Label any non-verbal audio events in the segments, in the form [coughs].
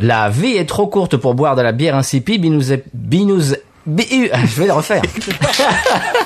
La vie est trop courte pour boire de la bière insipide. Binous, binous, bi- [laughs] je vais le refaire. [laughs]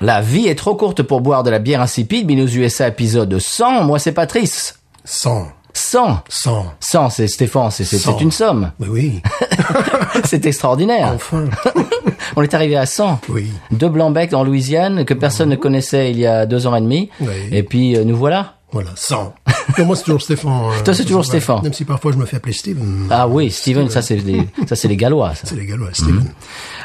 La vie est trop courte pour boire de la bière insipide. Binous USA épisode 100. Moi, c'est Patrice. Sans. 100. Sans. 100, c'est Stéphane, c'est 100. une somme. Mais oui. [laughs] C'est extraordinaire. Enfin. [laughs] On est arrivé à 100. Oui. Deux blancs-becs en Louisiane que personne ne connaissait il y a deux ans et demi. Oui. Et puis, euh, nous voilà. Voilà. Sans. Non, moi, c'est toujours Stéphane. [laughs] euh, Toi, c'est toujours vrai. Stéphane. Même si parfois je me fais appeler Steven. Ah oui, Steven, ça c'est les, ça c'est les Gallois. Ça. C'est les Gallois, Steven.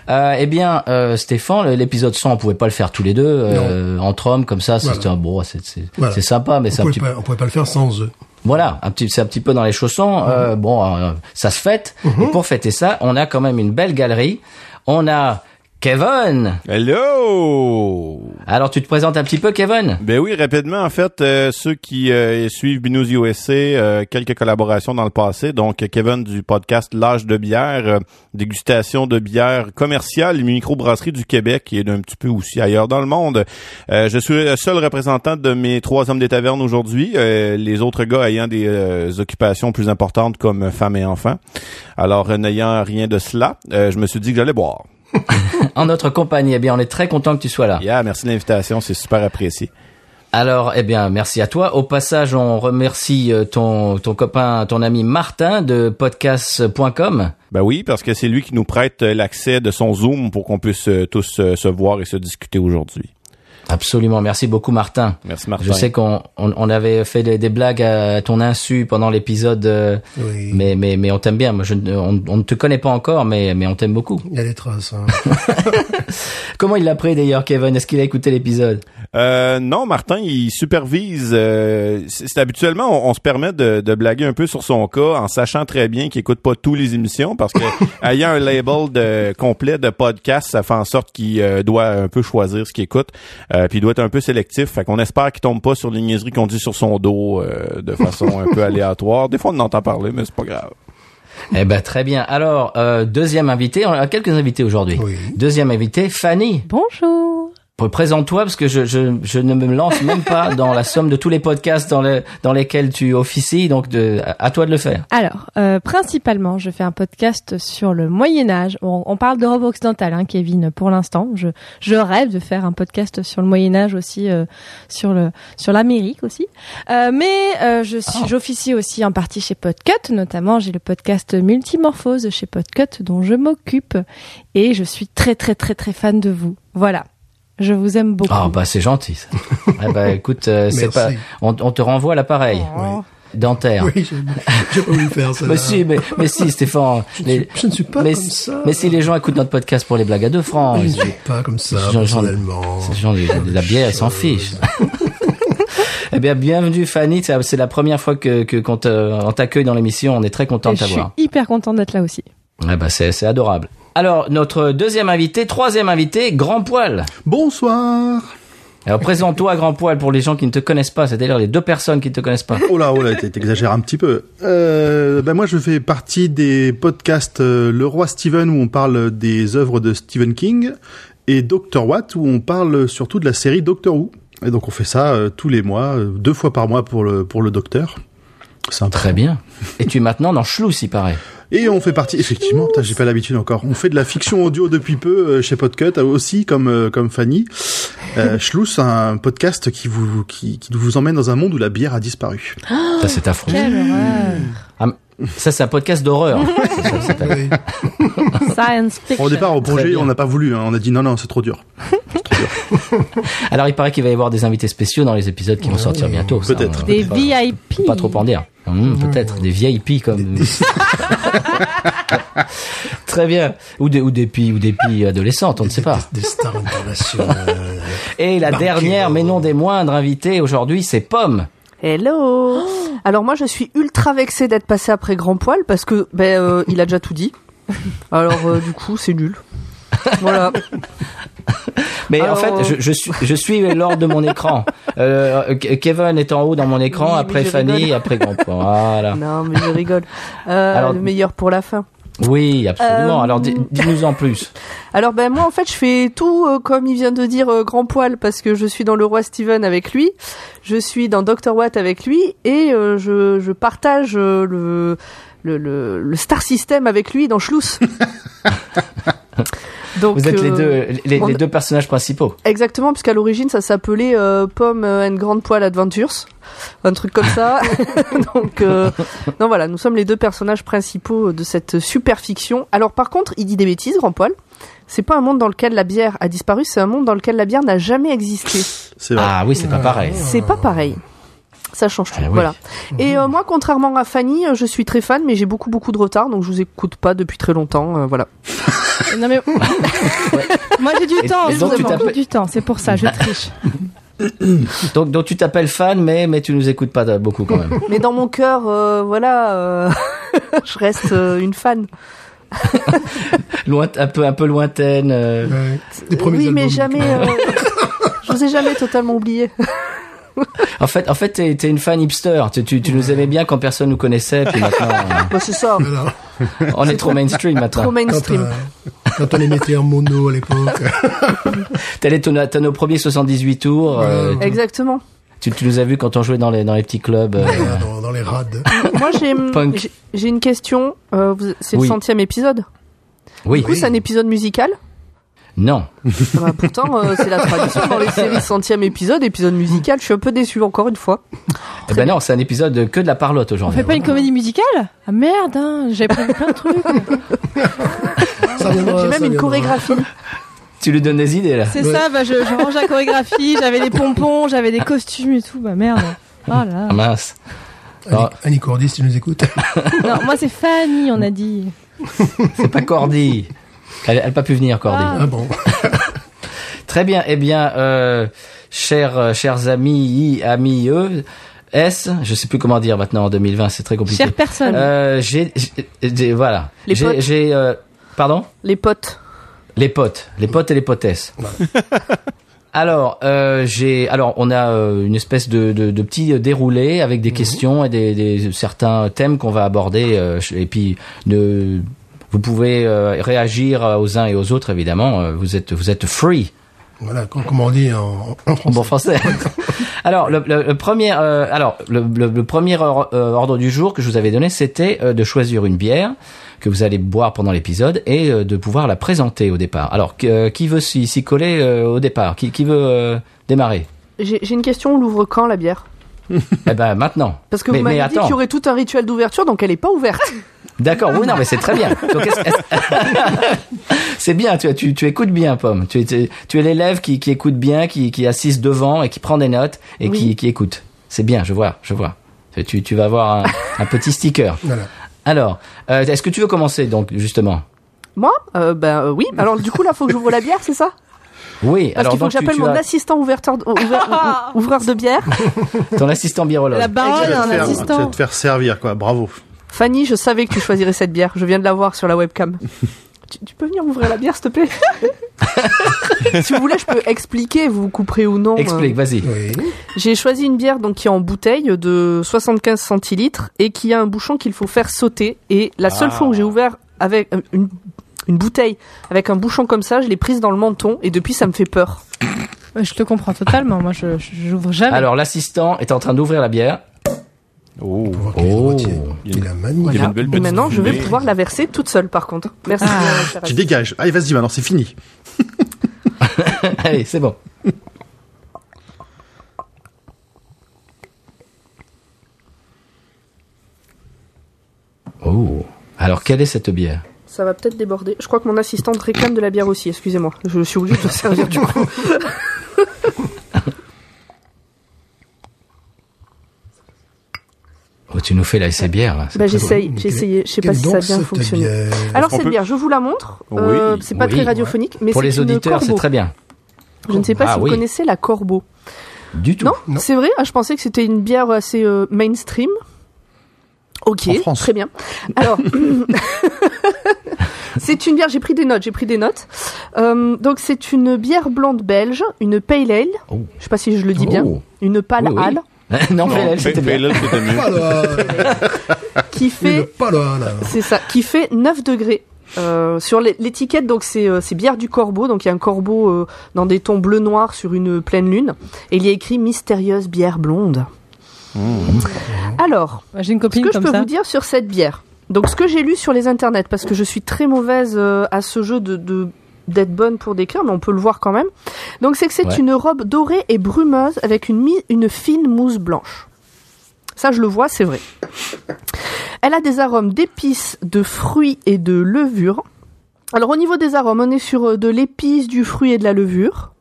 Euh, eh bien, euh, Stéphane, l'épisode 100, on pouvait pas le faire tous les deux euh, entre hommes comme ça. C'était Voilà. un bon, c'est Voilà. sympa, mais On c'est un pouvait, petit pas, on pouvait pas le faire sans eux. voilà, un petit c'est un petit peu dans les chaussons. Euh, bon, euh, ça se fête. Et pour fêter ça, on a quand même une belle galerie. On a Kevin. Hello! Alors, tu te présentes un petit peu, Kevin? Ben oui, rapidement, en fait, euh, ceux qui euh, suivent Binous USA, euh, quelques collaborations dans le passé. Donc, Kevin du podcast L'âge de bière, dégustation de bière commerciale, microbrasserie du Québec et d'un petit peu aussi ailleurs dans le monde. Je suis le seul représentant de mes trois hommes des tavernes aujourd'hui, les autres gars ayant des occupations plus importantes comme femmes et enfants. Alors, n'ayant rien de cela, je me suis dit que j'allais boire. [laughs] En notre compagnie, eh bien, on est très content que tu sois là. Yeah, merci de l'invitation, c'est super apprécié. Alors, eh bien, merci à toi. Au passage, on remercie euh, ton, ton copain, ton ami Martin de podcast.com. Ben oui, parce que c'est lui qui nous prête euh, l'accès de son Zoom pour qu'on puisse euh, tous se voir et se discuter aujourd'hui. Absolument. Merci beaucoup, Martin. Merci Martin. Je sais qu'on on, on avait fait des, des blagues à ton insu pendant l'épisode, euh, Oui. mais, mais, mais on t'aime bien. Moi, je, ne- on, on ne te connaît pas encore, mais, mais on t'aime beaucoup. Il y a des traces. Hein. [laughs] Comment il l'a pris d'ailleurs, Kevin? Est-ce qu'il a écouté l'épisode? Euh, non, Martin, il supervise. euh, c'est habituellement, on, on se permet de, de blaguer un peu sur son cas en sachant très bien qu'il écoute pas tous les émissions parce que [laughs] ayant un label de, complet de podcast, ça fait en sorte qu'il euh, doit un peu choisir ce qu'il écoute. Euh, puis il doit être un peu sélectif. Fait qu'on espère qu'il tombe pas sur les niaiseries qu'on dit sur son dos euh, de façon un peu aléatoire. Des fois, on en entend parler, mais c'est pas grave. Eh ben très bien. Alors euh, deuxième invité, on a quelques invités aujourd'hui. Oui. Deuxième invité, Fanny. Bonjour. Pr- Présente-toi parce que je, je, je ne me lance même pas [laughs] dans la somme de tous les podcasts dans, le, dans lesquels tu officies, donc de, à toi de le faire. Alors, euh, principalement, je fais un podcast sur le Moyen Âge. On, on parle d'Europe occidentale, hein, Kevin, pour l'instant. Je, je rêve de faire un podcast sur le Moyen Âge aussi, euh, sur le sur l'Amérique aussi. Euh, mais euh, je suis, Ah. j'officie aussi en partie chez Podcut, notamment j'ai le podcast Multimorphose chez Podcut dont je m'occupe et je suis très très très très fan de vous. Voilà. Je vous aime beaucoup. Ah bah c'est gentil. Ça. ah [laughs] bah écoute, euh, c'est pas, on, on te renvoie l'appareil Oh. dentaire. Oui, j'ai pas voulu faire ça. [laughs] Mais si, mais, mais si, Stéphane. les- Je ne suis pas mais, comme ça. mais si les gens écoutent notre podcast pour les blagues à deux francs, Je ne suis pas comme ça, Jean- personnellement. ces gens de, la bière, ils s'en fichent. [laughs] eh bien, bienvenue Fanny. C'est la première fois que que- qu'on on t'accueille dans l'émission. On est très content de je suis t'avoir. hyper contente d'être là aussi. Eh ben c'est c'est adorable. Alors notre deuxième invité, troisième invité, Grand Poil. Bonsoir. Alors présente-toi Grand Poil pour les gens qui ne te connaissent pas, c'est-à-dire les deux personnes qui ne te connaissent pas. Oh là, oh là, t'exagères un petit peu. Euh, ben moi, je fais partie des podcasts euh, Le Roi Steven où on parle des œuvres de Stephen King et Doctor Watt où on parle surtout de la série Doctor Who. Et donc on fait ça euh, tous les mois, euh, deux fois par mois pour le pour le docteur. Très bien. Et tu es maintenant dans Schluss, il paraît. Et on fait partie, effectivement, putain, j'ai pas l'habitude encore. On fait de la fiction audio depuis peu euh, chez Podcut euh, aussi, comme euh, comme Fanny. Euh, [laughs] Schluss, un podcast qui vous qui, qui vous emmène dans un monde où la bière a disparu. Ça, c'est affreux. Quelle horreur. Ça, c'est un podcast d'horreur. [laughs] Science fiction. Au départ, au projet, on n'a pas voulu. hein. On a dit non, non, c'est trop dur. [laughs] Alors, il paraît qu'il va y avoir des invités spéciaux dans les épisodes qui vont sortir bientôt. ça, Peut-être. on- Des on peut VIP. pas- pas trop en dire. Hum, Peut-être des VIP comme. [laughs] Très bien. Ou des ou des filles ou des filles adolescentes, on ne sait pas. Des, des stars internationales. Et la dernière, mais non des moindres, invitée aujourd'hui, c'est Pomme. Hello [gasps] Alors moi je suis ultra vexée d'être passé après Grand Poil parce que ben euh, [laughs] il a déjà tout dit. Alors euh, du coup c'est nul. Voilà. [laughs] Mais en fait, euh, je, je suis je suis l'ordre de mon écran. [laughs] Euh, Ke- Kevin est en haut dans mon écran, Oui, après Fanny, rigole. après Grand. Voilà. Non mais je rigole. Euh, Alors- le meilleur pour la fin. Oui, absolument. Euh, Alors dis- dis-nous en plus. [laughs] Alors ben moi en fait je fais tout euh, comme il vient de dire euh, Grand Poil parce que je suis dans le Roi Steven avec lui, je suis dans Dr Watt avec lui et euh, je, je partage euh, le, le, le, le Star System avec lui dans Schluss. [laughs] Donc, Vous êtes les euh, deux les, on- les deux personnages principaux. Exactement, puisqu'à l'origine ça s'appelait euh, Pomme and Grande Poil Adventures, un truc comme ça. [laughs] [laughs] Donc, euh, non voilà, nous sommes les deux personnages principaux de cette super fiction. Alors par contre, il dit des bêtises, Grand Poil. C'est pas un monde dans lequel la bière a disparu, c'est un monde dans lequel la bière n'a jamais existé. C'est vrai. Ah oui, c'est pas pareil. C'est pas pareil. Ça change tout. Ah oui. Voilà. Et euh, moi, contrairement à Fanny, euh, je suis très fan, mais j'ai beaucoup beaucoup de retard, donc je vous écoute pas depuis très longtemps. euh, voilà. [laughs] Non mais [laughs] moi j'ai du Et- temps, j'ai du temps, c'est pour ça, je [laughs] triche. Donc donc tu t'appelles fan, mais mais tu nous écoutes pas de- beaucoup quand même. Mais dans mon cœur, euh, voilà, euh, je reste euh, une fan. Loin, un peu un peu lointaine. euh, Ouais. Des premiers oui, mais jamais. euh, je vous ai jamais totalement oublié. [laughs] En fait, en fait, t'es t'es une fan hipster. Tu, tu, tu nous aimais bien quand personne nous connaissait, puis maintenant, [laughs] Bah, c'est ça. Voilà. [laughs] euh, on est trop mainstream Trop maintenant. Quand, mainstream. euh, quand on les mettait en mono à l'époque. T'as les- t'as t'as nos premiers 78 tours. euh. Exactement. tu, tu nous as vus quand on jouait dans les dans les petits clubs. euh, dans, dans les rades. Moi, j'ai Punk. j'ai- j'ai une question. Euh, c'est Oui. le centième épisode. Oui. Du coup, c'est un épisode musical. Non. Bah, pourtant, euh, c'est la tradition dans les séries centième épisode, épisode musical. Je suis un peu déçu encore une fois. Eh ben non, c'est un épisode que de la parlotte On aujourd'hui. fait pas une comédie musicale? Ah merde, hein, j'avais prévu plein de trucs. J'ai même ça une chorégraphie. Tu lui donnes des idées là. C'est Ouais. ça, bah je, je range la chorégraphie, j'avais des pompons, j'avais des costumes et tout, bah merde. Oh là. Ah, mince. Annie, Ah. Annie Cordy, si tu nous écoutes. Non, moi c'est Fanny, on a dit. C'est pas Cordy. Elle, elle a pas pu venir Cordy. Ah. Ah bon. [laughs] Très bien. Eh bien, euh, chers euh, chers amis, amis eux, S, je sais plus comment dire maintenant en 2020, c'est très compliqué. Chère personne. Euh, j'ai, j'ai- j'ai- voilà. Les j'ai, potes. j'ai, euh, pardon? Les potes. Les potes, les potes et les potesses. Alors, euh, j'ai, alors on a euh, une espèce de, de, de petit déroulé avec des questions et des, des certains thèmes qu'on va aborder. euh, et puis, de, vous pouvez euh, réagir euh, aux uns et aux autres évidemment. euh, Vous êtes, vous êtes free Voilà, com- comme on dit en, français. bon français. [laughs] alors, le, le- le premier, euh, alors le, le- le premier or- euh, ordre du jour que je vous avais donné, c'était euh, de choisir une bière que vous allez boire pendant l'épisode et euh, de pouvoir la présenter au départ. Alors, euh, qui veut s'y coller euh, au départ? Qui, qui veut euh, démarrer? J'ai une question. On l'ouvre quand la bière? Eh ben maintenant. Parce que Mais- vous m'avez dit qu'il y aurait tout un rituel d'ouverture, donc elle est pas ouverte. [laughs] D'accord, oui, non, mais c'est très bien. [laughs] C'est bien, tu, tu, tu écoutes bien, Pomme. Tu, es- tu es l'élève qui, qui écoute bien, qui, qui assiste devant et qui prend des notes et Oui. qui, qui écoute. C'est bien, je vois, je vois. Tu, tu vas avoir un, [laughs] un petit sticker. Voilà. Alors, euh, est-ce que tu veux commencer, donc, justement? Moi? Euh, Ben euh, oui. Alors du coup là, faut que j'ouvre la bière, c'est ça? Oui, Parce alors qu'il faut que j'appelle mon as assistant ouverteur, de- ouvreur [laughs] de bière. ton assistant birologue. La te un faire- tu vas assistant. te faire servir, quoi. Bravo. Fanny, je savais que tu choisirais cette bière. Je viens de la voir sur la webcam. [laughs] Tu, tu peux venir ouvrir la bière, s'il te plaît [laughs] Si vous voulez, je peux expliquer. Vous couperez ou non. Explique, euh. vas-y. Oui. J'ai choisi une bière donc qui est en bouteille de 75 centilitres et qui a un bouchon qu'il faut faire sauter. Et la seule Ah. fois où j'ai ouvert avec euh, une, une bouteille avec un bouchon comme ça, je l'ai prise dans le menton et depuis ça me fait peur. Je te comprends totalement. Moi, je je- j'ouvre jamais. Alors, l'assistant est en train d'ouvrir la bière. Oh. Oh. Il a magnifique. Il y a une belle Et maintenant, je vais pouvoir la verser toute seule, par contre. Merci. Ah. cher Tu dégages. Allez, vas-y, maintenant, c'est fini. [laughs] Allez, c'est bon. Oh. Alors, quelle est cette bière? Ça va peut-être déborder. Je crois que mon assistante réclame de la bière aussi. Excusez-moi. Je suis obligée de servir du coup. [laughs] tu nous fais la essai bière, Bah, j'essaye. J'ai essayé. Je sais pas si ça a bien fonctionné. Alors cette peut- bière, je vous la montre. Oui. Euh, c'est pas Oui. très radiophonique, mais Pour les auditeurs, c'est corbeau. très bien. Je ne sais pas Ah si oui. vous connaissez la corbeau. Du tout. Non, Non. c'est vrai. Ah, je pensais que c'était une bière assez euh, mainstream. Ok, En France. très bien. Alors, [laughs] c'est une bière. J'ai pris des notes. J'ai pris des notes. Euh, donc c'est une bière blonde belge, une pale ale. Oh. Je sais pas si je le dis bien. Oh. Une pale Oui, oui. ale [laughs] non, mais elle, Fait- c'était mieux. Pas là. qui fait. C'est ça, qui fait 9 degrés. Euh, sur l'é- l'étiquette, donc c'est euh, c'est bière du corbeau, donc il y a un corbeau euh, dans des tons bleu noir sur une pleine lune, et il y a écrit mystérieuse bière blonde. Alors, Moi, J'ai une ce copine que je peux ça. vous dire sur cette bière, donc ce que j'ai lu sur les internets, parce que je suis très mauvaise euh, à ce jeu de de- d'être bonne pour décrire, mais on peut le voir quand même. Donc c'est que c'est Ouais. une robe dorée et brumeuse avec une, une fine mousse blanche. Ça, je le vois, c'est vrai. Elle a des arômes d'épices, de fruits et de levure. Alors au niveau des arômes, on est sur euh, de l'épice, du fruit et de la levure.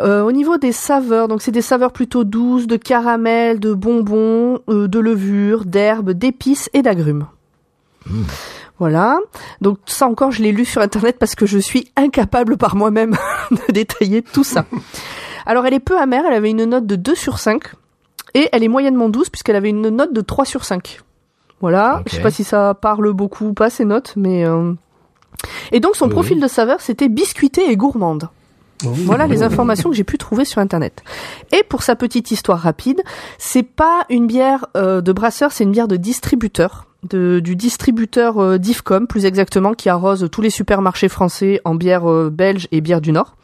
Euh, au niveau des saveurs, donc c'est des saveurs plutôt douces, de caramel, de bonbons, euh, de levure, d'herbes, d'épices et d'agrumes. Voilà. Donc ça encore, je l'ai lu sur internet parce que je suis incapable par moi-même [laughs] de détailler tout ça. Alors elle est peu amère, elle avait une note de 2 sur 5 et elle est moyennement douce puisqu'elle avait une note de 3 sur 5. Voilà, Ok. je sais pas si ça parle beaucoup ou pas ces notes, mais euh, et donc son Oui, profil de saveur c'était biscuité et gourmande. Voilà les informations que j'ai pu trouver sur internet. Et pour sa petite histoire rapide, c'est pas une bière euh, de brasseur, c'est une bière de distributeur, de, du distributeur euh, d'Ifcom plus exactement, qui arrose tous les supermarchés français en bière euh, belge et bière du Nord.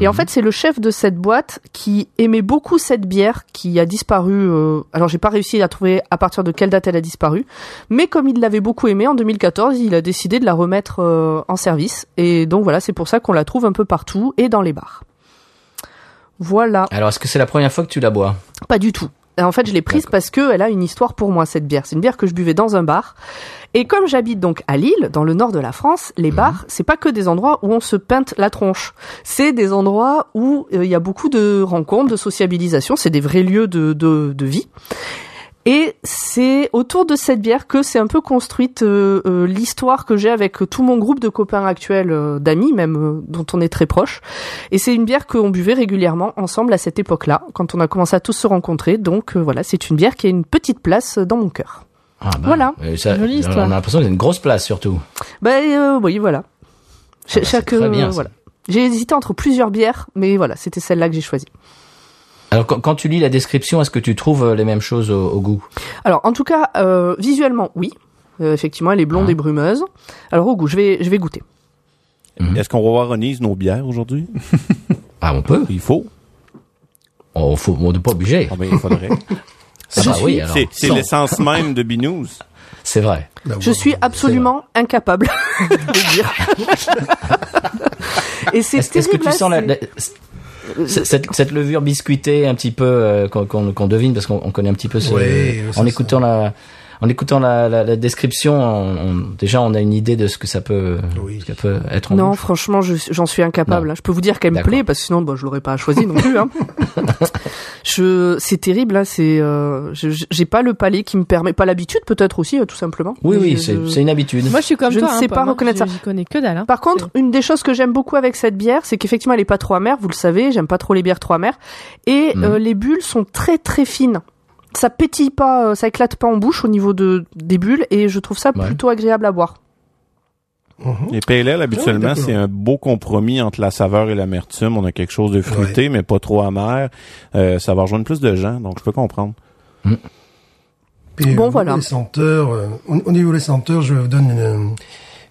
Et en fait, c'est le chef de cette boîte qui aimait beaucoup cette bière qui a disparu. euh, alors, j'ai pas réussi à trouver à partir de quelle date elle a disparu, mais comme il l'avait beaucoup aimé en 2014, il a décidé de la remettre euh, en service. Et donc voilà, c'est pour ça qu'on la trouve un peu partout et dans les bars. Voilà, Alors, est-ce que c'est la première fois que tu la bois? Pas du tout. En fait, je l'ai prise parce que elle a une histoire pour moi cette bière. C'est une bière que je buvais dans un bar. Et comme j'habite donc à Lille, dans le nord de la France, les bars, c'est pas que des endroits où on se peinte la tronche. C'est des endroits où euh, il y a beaucoup de rencontres, de sociabilisation. C'est des vrais lieux de, de, de vie. Et c'est autour de cette bière que c'est un peu construite euh, euh, l'histoire que j'ai avec tout mon groupe de copains actuels, euh, d'amis même, euh, dont on est très proches. Et c'est une bière qu'on buvait régulièrement ensemble à cette époque-là, quand on a commencé à tous se rencontrer. Donc euh, voilà, c'est une bière qui a une petite place dans mon cœur. ah, bah, Voilà. ça- Jolie On a l'impression qu'il y a une grosse place, surtout. Ben euh, oui, voilà. Ch- Ah bah, chaque bien, euh, voilà. J'ai hésité entre plusieurs bières, mais voilà, c'était celle-là que j'ai choisie. Alors, quand, quand tu lis la description, est-ce que tu trouves euh, les mêmes choses au, au goût? Alors, en tout cas, euh, visuellement, oui. Euh, effectivement, elle est blonde Ah. et brumeuse. Alors au goût, je vais, je vais goûter. Mhm. Est-ce qu'on va voir Ronise nos bières aujourd'hui? [laughs] Ah, on peut. Il faut. On faut, on n'est pas obligé. Ah ben, il faudrait. [laughs] Ah bah oui, alors. C'est l'essence même de Binous. [laughs] C'est vrai. Je suis absolument incapable de le dire. et c'est Est-ce que tu sens la, la- cette, cette levure biscuitée un petit peu euh, qu'on devine parce qu'on on connaît un petit peu ce, Ouais, en ça. écoutant la en écoutant la, la, la description, on, on- déjà on a une idée de ce que ça peut, Oui. ce qu'elle peut être en Non, bouche. franchement, je- j'en suis incapable. Non. hein. Je peux vous dire qu'elle me plaît parce que sinon, bah, je l'aurais pas choisi non plus. Hein. [laughs] je, c'est terrible. Hein, c'est, euh, je- je- j'ai pas le palais qui me permet, pas l'habitude peut-être aussi, euh, tout simplement. Oui, oui, Je- c'est je- c'est une habitude. Moi, je suis comme Je toi. ne hein, sais pas reconnaître Je- ça. J'y connais que dalle. hein. Par contre, une des choses que j'aime beaucoup avec cette bière, c'est qu'effectivement, elle est pas trop amère. Vous le savez, j'aime pas trop les bières trop amères. Et Mhm. euh, les bulles sont très très fines. Ça pétille pas, euh, ça éclate pas en bouche au niveau de des bulles, et je trouve ça Ouais. plutôt agréable à boire. Mhm. Les PLL, habituellement, d'accord. c'est un beau compromis entre la saveur et l'amertume. On a quelque chose de fruité, mais pas trop amer. Euh, ça va rejoindre plus de gens, donc je peux comprendre. Puis, Bon, au voilà. niveau des senteurs, euh, au, au niveau des senteurs, je vous donne une,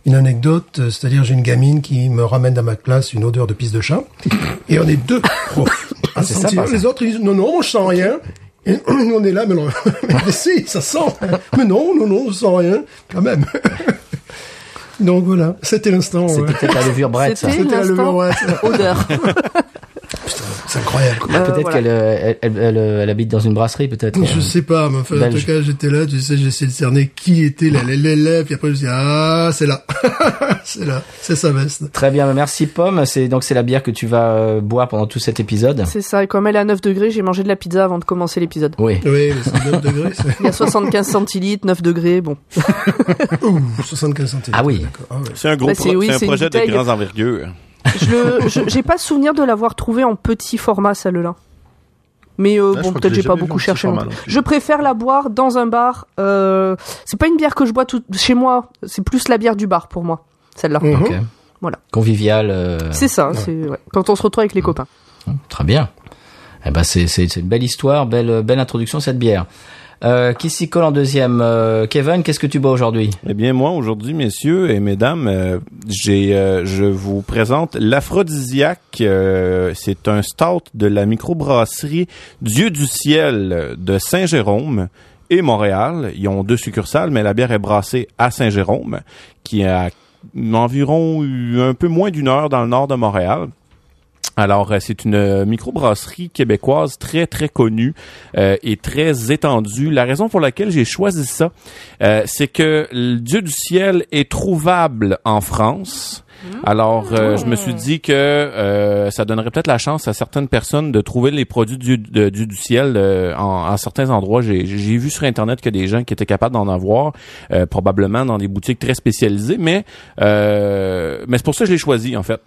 une anecdote, euh, c'est-à-dire j'ai une gamine qui me ramène dans ma classe une odeur de pisse de chat, et on est deux profs [laughs] à C'est sentir. sympa, ça. Les autres ils disent non non, moi, je sens rien. Et [clears throat] on est là, mais, non, [laughs] mais si, ça sent. Mais non, non, non, je sens rien, quand même. [laughs] Donc voilà, c'était l'instant. C'était ouais. peut-être la levure Brett, ça. C'était C'était la l'instant levure, odeur. [laughs] C'est incroyable. Ah, peut-être voilà. qu'elle euh, elle, elle, elle, elle habite dans une brasserie, peut-être. Je sais pas, mais enfin, en tout cas, j'étais là, tu sais, j'essayais de cerner qui était la- l'élève, puis après, je me suis dit, ah, c'est là. [laughs] c'est là. C'est sa veste. Très bien, merci Pomme. C'est donc c'est la bière que tu vas euh, boire pendant tout cet épisode. C'est ça, et comme elle est à 9 degrés, j'ai mangé de la pizza avant de commencer l'épisode. Oui. Oui, mais c'est 9 degrés, c'est, Il y a 75 centilitres, 9 degrés, bon. ouh, 75 centimes. Ah oui. Ah ouais. C'est un gros Bah, c'est- pro- oui, c'est un projet de grandes envergures. Je j'ai pas souvenir de l'avoir trouvé en petit format, celle-là. Mais euh, Ah, je bon, peut-être j'ai pas beaucoup cherché format plus. Je préfère la boire dans un bar. Euh, c'est pas une bière que je bois tout, chez moi. C'est plus la bière du bar pour moi, celle-là. Mhm. Ok. Voilà. Convivial. euh, C'est ça. C'est ouais. quand on se retrouve avec les copains. Très bien. Eh ben c'est une belle histoire, belle belle introduction cette bière. Euh, qui s'y colle en deuxième Euh, Kevin, qu'est-ce que tu bois aujourd'hui? Eh bien, moi, aujourd'hui, messieurs et mesdames, euh, j'ai, euh, je vous présente l'aphrodisiaque. c'est un stout de la microbrasserie Dieu du ciel de Saint-Jérôme et Montréal. Ils ont deux succursales, mais la bière est brassée à Saint-Jérôme, qui est à environ un peu moins d'une heure dans le nord de Montréal. Alors, euh, c'est une euh, microbrasserie québécoise très, très connue euh, et très étendue. La raison pour laquelle j'ai choisi ça, euh, c'est que le Dieu du ciel est trouvable en France. Alors, euh, je me suis dit que euh, ça donnerait peut-être la chance à certaines personnes de trouver les produits du, de- du, du ciel euh, en, en certains endroits. J'ai vu sur Internet que des gens qui étaient capables d'en avoir, euh, probablement dans des boutiques très spécialisées, mais, euh, mais c'est pour ça que je l'ai choisi, en fait.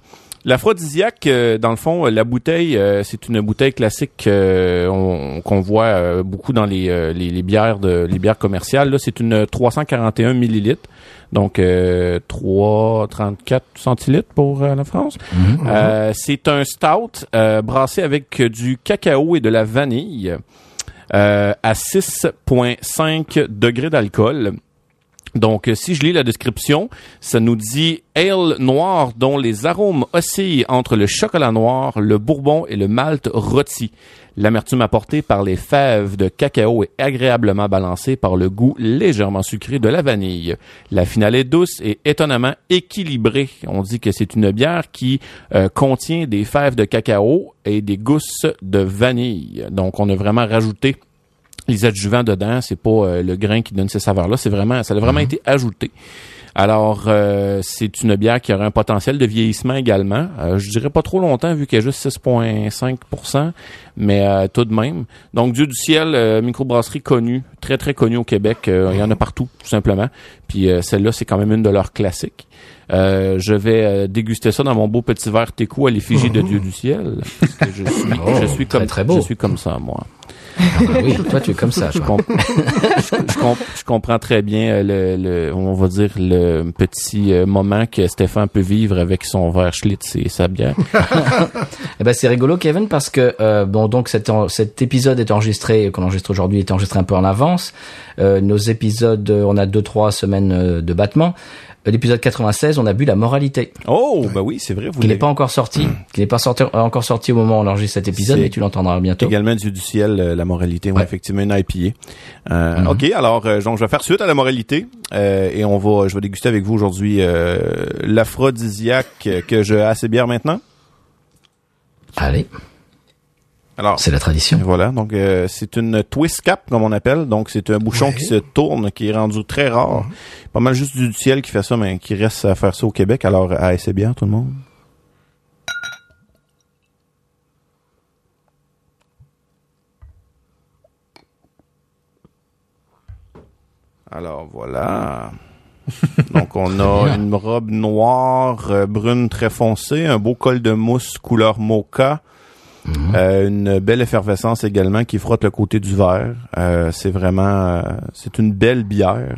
L'aphrodisiaque, euh, dans le fond, la bouteille, euh, c'est une bouteille classique euh, on- qu'on voit euh, beaucoup dans les, euh, les, les bières de les bières commerciales. Là, c'est une 341 millilitres, donc euh, 334 centilitres pour euh, la France. Euh, c'est un stout euh, brassé avec du cacao et de la vanille euh, à 6,5 degrés d'alcool. Donc, euh, si je lis la description, ça nous dit ale noir dont les arômes oscillent entre le chocolat noir, le bourbon et le malt rôti. L'amertume apportée par les fèves de cacao est agréablement balancée par le goût légèrement sucré de la vanille. La finale est douce et étonnamment équilibrée. On dit que c'est une bière qui euh, contient des fèves de cacao et des gousses de vanille. Donc, on a vraiment rajouté les adjuvants dedans, c'est pas euh, le grain qui donne ces saveurs-là, c'est vraiment, ça a vraiment été ajouté. Alors, euh, c'est une bière qui aurait un potentiel de vieillissement également. Euh, je dirais pas trop longtemps vu qu'elle est juste 6,5% mais euh, tout de même. Donc, Dieu du ciel, euh, microbrasserie connue, très très connue au Québec. Euh, Il y en a partout, tout simplement. Puis euh, celle-là, c'est quand même une de leurs classiques. Euh, je vais euh, déguster ça dans mon beau petit verre Técou à l'effigie de Dieu du ciel. Parce que je suis, [laughs] Oh, je suis très, comme, très beau. je suis comme ça, moi. Ah Oui, [laughs] toi tu es comme ça. Je, comp- je, je comp- je comprends très bien euh, le, le- on va dire le petit euh, moment que Stéphane peut vivre avec son verre Schlitz et sa bière. [laughs] Eh ben c'est rigolo Kevin parce que euh, bon donc cet, en- cet épisode est enregistré qu'on enregistre aujourd'hui est enregistré un peu en avance. Euh, nos épisodes on a deux trois semaines de battement. Euh, L'épisode 96 on a bu la moralité Oh, bah oui, c'est vrai, vous qui n'est pas encore sorti, qui n'est pas sorti, encore sorti au moment où on enregistre cet épisode mais tu l'entendras bientôt. également Dieu du ciel, euh, la moralité, ouais, Ouais. effectivement une IPA. Euh, Mhm. Ok, alors euh, donc je vais faire suite à la moralité euh, et on va, je vais déguster avec vous aujourd'hui euh, l'aphrodisiaque que je assez bière maintenant. Allez, Alors c'est la tradition. Voilà, donc euh, c'est une twist cap comme on appelle, donc c'est un bouchon Ouais. qui se tourne, qui est rendu très rare. Pas mal juste du ciel qui fait ça, mais qui reste à faire ça au Québec. Alors à essayer bien tout le monde. Alors voilà. [laughs] Donc on a une robe noire, euh, brune très foncée, un beau col de mousse couleur mocha. Euh, une belle effervescence également qui frotte le côté du verre. Euh, c'est vraiment, euh, c'est une belle bière.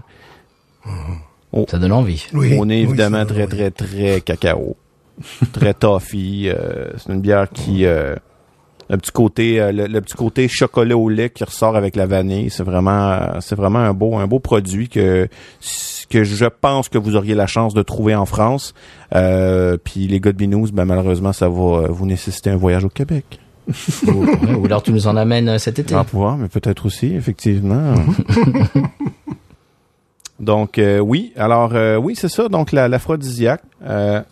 Ça donne envie. Oui, On est évidemment très très très cacao, [laughs] très toffee. Euh, c'est une bière qui euh, le petit côté, euh, le, le petit côté chocolat au lait qui ressort avec la vanille. C'est vraiment, euh, c'est vraiment un beau, un beau produit que que je pense que vous auriez la chance de trouver en France. Euh, puis les de Binous, ben malheureusement, ça va vous nécessiter un voyage au Québec. [laughs] ou, alors tu nous en amènes cet été. En pouvoir, mais peut-être aussi, effectivement. [laughs] donc euh, oui, alors euh, oui, c'est ça. Donc la- l'aphrodisiaque. Euh...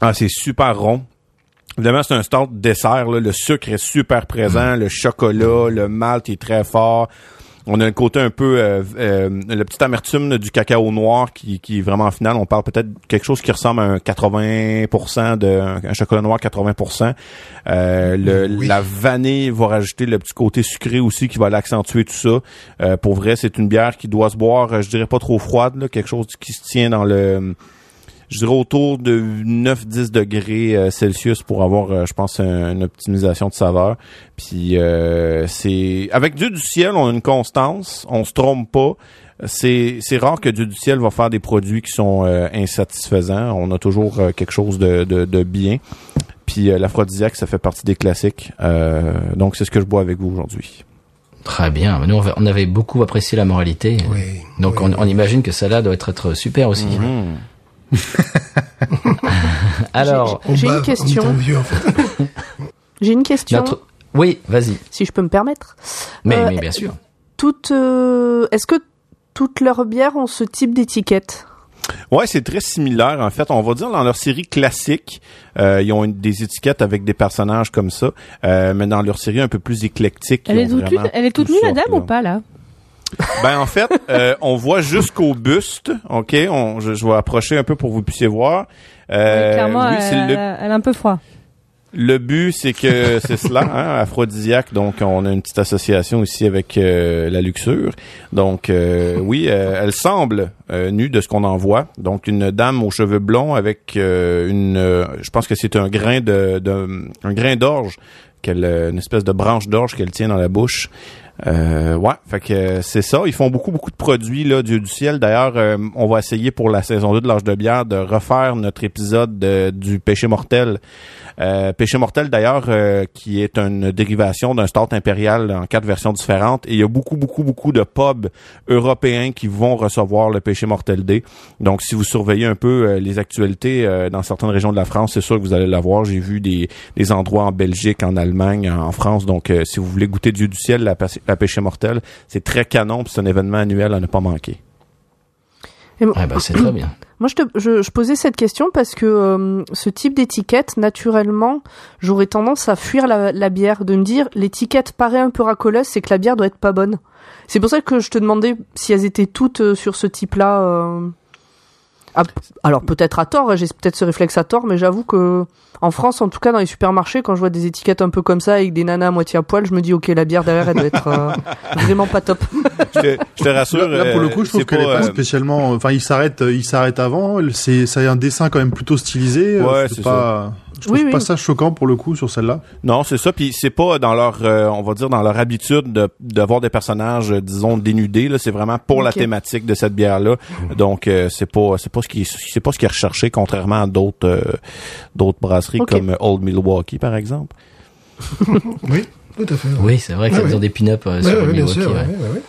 Ah, c'est super rond. Évidemment, c'est un start dessert. Là. Le sucre est super présent, le chocolat, le malt est très fort. On a un côté un peu euh, euh, le petit amertume du cacao noir qui, qui est vraiment final. On parle peut-être quelque chose qui ressemble à un 80% de un, chocolat noir 80%. Euh, le, Oui. La vanille va rajouter le petit côté sucré aussi qui va l'accentuer tout ça. Euh, pour vrai, c'est une bière qui doit se boire, euh, je dirais pas trop froide, là, quelque chose qui se tient dans le je dirais autour de 9-10 degrés euh, Celsius pour avoir, euh, je pense, un- une optimisation de saveur. Puis euh, c'est avec Dieu du ciel, on a une constance, on se trompe pas. C'est c'est rare que Dieu du ciel va faire des produits qui sont euh, insatisfaisants. On a toujours euh, quelque chose de, de, de bien. Puis euh, l'aphrodisiaque, ça fait partie des classiques. Euh, donc c'est ce que je bois avec vous aujourd'hui. Très bien. Nous, on va- on avait beaucoup apprécié la moralité. Oui, Donc, oui. on, on imagine que celle-là doit être, être super aussi. [laughs] Alors, J'ai une question. J'ai une question, notre... Oui, vas-y. si je peux me permettre. Mais, Euh, mais bien sûr. Toutes, euh, est-ce que toutes leurs bières ont ce type d'étiquette? Ouais, c'est très similaire. En fait, on va dire dans leur série classique, euh, ils ont une- des étiquettes avec des personnages comme ça, euh, mais dans leur série un peu plus éclectique, Elle est toute, elle est toute nue, la dame, ou pas, là? Ben en fait, euh, on voit jusqu'au buste. Ok, on, je, je vais approcher un peu pour que vous puissiez voir. Euh, Oui, Clairement, oui, elle, le, elle a un peu froid. le but, c'est que [laughs] c'est cela, hein, aphrodisiaque. Donc, on a une petite association ici avec euh, la luxure. Donc, euh, oui, euh, elle semble euh, nue de ce qu'on en voit. Donc, une dame aux cheveux blonds avec euh, une, euh, je pense que c'est un grain de, de- un grain d'orge, qu'elle, une espèce de branche d'orge qu'elle tient dans la bouche. Euh, ouais, fait que euh, c'est ça. Ils font beaucoup, beaucoup de produits, là, Dieu du ciel. D'ailleurs, euh, on va essayer pour la saison 2 de l'âge de bière de refaire notre épisode de- du péché mortel. Euh, péché mortel, d'ailleurs, euh, qui est une dérivation d'un start impérial en quatre versions différentes. Et il y a beaucoup, beaucoup, beaucoup de pubs européens qui vont recevoir le péché mortel D. Donc, si vous surveillez un peu euh, les actualités euh, dans certaines régions de la France, c'est sûr que vous allez l'avoir. J'ai vu des, des endroits en Belgique, en Allemagne, en France. Donc, euh, si vous voulez goûter Dieu du ciel, la, la péché mortel, c'est très canon. puis C'est un événement annuel à ne pas manquer. Ah bah, c'est très bien. [clears throat] Moi, je, te, posais cette question parce que euh, ce type d'étiquette, naturellement, j'aurais tendance à fuir la, la bière, de me dire l'étiquette paraît un peu racoleuse, c'est que la bière doit être pas bonne. C'est pour ça que je te demandais si elles étaient toutes euh, sur ce type-là. euh. Ah, alors peut-être à tort, hein, j'ai peut-être ce réflexe à tort, mais j'avoue que en France, en tout cas dans les supermarchés, quand je vois des étiquettes un peu comme ça avec des nanas à moitié à poil, je me dis ok la bière derrière elle doit être euh, [laughs] vraiment pas top. Je te, je te rassure. Là, là, pour le euh, coup, je trouve c'est qu'elle est pas euh, spécialement. Enfin, il s'arrête, euh, il s'arrête avant. C'est, ça a un dessin quand même plutôt stylisé. euh, Ouais, c'est c'est pas. Je trouve Oui, pas oui. ça choquant pour le coup sur celle-là. Non, c'est ça. Puis c'est pas dans leur, euh, on va dire dans leur habitude de d'avoir des personnages, euh, disons dénudés. Là, c'est vraiment pour la thématique de cette bière-là. Donc euh, c'est pas, c'est pas ce qui, est- c'est pas ce qui est recherché, contrairement à d'autres, euh, d'autres brasseries comme Old Milwaukee par exemple. [laughs] Oui, tout à fait. Oui, c'est vrai que Ouais, ça faisait ouais. des pin-up euh, Ouais, sur Milwaukee. sûr. ouais. ouais, ouais, ouais.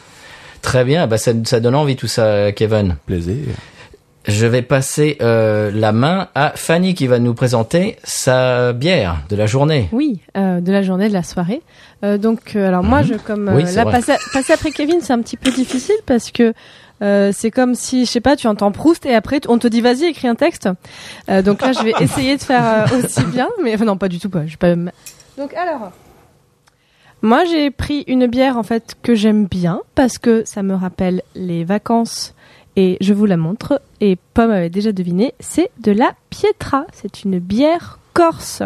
Très bien, bah, ça, ça donne envie tout ça, Kevin. Plaisir. Je vais passer euh, la main à Fanny qui va nous présenter sa bière de la journée. Oui, euh, de la journée, de la soirée. Euh, donc, euh, alors moi, je comme Oui, euh, là vrai. passer, passer après Kevin, c'est un petit peu difficile parce que euh, c'est comme si, je sais pas, tu entends Proust et après on te dit vas-y écris un texte. Euh, donc là, je vais [laughs] essayer de faire euh, aussi bien, mais enfin, non, pas du tout. Pas. Je pas. Donc alors, moi j'ai pris une bière en fait que j'aime bien parce que ça me rappelle les vacances et je vous la montre. Et Pomme avait déjà deviné, c'est de la Pietra. C'est une bière corse.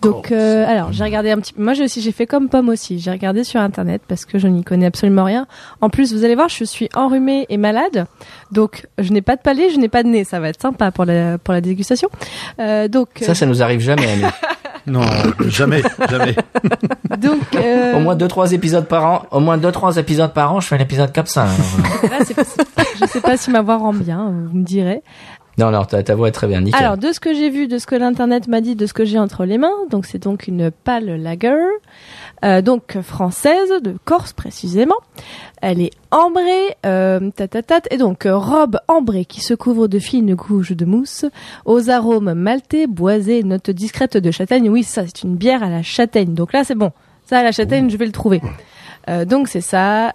Donc, euh, alors, j'ai regardé un petit peu. Moi, j'ai aussi, j'ai fait comme Pomme aussi. J'ai regardé sur Internet parce que je n'y connais absolument rien. En plus, vous allez voir, je suis enrhumée et malade. Donc, je n'ai pas de palais, je n'ai pas de nez. Ça va être sympa pour la, pour la dégustation. Euh, donc, Ça, ça nous arrive jamais à nous. [laughs] Non, jamais, jamais. euh, [laughs] donc, euh, Au moins deux trois épisodes par an. Au moins deux trois épisodes par an, je fais l'épisode comme ça. là, [laughs] je sais pas si ma voix rend bien, vous me direz. Non, non, ta, ta voix est très bien, nickel. Alors, de ce que j'ai vu, de ce que l'internet m'a dit, de ce que j'ai entre les mains, donc c'est donc une pâle lager, euh, donc française, de Corse précisément. Elle est ambrée, euh, tatatat, et donc euh, robe ambrée qui se couvre de fines couches de mousse, aux arômes maltais, boisés, notes discrètes de châtaigne. Oui, ça, c'est une bière à la châtaigne. Donc là, c'est bon. Ça, à la châtaigne, je vais le trouver. Euh, donc c'est ça.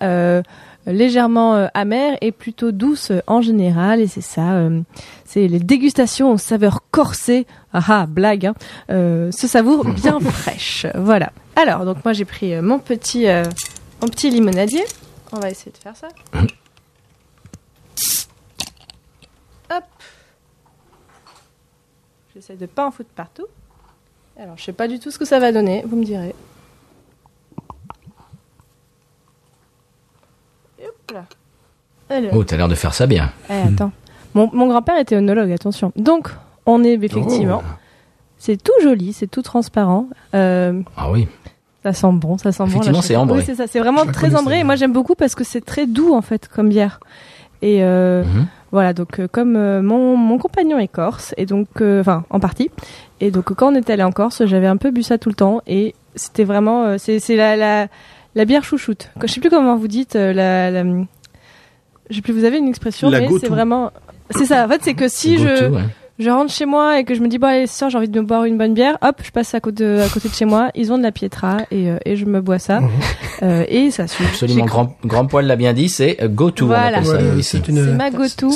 Euh, légèrement euh, amère et plutôt douce euh, en général. Et c'est ça euh, c'est les dégustations aux saveurs corsées ah ah blague hein, euh, se savourent [laughs] bien fraîches voilà. Alors donc moi j'ai pris euh, mon petit euh, mon petit limonadier. On va essayer de faire ça. Hop. J'essaie de pas en foutre partout. Alors je sais pas du tout ce que ça va donner vous me direz Oh, t'as l'air de faire ça bien. eh, attends. Mon, mon grand-père était œnologue, attention. Donc, on est effectivement. Oh. C'est tout joli, c'est tout transparent. Euh, Ah oui. ça sent bon, ça sent bon. Effectivement, c'est ambré. Oui, c'est ça. C'est vraiment très ambré. Et moi. j'aime beaucoup parce que c'est très doux, en fait, comme bière. Et euh, Mhm. voilà, donc euh, comme euh, mon, mon compagnon est corse, et donc, euh, enfin, en partie. Et donc, quand on était allé en Corse, j'avais un peu bu ça tout le temps. Et c'était vraiment. euh, c'est c'est la, la, la bière chouchoute. Je sais plus comment vous dites. euh, la, la, je sais plus, vous avez une expression, La mais go-to. c'est vraiment. C'est ça. En fait, c'est que si Go je to, ouais. je rentre chez moi et que je me dis bon allez ce soir j'ai envie de me boire une bonne bière, hop je passe à côté de, à côté de chez moi, ils ont de la pietra et, euh, et je me bois ça Mhm. [laughs] Euh, et ça suit. Absolument, grand, grand poil l'a bien dit, c'est euh, go to, Voilà. Ouais, une, C'est ma go-to.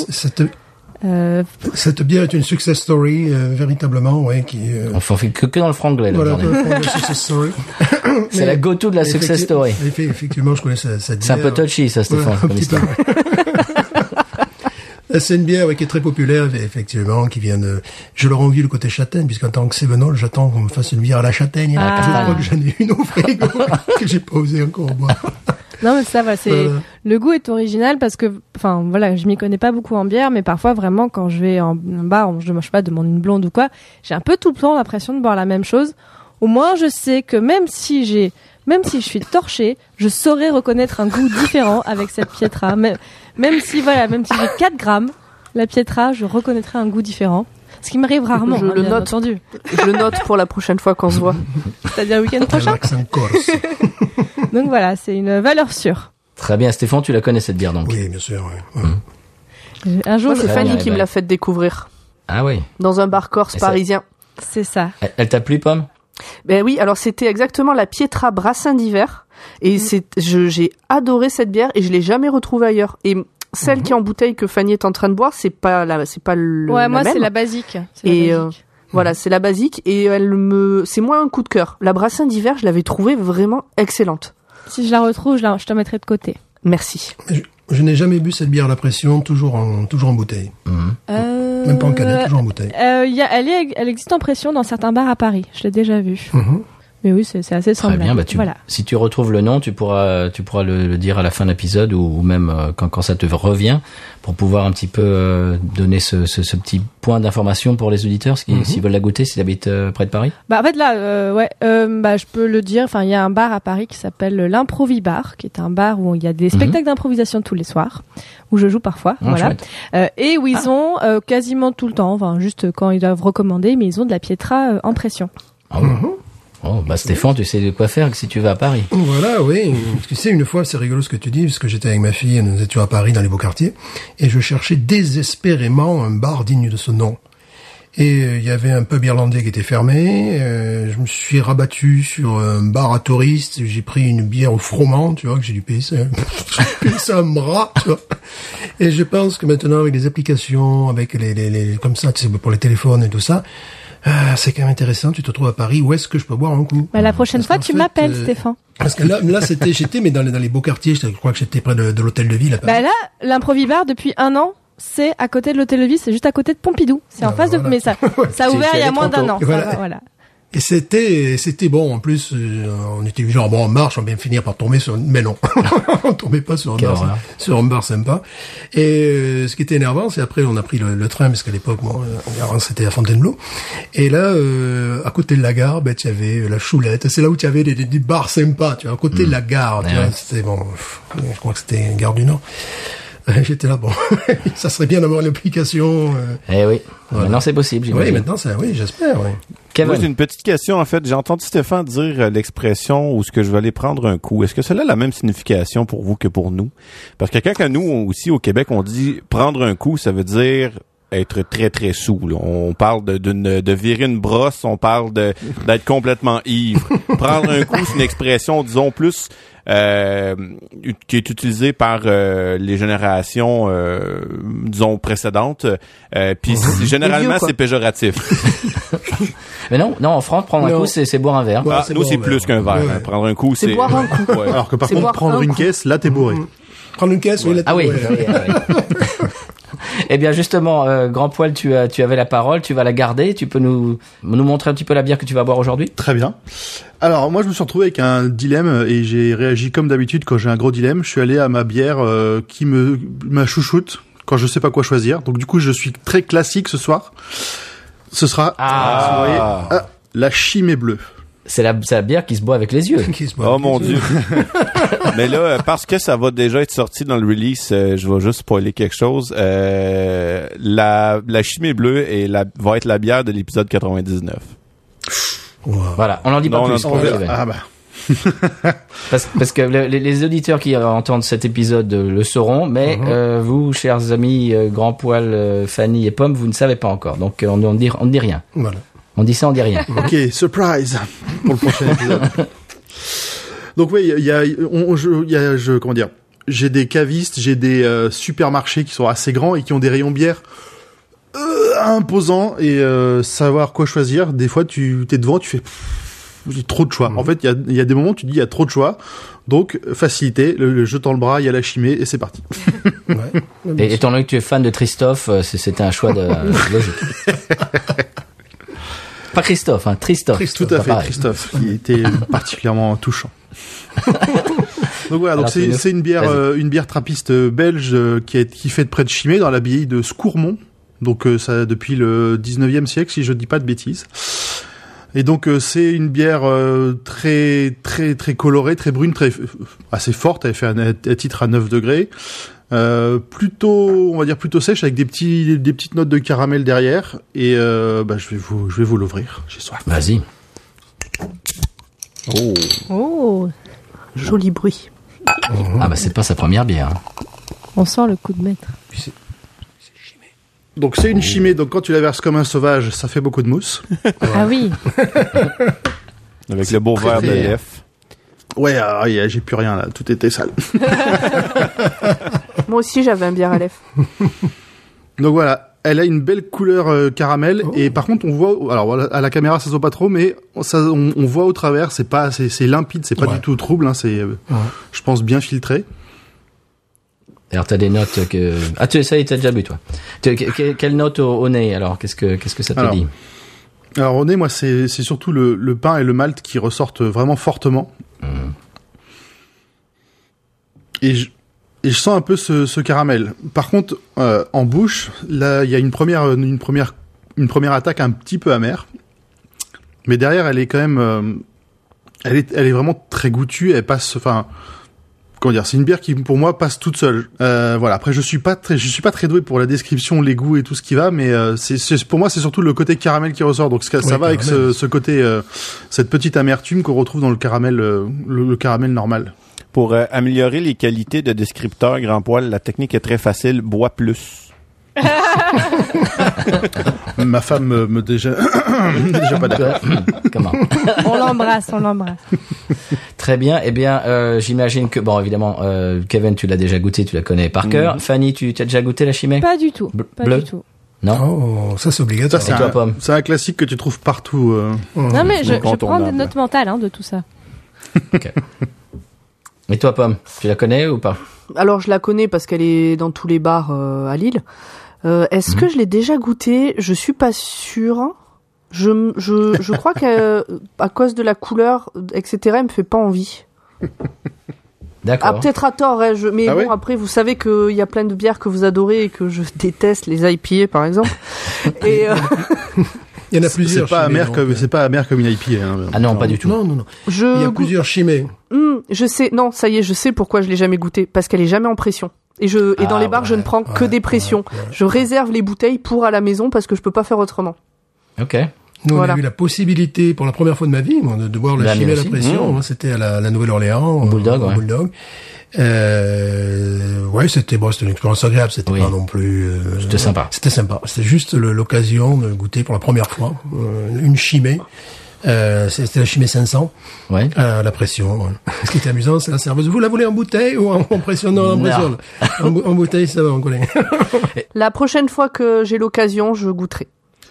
Cette, Euh, cette bière est une success story, euh, véritablement, ouais, qui, euh, On fait que, que dans le franglais, là, voilà. [laughs] C'est la go to de la success story. effe- Effectivement, je connais cette, cette C'est un peu touchy, ça, Stéphane, Ouais, un comme petit histoire. peu. [laughs] C'est une bière ouais, qui est très populaire, effectivement, qui vient de... Je leur envie le côté châtaigne, puisqu'en tant que Cévenol, j'attends qu'on me fasse une bière à la châtaigne. Ah. Je crois que j'en ai une au frigo, [laughs] que j'ai pas osé encore boire. Non mais ça va, c'est Voilà. le goût est original parce que enfin voilà, je m'y connais pas beaucoup en bière mais parfois vraiment quand je vais en bar, je ne sais pas demande une blonde ou quoi, j'ai un peu tout le temps l'impression de boire la même chose. Au moins je sais que même si j'ai même si je suis torchée, je saurais reconnaître un goût différent avec cette pietra. Même, même si voilà, même si j'ai 4 grammes, la pietra, je reconnaîtrai un goût différent. Ce qui m'arrive rarement, Je hein, le note. entendu. Je le note pour la prochaine fois qu'on se voit. [laughs] C'est-à-dire le week-end Un prochain. [laughs] Donc voilà, c'est une valeur sûre. Très bien, Stéphane, tu la connais cette bière, donc. Oui, bien sûr. ouais. Ouais. Un jour, c'est Fanny bien, qui me l'a fait découvrir Ah oui. dans un bar corse Et parisien. c'est ça. Elle, elle t'a plu, Pomme? Ben oui, alors c'était exactement la Pietra Brassin d'hiver. Mm. Et c'est, je, j'ai adoré cette bière et je l'ai jamais retrouvée ailleurs. Et celle qui est en bouteille que Fanny est en train de boire, c'est pas la, c'est pas le, Ouais, la moi, même. c'est la basique. C'est la Et, euh, basique. Voilà, c'est la basique et elle me, c'est moins un coup de cœur. La Brassin d'hiver, je l'avais trouvée vraiment excellente. Si je la retrouve, je, la, je te mettrai de côté. Merci. Je, je n'ai jamais bu cette bière à la pression, toujours en, toujours en bouteille. Euh... Même pas en canette, toujours en bouteille. euh, y a, elle, est, elle existe en pression dans certains bars à Paris. Je l'ai déjà vue. Mhm. Mais oui, c'est assez Très semblable. bien, bah tu, Voilà. si tu retrouves le nom, tu pourras, tu pourras le, le dire à la fin de l'épisode ou, ou même euh, quand, quand ça te revient pour pouvoir un petit peu euh, donner ce, ce, ce petit point d'information pour les auditeurs s'ils Mhm. s'ils veulent la goûter, s'ils habitent euh, près de Paris. Bah en fait là, euh, ouais, euh, bah je peux le dire. Enfin, il y a un bar à Paris qui s'appelle l'Improvibar, qui est un bar où il y a des spectacles d'improvisation tous les soirs, où je joue parfois, Ah, voilà. Euh, et où ils ont euh, quasiment tout le temps, enfin juste quand ils doivent recommander, mais ils ont de la pietra euh, en pression. Ah ouais. Oh, bah Stéphane, tu sais de quoi faire si tu vas à Paris. Voilà, oui. Tu sais, une fois, c'est rigolo ce que tu dis, parce que j'étais avec ma fille, nous étions à Paris, dans les beaux quartiers, et je cherchais désespérément un bar digne de ce nom. Et euh, il y avait un pub irlandais qui était fermé. euh, je me suis rabattu sur un bar à touristes. J'ai pris une bière au froment, tu vois, que j'ai dû payer ça. payé ça un bras, tu vois. Et je pense que maintenant, avec les applications, avec les, les, les comme ça, tu sais, pour les téléphones et tout ça, ah, c'est quand même intéressant. Tu te trouves à Paris. Où est-ce que je peux boire un coup? Bah, la prochaine Parce fois, tu m'appelles, euh, Stéphane. parce que là, là, c'était, j'étais, mais dans les, dans les beaux quartiers, je crois que j'étais près de, de l'hôtel de ville à Paris. Bah là, l'Improvibar depuis un an. C'est à côté de l'hôtel de ville, c'est juste à côté de Pompidou. C'est en Ah, face voilà. de, mais ça, [laughs] ça a ouvert il y a moins d'un an. ça Voilà. va, voilà. Et c'était, c'était bon. En plus, euh, on était genre, bon, on marche, on va bien finir par tomber sur, mais non. [laughs] on tombait pas sur un Quelle bar, horreur. sur un bar sympa. Et euh, ce qui était énervant, c'est après, on a pris le, le train, parce qu'à l'époque, bon, euh, avant, c'était à Fontainebleau. Et là, euh, à côté de la gare, ben, tu avais la choulette. C'est là où tu avais des, des, des bars sympas, tu vois, à côté de la gare. Tu Ouais, vois, c'était bon, je crois que c'était Gare du Nord. [laughs] J'étais là, bon, [laughs] ça serait bien d'avoir une application. euh. Eh oui. Maintenant, c'est possible, Oui, maintenant, ça, oui, j'espère, oui. Kevin. Moi, j'ai une petite question, en fait. J'ai entendu Stéphane dire euh, l'expression où ce que je vais aller prendre un coup. Est-ce que cela a la même signification pour vous que pour nous? Parce que quand à nous, aussi, au Québec, on dit prendre un coup, ça veut dire être très, très sous. là. On parle de, d'une- de virer une brosse, on parle de, d'être complètement ivre. [laughs] prendre un coup, c'est une expression, disons, plus euh, qui est utilisée par euh, les générations, euh, disons, précédentes. Euh, Puis généralement, c'est péjoratif. [laughs] Mais non, non, en France, prendre un Non. coup, c'est, c'est boire un verre. Ah, c'est nous, c'est plus qu'un verre. Ouais. hein. Prendre un coup, C'est boire un coup. Ouais. Alors que par contre, prendre un une coup. caisse, là, t'es bourré. Prendre une caisse, oui, là, Ah oui. oui, oui. [laughs] Eh bien, justement, euh, Grand Poil, tu, as, tu avais la parole, tu vas la garder. Tu peux nous, nous montrer un petit peu la bière que tu vas boire aujourd'hui? Très bien. Alors moi je me suis retrouvé avec un dilemme et j'ai réagi comme d'habitude quand j'ai un gros dilemme. Je suis allé à ma bière euh, qui me ma chouchoute quand je sais pas quoi choisir. Donc du coup je suis très classique ce soir. Ce sera Ah. vous voyez, ah, la chimée bleue. C'est la, bière qui se boit avec les yeux. [laughs] Qui se boit Oh mon dieu. [laughs] Mais là, euh, parce que ça va déjà être sorti dans le release, euh, je vais juste spoiler quelque chose. Euh, la, la chimie bleue est la, va être la bière de l'épisode 99. Wow. Voilà, on n'en dit pas Non, plus. On. Ah bah. [laughs] Parce, parce que le- les, les auditeurs qui entendent cet épisode le sauront, mais euh, vous, chers amis euh, Grand Poil, euh, Fanny et Pomme, vous ne savez pas encore. Donc euh, on ne dit, on ne dit rien. Voilà. On dit ça, on dit rien. Ok, surprise pour le prochain épisode. Donc oui, il y a, on, je, il y a, je, comment dire, j'ai des cavistes, j'ai des euh, supermarchés qui sont assez grands et qui ont des rayons bière euh, imposants et euh, savoir quoi choisir. Des fois, tu t'es devant, tu fais pff, j'ai trop de choix. En fait, il y a, il y a des moments où tu dis il y a trop de choix. Donc facilité, le, le je tends le bras, il y a la chimée et c'est parti. Ouais. Et étant donné que tu es fan de Christophe, euh, c'est- c'était un choix de, [laughs] logique. [laughs] Pas Christophe, hein, Christophe. Tout à fait. Christophe, qui était [laughs] particulièrement touchant. [laughs] donc voilà, donc c'est une bière, euh, une bière trappiste euh, belge euh, qui est qui fait de près de Chimay dans l'abbaye de Scourmont. Donc euh, ça depuis le 19e siècle, si je dis pas de bêtises. Et donc c'est une bière très très très colorée, très brune, très assez forte. Elle fait un, un titre à 9 degrés. Euh, plutôt, on va dire plutôt sèche avec des petits des petites notes de caramel derrière. Et euh, bah, je vais vous je vais vous l'ouvrir. J'ai soif. Vas-y. Oh. Oh, Joli bruit. Ah bah c'est pas sa première bière. hein. on sent le coup de maître. Donc c'est une chimée, donc quand tu la verses comme un sauvage, ça fait beaucoup de mousse. Ah oui, [laughs] Avec le beau verre de lef. Ouais, j'ai plus rien là, tout était sale. [laughs] Moi aussi, j'avais un bière à l'EF. [laughs] Donc voilà, elle a une belle couleur euh, caramel et par contre on voit, alors voilà, à la caméra ça se voit pas trop, mais ça, on, on voit au travers, c'est pas, c'est limpide, c'est pas Ouais. du tout trouble, hein, c'est, euh, Ouais. je pense bien filtré. Alors t'as des notes que... Ah tu ça y est, t'as déjà bu toi. Tu- que- que- quelle note au, au nez alors? Qu'est-ce que qu'est-ce que ça te Alors, dit? Alors au nez, moi c'est c'est surtout le, le pain et le malt qui ressortent vraiment fortement. Et je, et je sens un peu ce, ce caramel. Par contre, euh, en bouche, là, il y a une première, une première, une première attaque un petit peu amère. Mais derrière, elle est quand même, euh, elle est, elle est vraiment très goûtue. Elle passe, enfin, comment dire, c'est une bière qui, pour moi, passe toute seule. Euh, voilà. Après, je suis pas très, je suis pas très doué pour la description, les goûts et tout ce qui va, mais euh, c'est, c'est- pour moi, c'est surtout le côté caramel qui ressort. Donc ça, va avec ce, ce côté, euh, cette petite amertume qu'on retrouve dans le caramel, euh, le, le caramel normal. Pour euh, améliorer les qualités de descripteur grand poil, la technique est très facile. Bois plus. [laughs] Ma femme me, me déjà, [coughs] déjà pas d'accord. [coughs] Comment on l'embrasse, on l'embrasse. Très bien. Eh bien, euh, j'imagine que bon, évidemment, euh, Kevin, tu l'as déjà goûté, tu la connais par cœur. Fanny, tu as déjà goûté la chimée? Pas du tout, Bleu- pas bleu. du tout. Non? Oh, ça c'est Ça, obligatoire. c'est un, Pomme? c'est un classique que tu trouves partout. euh. Non mais je, je prends des notes mentales hein, de tout ça. [laughs] Et toi, Pomme, tu la connais ou pas? Alors, je la connais parce qu'elle est dans tous les bars euh, à Lille. Euh, Est-ce que je l'ai déjà goûtée Je suis pas sûre. Je, je, je crois qu'à à cause de la couleur, etc., elle me fait pas envie. [laughs] Ah, D'accord. peut-être à tort, hein, je, mais Ah bon, après, vous savez qu'il y a plein de bières que vous adorez et que je [laughs] déteste, les IPA par exemple. [laughs] et euh, Il y en a C'est plusieurs. pas chimées, amer comme, euh, c'est pas amer comme une IPA. Hein. ah non, pas du tout. Non, non, non. je Il y a plusieurs chimées. Hmm, je sais, non, ça y est, je sais pourquoi je l'ai jamais goûté. Parce qu'elle est jamais en pression. Et je et dans Ah, les bars, je ne prends que des pressions. ouais, ouais. Je réserve les bouteilles pour à la maison parce que je peux pas faire autrement. Ok. Nous, Voilà. on a eu la possibilité, pour la première fois de ma vie, moi, de, de boire la La chimie à la pression. Mmh. hein, C'était à la, la Nouvelle-Orléans. Bulldog, euh. Bulldog. Euh, ouais, c'était bon, c'était une expérience agréable. C'était Oui. pas non plus. euh, C'était sympa. C'était sympa. C'était juste l'occasion de goûter pour la première fois euh, une chimée. Euh, c'était la chimée 500 Ouais. à la pression. [laughs] Ce qui était amusant, c'est la serveuse. Vous la voulez en bouteille ou en, en pression? Non, en pression. En, bou- en bouteille, ça va, on connaît. [laughs] La prochaine fois que j'ai l'occasion, je goûterai.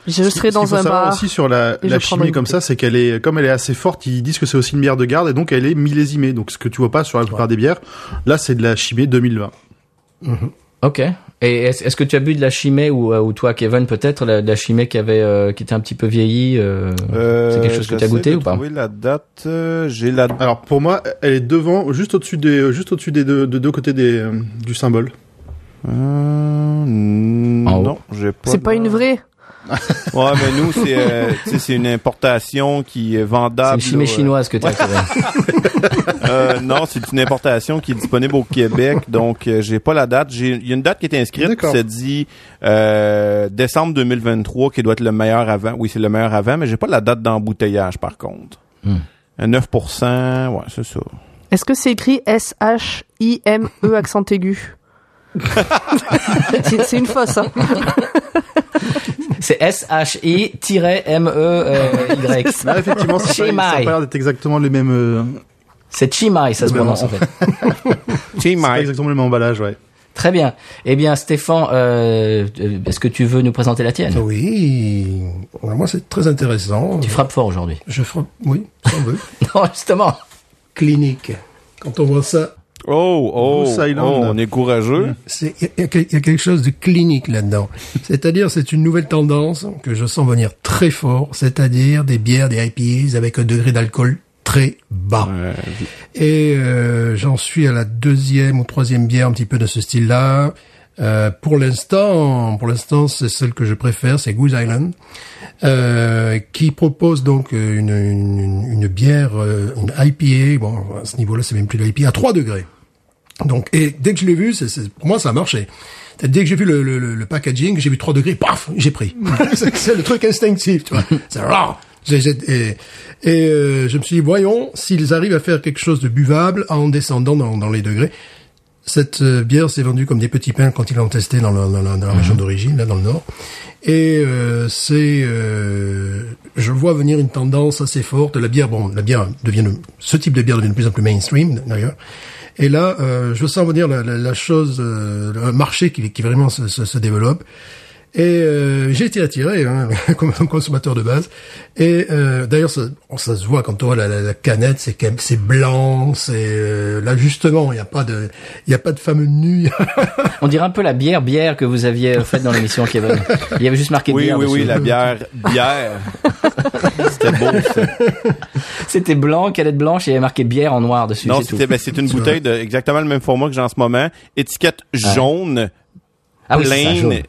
Je Ce serai dans un bar. aussi sur la, la chimie comme ça, c'est qu'elle est, comme elle est assez forte, ils disent que c'est aussi une bière de garde et donc elle est millésimée. Donc ce que tu vois pas sur la plupart des bières, là c'est de la chimée 2020. Ok. Et est-ce que tu as bu de la chimée ou, euh, ou toi, Kevin, peut-être la, de la chimée qui avait euh, qui était un petit peu vieillie euh, C'est quelque chose que tu as goûté de ou pas la date. euh, J'ai la. Alors pour moi, elle est devant, juste au-dessus des, juste au-dessus des deux, de deux côtés des, euh, du symbole. Euh, non, j'ai pas. C'est pas une vraie. Ouais, mais nous, c'est euh, c'est une importation qui est C'est vendable. une chimée là, euh, chinoise que tu as. Kevin. [laughs] Euh, non, c'est une importation qui est disponible au Québec, donc euh, j'ai pas la date. J'ai, il y a une date qui est inscrite, D'accord. ça dit euh, décembre 2023, qui doit être le meilleur avant. Oui, c'est le meilleur avant, mais j'ai pas la date d'embouteillage par contre. Hmm. Un 9%, ouais, c'est ça. Est-ce que c'est écrit S-H-I-M-E accent aigu? [laughs] C'est c'est une fausse. Hein. [laughs] C'est S-H-I-M-E-Y. Là [laughs] effectivement, ça, Chimay. ça a pas l'air d'être exactement les mêmes, euh, C'est Chimay, ça se prononce non. en fait. [laughs] c'est pas exactement le même emballage, ouais. Très bien. Eh bien, Stéphane, euh, euh, est-ce que tu veux nous présenter la tienne? Oui. Alors, moi, c'est très intéressant. Tu frappes fort aujourd'hui. Je frappe, oui, veut. [laughs] Non, justement. Clinique. Quand on voit ça, Oh, oh, Island. oh, on est courageux. c'est il y, y a quelque chose de clinique là-dedans. C'est-à-dire, c'est une nouvelle tendance que je sens venir très fort, c'est-à-dire des bières, des IPAs avec un degré d'alcool très bas. Et euh, j'en suis à la deuxième ou troisième bière un petit peu de ce style-là. Euh, pour l'instant, pour l'instant, c'est celle que je préfère, c'est Goose Island, euh, qui propose donc une, une, une bière, euh, une IPA. Bon, à ce niveau-là, c'est même plus de l'IPA à 3 degrés. Donc, et dès que je l'ai vu, c'est, c'est- pour moi, ça a marché. Dès que j'ai vu le, le, le- packaging, j'ai vu 3 degrés, paf, j'ai pris. [laughs] c'est, le truc instinctif, tu vois. [laughs] C'est rare. Et et euh, je me suis dit, voyons s'ils arrivent à faire quelque chose de buvable en descendant dans, dans les degrés. Cette euh, bière s'est vendue comme des petits pains quand ils l'ont testé dans la, dans la, dans la région d'origine, là dans le nord. Et euh, c'est, euh, je vois venir une tendance assez forte. La bière, bon, la bière devient, de- ce type de bière devient de plus en plus mainstream d'ailleurs. Et là, euh, je sens venir la, la, la chose, euh, un marché qui, qui vraiment se, se, se développe. Et euh, j'ai été attiré hein, [laughs] comme un consommateur de base. Et euh, d'ailleurs, ça, ça se voit quand on voit la, la, la canette, c'est quand même- c'est blanc, c'est euh, là justement, il n'y a pas de, il y a pas de fameux nu. [laughs] On dirait un peu la bière, bière que vous aviez faite dans l'émission, Kevin. Il y avait juste marqué oui, bière. oui, oui, dessus. la bière, bière. [laughs] C'était beau, ça. [laughs] C'était blanc, canette blanche, et il y avait marqué bière en noir dessus. Non, c'est c'était, ben, c'est une bouteille de exactement le même format que j'ai en ce moment. Étiquette jaune, Ah oui, c'est ça, plain, jaune.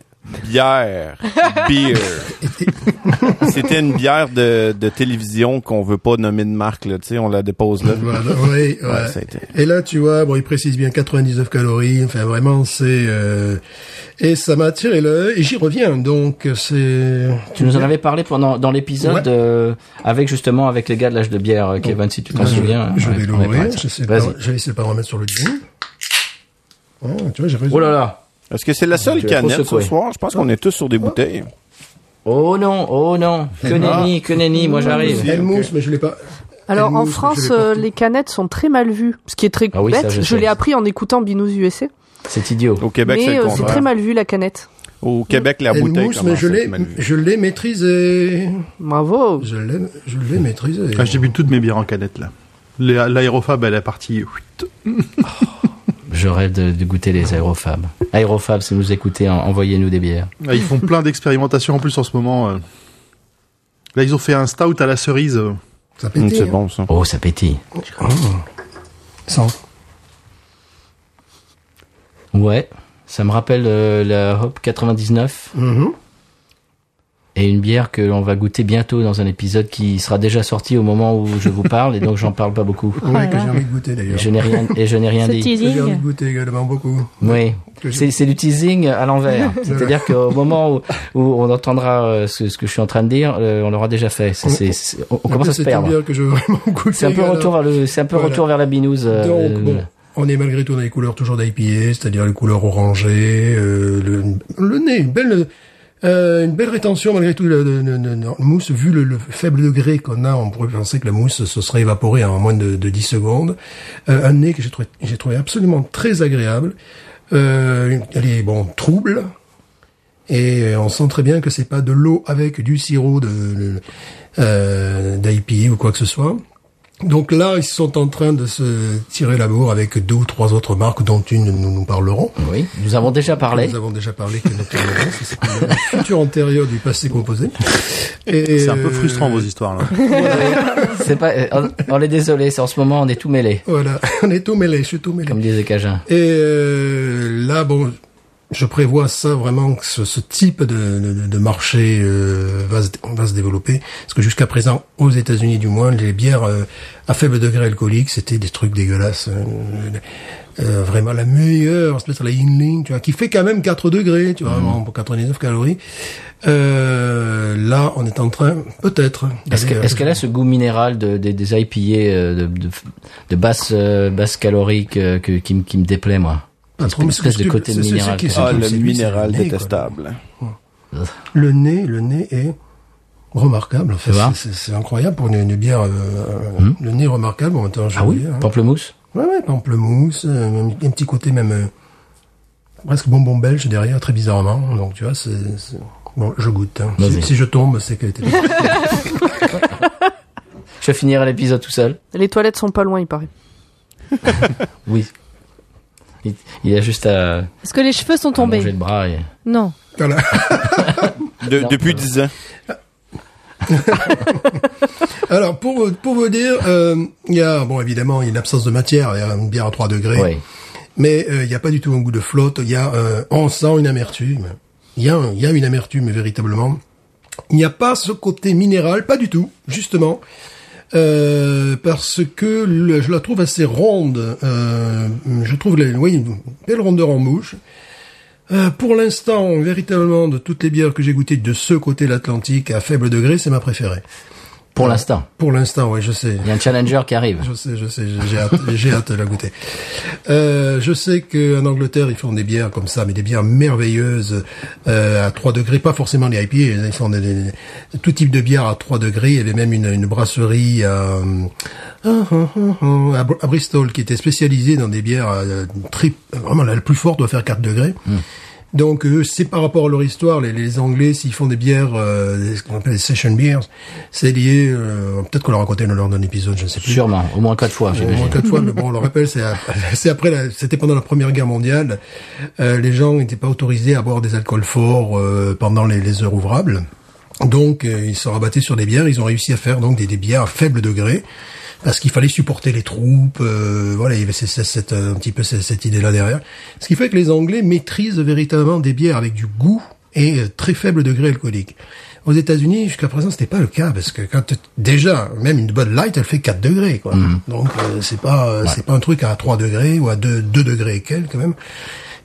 Bière, beer. [laughs] C'était une bière de, de télévision qu'on veut pas nommer de marque, là, tu sais, on la dépose là. voilà, oui, ouais. Et là, tu vois, bon, il précise bien 99 calories. Enfin, vraiment, c'est euh, et ça m'a attiré l'œil. Et j'y reviens. Donc, c'est. Tu nous en avais parlé pendant dans l'épisode Ouais. euh, avec justement avec les gars de l'âge de bière, euh, Kevin, si tu t'en Je- souviens. Je Ouais, vais l'ouvrir. de ça. J'essaie de Vas-y. pas- le remettre sur le jean. Ah, tu vois, j'ai raison. Oh là là. Est-ce que c'est la seule canette ce soir? Je pense qu'on est tous sur des bouteilles. Oh non, oh non. Que Ah. nenni, que nenni, moi j'arrive. Elle mousse, mais je l'ai pas. Alors en France, euh, les canettes sont très mal vues, ce qui est très Ah bête. je l'ai appris en écoutant Binous USA, C'est idiot. Au Québec, c'est euh, c'est très mal vu la canette. Au Québec, la Elle bouteille mousse, mais je l'ai, je l'ai maîtrisé. Bravo. Je l'ai, je l'ai maîtrisé. Ah, j'ai bu toutes mes bières en canette là. L'aérofab, elle est partie. [laughs] Je rêve de, de goûter les aérofabs. Aérofab, si vous écoutez, en- envoyez-nous des bières. Ah, Ils font plein d'expérimentations en plus en ce moment. euh. Là, ils ont fait un stout à la cerise. euh. Ça pétille. c'est hein. bon, ça. Oh, ça pétille. Sans. Ouais. Ça me rappelle euh, la Hop 99. Mhm. Et une bière que l'on va goûter bientôt dans un épisode qui sera déjà sorti au moment où je vous parle et donc j'en parle pas beaucoup. Oui, Voilà. que j'ai envie de goûter Et d'ailleurs. je n'ai rien et je n'ai rien dit. Que J'ai envie de goûter également beaucoup. Oui, c'est c'est du teasing à l'envers. C'est-à-dire qu'au moment où, où on entendra euh, ce, ce que je suis en train de dire, euh, on l'aura déjà fait. C'est- c'est- c'est- on, on En commence à se c'est une perdre. bière que je veux vraiment goûter. C'est un peu retour vers le, c'est un peu Voilà. retour vers la binouse. euh, Donc, euh, bon, on est malgré tout dans les couleurs toujours d'IPA, c'est-à-dire les couleurs orangées, euh, le, le nez, une belle, euh, une belle rétention malgré tout de, mousse. Vu le, le faible degré qu'on a, on pourrait penser que la mousse se serait évaporée en moins de, de 10 secondes. Euh, un nez que j'ai trouvé, absolument très agréable. Euh, elle est bon trouble. Et on sent très bien que c'est pas de l'eau avec du sirop de, de euh, d'IPA ou quoi que ce soit. Donc là, ils sont en train de se tirer la bourre avec deux ou trois autres marques dont une nous nous parlerons. Oui, nous avons déjà parlé. Nous avons déjà parlé que notre c'est une future antérieure du passé composé. Et C'est un peu euh, frustrant vos histoires là. [laughs] C'est pas, euh, on, on est désolé, c'est en ce moment on est tout mêlé, Voilà, [laughs] on est tout mêlé, je suis tout mêlé. comme disait Cajun. Et euh, là, bon, je prévois ça vraiment que ce, ce type de, de, de marché euh, va, se, va se développer. Parce que jusqu'à présent, aux États-Unis du moins, les bières euh, à faible degré alcoolique, c'était des trucs dégueulasses. Euh, euh, vraiment la meilleure, c'est peut-être la Yingling, tu vois, qui fait quand même 4 degrés, tu vois, vraiment, pour 99 calories. Euh, là, on est en train, peut-être. Est-ce qu'elle a ce goût minéral de, des- des IPA euh, de, de, de basse, basse calorique que, qui, qui me déplaît, moi? Ce espèce que de côté minéral, Ah, le minéral le nez, quoi. détestable. Le nez, le nez est remarquable. En fait, Tu vois c'est- incroyable pour une, une bière. euh, Hmm. Le nez est remarquable. En temps, Ah oui, dire, hein. pamplemousse Ouais, ouais, pamplemousse, euh, un petit côté même euh, presque bonbon belge derrière, très bizarrement. Donc tu vois, c'est c'est- bon, je goûte. hein. Si, si je tombe, c'est qu'elle était. Je [laughs] finirai l'épisode tout seul. Les toilettes sont pas loin, il paraît. Oui. Il, il a juste à, Est-ce que les cheveux sont tombés le bras et... Non. voilà. [laughs] De- Non. depuis 10 ans. [laughs] Alors pour vous- pour vous dire, euh, il y a bon évidemment il y a une absence de matière, il y a une bière à 3 degrés. Oui. mais euh, il n'y a pas du tout un goût de flotte. Il y a, euh, on sent une amertume. Il y a, il y a une amertume véritablement. Il n'y a pas ce côté minéral, pas du tout, justement, euh, parce que je la trouve assez ronde. Euh, je trouve, les, oui, une belle rondeur en bouche. Euh, pour l'instant, véritablement, de toutes les bières que j'ai goûtées de ce côté de l'Atlantique à faible degré, c'est ma préférée. Pour l'instant. Pour l'instant, oui, je sais. Il y a un challenger qui arrive. Je sais, je sais, j'ai hâte, [laughs] j'ai hâte de la goûter. Euh, je sais qu'en Angleterre, ils font des bières comme ça, mais des bières merveilleuses euh, à 3 degrés, pas forcément les IPA, ils font des, des- tout type de bières à 3 degrés. Il y avait même une, une brasserie à, à, à Br- à Bristol qui était spécialisée dans des bières euh, très, vraiment la plus forte doit faire 4 degrés. Donc euh, c'est par rapport à leur histoire, les, les Anglais s'ils font des bières, euh, ce qu'on appelle des session beers, c'est lié, euh, peut-être qu'on l'a raconté lors d'un épisode, je ne sais plus. Sûrement. Au moins quatre fois, Au moins quatre fois, mais bon, on le rappelle, c'est [laughs] après, c'était pendant la Première Guerre mondiale. Euh, les gens n'étaient pas autorisés à boire des alcools forts euh, pendant les, les heures ouvrables. Donc, euh, ils se rabattaient sur des bières. Ils ont réussi à faire donc des, des bières à faible degré parce qu'il fallait supporter les troupes. euh, voilà, il y avait cette, cette- un petit peu cette, cette idée-là derrière. Ce qui fait que les Anglais maîtrisent véritablement des bières avec du goût et euh, très faible degré alcoolique. Aux États-Unis, jusqu'à présent, c'était pas le cas parce que quand déjà, même une Bud Light, elle fait 4 degrés, quoi. Donc euh, c'est pas euh, c'est pas un truc à 3 degrés ou à 2, 2 degrés et quelques même.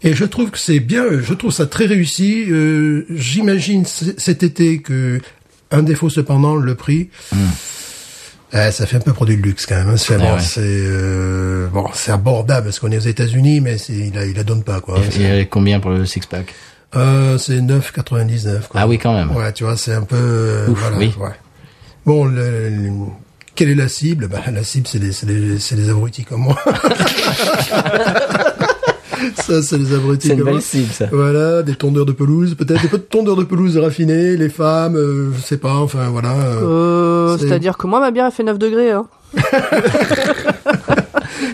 Et je trouve que c'est bien, je trouve ça très réussi. Euh, J'imagine cet été que un défaut cependant, le prix. Euh, ça fait un peu produit de luxe quand même. Hein. C'est Ouais, bon, ouais. c'est euh, bon, c'est abordable parce qu'on est aux États-Unis, mais il la, il la donne pas quoi. Et- et combien pour le six-pack Euh, c'est 9,99. quoi. Ah oui, quand même. Ouais, tu vois, c'est un peu. euh, Ouf, voilà, oui. ouais. Bon, le, le- quelle est la cible? Bah, La cible, c'est les, c'est les, c'est les abrutis comme moi. [laughs] [laughs] ça, c'est les abrutis C'est une belle cible, ça. Voilà, des tondeurs de pelouse, peut-être des peu de tondeurs de pelouse raffinés, les femmes, euh, je sais pas, enfin voilà. euh, Euh, C'est- C'est-à-dire que moi, ma bière, elle fait 9 degrés. Hein. [laughs]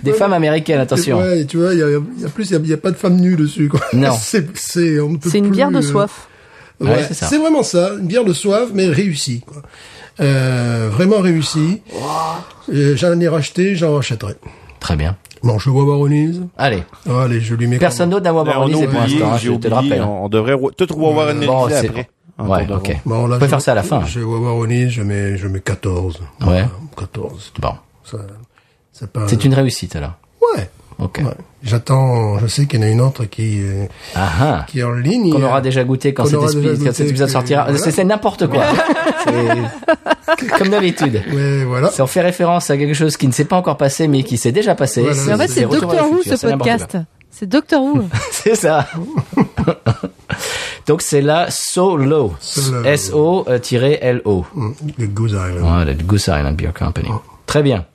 Des femmes américaines, attention. Ouais, tu vois, il y a, il y a plus, il y a- pas de femme nue dessus, quoi. Non. [laughs] c'est, c'est, on ne peut C'est une plus, bière de euh, soif. Ouais, Ouais, c'est ça. c'est vraiment ça, une bière de soif, mais réussie, quoi. Euh, vraiment réussie. Euh, J'en ai racheté, j'en rachèterai. Très bien. Bon, je vois Baronise. Allez. Allez, je lui mets. Personne d'autre n'a Là, voir on a Baronise pour l'instant, hein, je te le rappelle. on, devrait tout analyser c'est après. Ouais, ok. Bon, là, On peut faire ça à la fin. Je vais voir Oni, je mets, je mets 14. Ouais. Voilà, 14. Bon, Ça, c'est pas... c'est une réussite alors. Ouais. Ok. ouais. J'attends, je sais qu'il y en a une autre qui, euh, Ah ah. qui est en ligne. Qu'on aura euh, déjà goûté quand, qu'on cet, déjà quand goûté cet épisode que- sortira. voilà. C'est n'importe quoi. Comme d'habitude. [laughs] Ouais, voilà. C'est on fait référence à quelque chose qui ne s'est pas encore passé mais qui s'est déjà passé. Voilà. Mais en fait, c'est Doctor Who ce podcast. C'est Doctor Who. [laughs] C'est ça. [laughs] Donc c'est la Solo. Solo. S-O-L-O. Mm, Le Goose Island. Voilà, le Goose Island Beer Company. Très bien.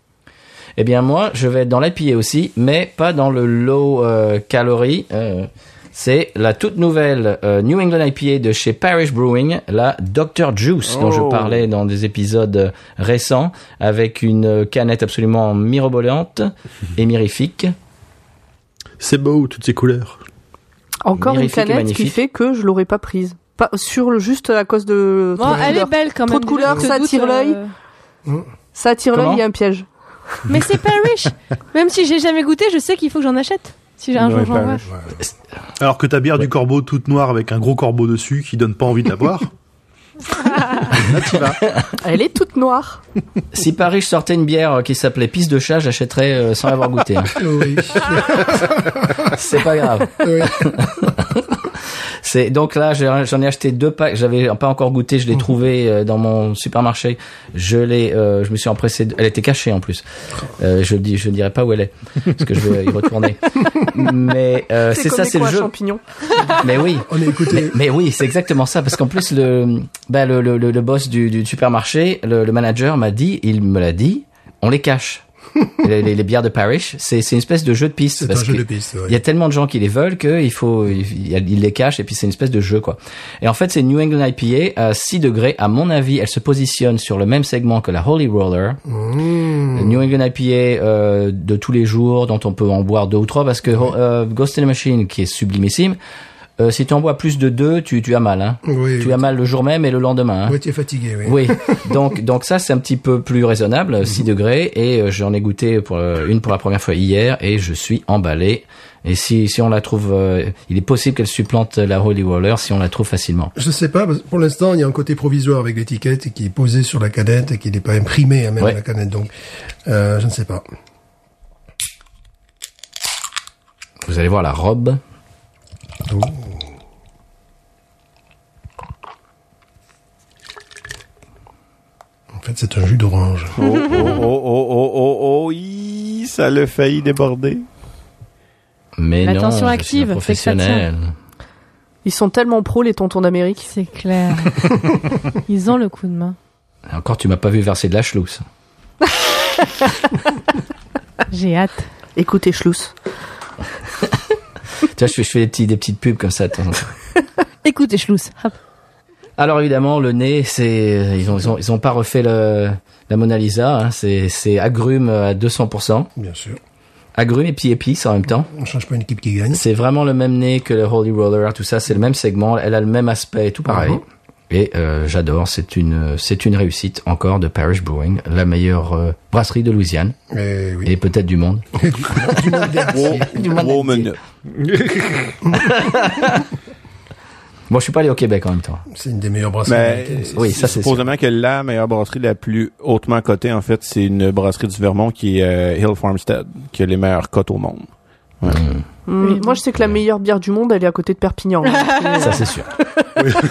Eh bien, moi, je vais être dans l'IPA aussi, mais pas dans le low euh, calorie. Euh, c'est la toute nouvelle euh, New England IPA de chez Parish Brewing, la Dr. Juice, dont je Oh. parlais dans des épisodes récents, avec une canette absolument mirobolante [laughs] et mirifique. C'est beau, toutes ces couleurs. Encore une Mirifique canette qui fait que je l'aurais pas prise. Pas sur le juste à cause de. Bon, trop de elle est couleurs. belle quand Trop même. de couleurs, ça attire l'œil. euh, Ça attire l'œil, il y a un piège. Mais c'est Parish. Même si j'ai jamais goûté, je sais qu'il faut que j'en achète. Si j'ai un jour Ouais, j'en vois. Parish. Alors que ta bière du corbeau toute noire avec un gros corbeau dessus qui donne pas envie de la boire. [laughs] Là, tu vas. Elle est toute noire. Si Parish sortait une bière euh, qui s'appelait Pisse de chat, j'achèterais euh, sans l'avoir goûté. hein. Oui. [laughs] C'est pas grave. oui. C'est donc là j'en ai acheté deux packs. J'avais pas encore goûté, je l'ai trouvé euh, dans mon supermarché. Je l'ai, euh, je me suis empressé. de- Elle était cachée en plus. Euh, je dis, je dirais pas où elle est parce que je vais y retourner. [laughs] Mais euh, c'est ça, c'est le jeu. champignons. [laughs] Mais oui. On est écouté. Mais oui, c'est exactement ça, parce qu'en plus le, bah, le, le, le, le boss du, du supermarché, le, le manager m'a dit, il me l'a dit, on les cache. [laughs] les, les, les bières de Parish, c'est une espèce de jeu de piste. Parce un jeu de piste. ouais. Il y a tellement de gens qui les veulent qu'il faut, il, il les cache et puis c'est une espèce de jeu quoi. Et en fait, c'est New England IPA à 6 degrés. À mon avis, elle se positionne sur le même segment que la Holy Roller. Mmh. New England IPA euh, de tous les jours, dont on peut en boire deux ou trois, parce que euh, Ghost in the Machine, qui est sublimissime, euh, si tu en bois plus de deux, tu, tu as mal. Hein. Oui, Tu oui. as mal le jour même et le lendemain. Hein. Ouais, tu es fatigué, oui. Oui, [laughs] donc donc ça c'est un petit peu plus raisonnable, 6 degrés et euh, j'en ai goûté pour euh, une pour la première fois hier et je suis emballé. Et si si on la trouve, il est possible qu'elle supplante la Holy Roller si on la trouve facilement. Je sais pas, pour l'instant, il y a un côté provisoire avec l'étiquette qui est posé sur la canette et qui n'est pas imprimé à même Ouais. la canette. Donc, euh, je ne sais pas. Vous allez voir la robe. En fait, c'est un jus d'orange. Oh, oh, oh, oh, oh, oh, oh, hi, ça l'a failli déborder. Mais non, L'attention je suis active, un c'est que ça professionnel. Ils sont tellement pros, les tontons d'Amérique. C'est clair. [laughs] Ils ont le coup de main. Encore, tu m'as pas vu verser de la chlousse. [laughs] J'ai hâte. Écoutez, Schluss. Tu vois, je fais, je fais des, petits, des petites pubs comme ça. de temps en temps. [laughs] Écoutez, Schluss. Hop. Alors évidemment, le nez, c'est ils ont ils ont ils ont pas refait le la Mona Lisa. Hein, c'est c'est agrumes à 200%. Bien sûr. Agrumes et puis épices en même temps. On change pas une équipe qui gagne. C'est vraiment le même nez que le Holy Roller, tout ça, c'est le même segment, elle a le même aspect, tout pareil. Mhm. Et euh, j'adore, c'est une c'est une réussite encore de Parish Brewing, la meilleure euh, brasserie de Louisiane Eh oui. et peut-être du monde. [laughs] du monde entier. Du monde minute. [laughs] Bon, je suis pas allé au Québec en même temps. C'est une des meilleures brasseries Mais américaines. oui, ça c'est sûr. supposément que la meilleure brasserie la plus hautement cotée, en fait, c'est une brasserie du Vermont qui est euh, Hill Farmstead, qui a les meilleures cotes au monde. Oui. Moi, je sais que la meilleure bière du monde, elle est à côté de Perpignan. hein. [laughs] Ça c'est sûr.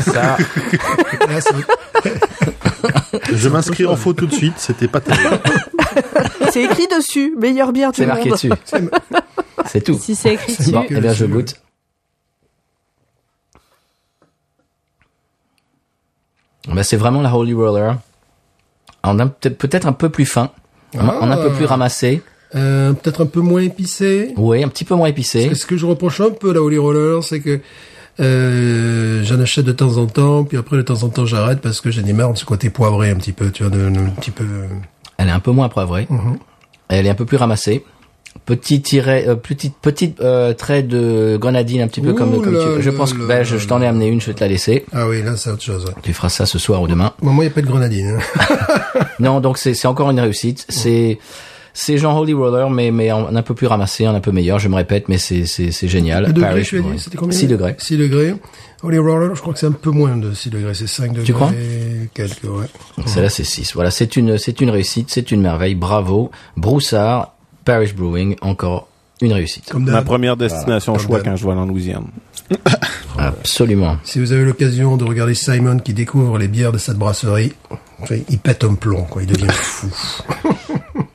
Ça, [laughs] Ah, c'est- Je m'inscris en faux tout de suite, c'était pas terrible. c'est écrit dessus, meilleure bière du c'est monde. marqué dessus. C'est tout. Si c'est écrit dessus. Bon, eh bien je goûte. Ben, c'est vraiment la Holy Roller. En un- peut- peut-être un peu plus fin, un peu plus ramassé. Euh, Peut-être un peu moins épicé. Oui, un petit peu moins épicé. Que ce que je reproche un peu à la Holy Roller, c'est que euh, j'en achète de temps en temps, puis après de temps en temps j'arrête parce que j'en ai marre de ce côté poivré un petit peu, tu vois, de, de- un petit peu. Elle est un peu moins poivrée. Mhm. Elle est un peu plus ramassée. Petit tiret, euh, petite petite euh, trait de grenadine un petit peu Ouh comme, comme là tu. Je là pense que ben, je, t'en ai amené une, je vais te la laisser. Ah oui, là c'est autre chose. ouais. Tu feras ça ce soir ou demain. Bon, moi il n'y a pas de grenadine. hein. [laughs] Non, donc c'est c'est encore une réussite. C'est C'est genre Holy Roller, mais mais en un peu plus ramassé, en un peu meilleur. Je me répète, mais c'est c'est c'est génial. Le degré, tu as dit, c'était combien 6 degrés. 6 degrés. Holy Roller, je crois que c'est un peu moins de 6 degrés, c'est 5 degrés. crois quelques, ouais. Celle-là, c'est 6. Voilà, c'est une, c'est une réussite, c'est une merveille. Bravo. Broussard, Parish Brewing, encore une réussite. Comme Ma première destination Comme choix quand je vais en Louisiane. [laughs] Absolument. Si vous avez l'occasion de regarder Simon qui découvre les bières de cette brasserie, enfin, il pète un plomb, quoi. Il devient fou. [laughs]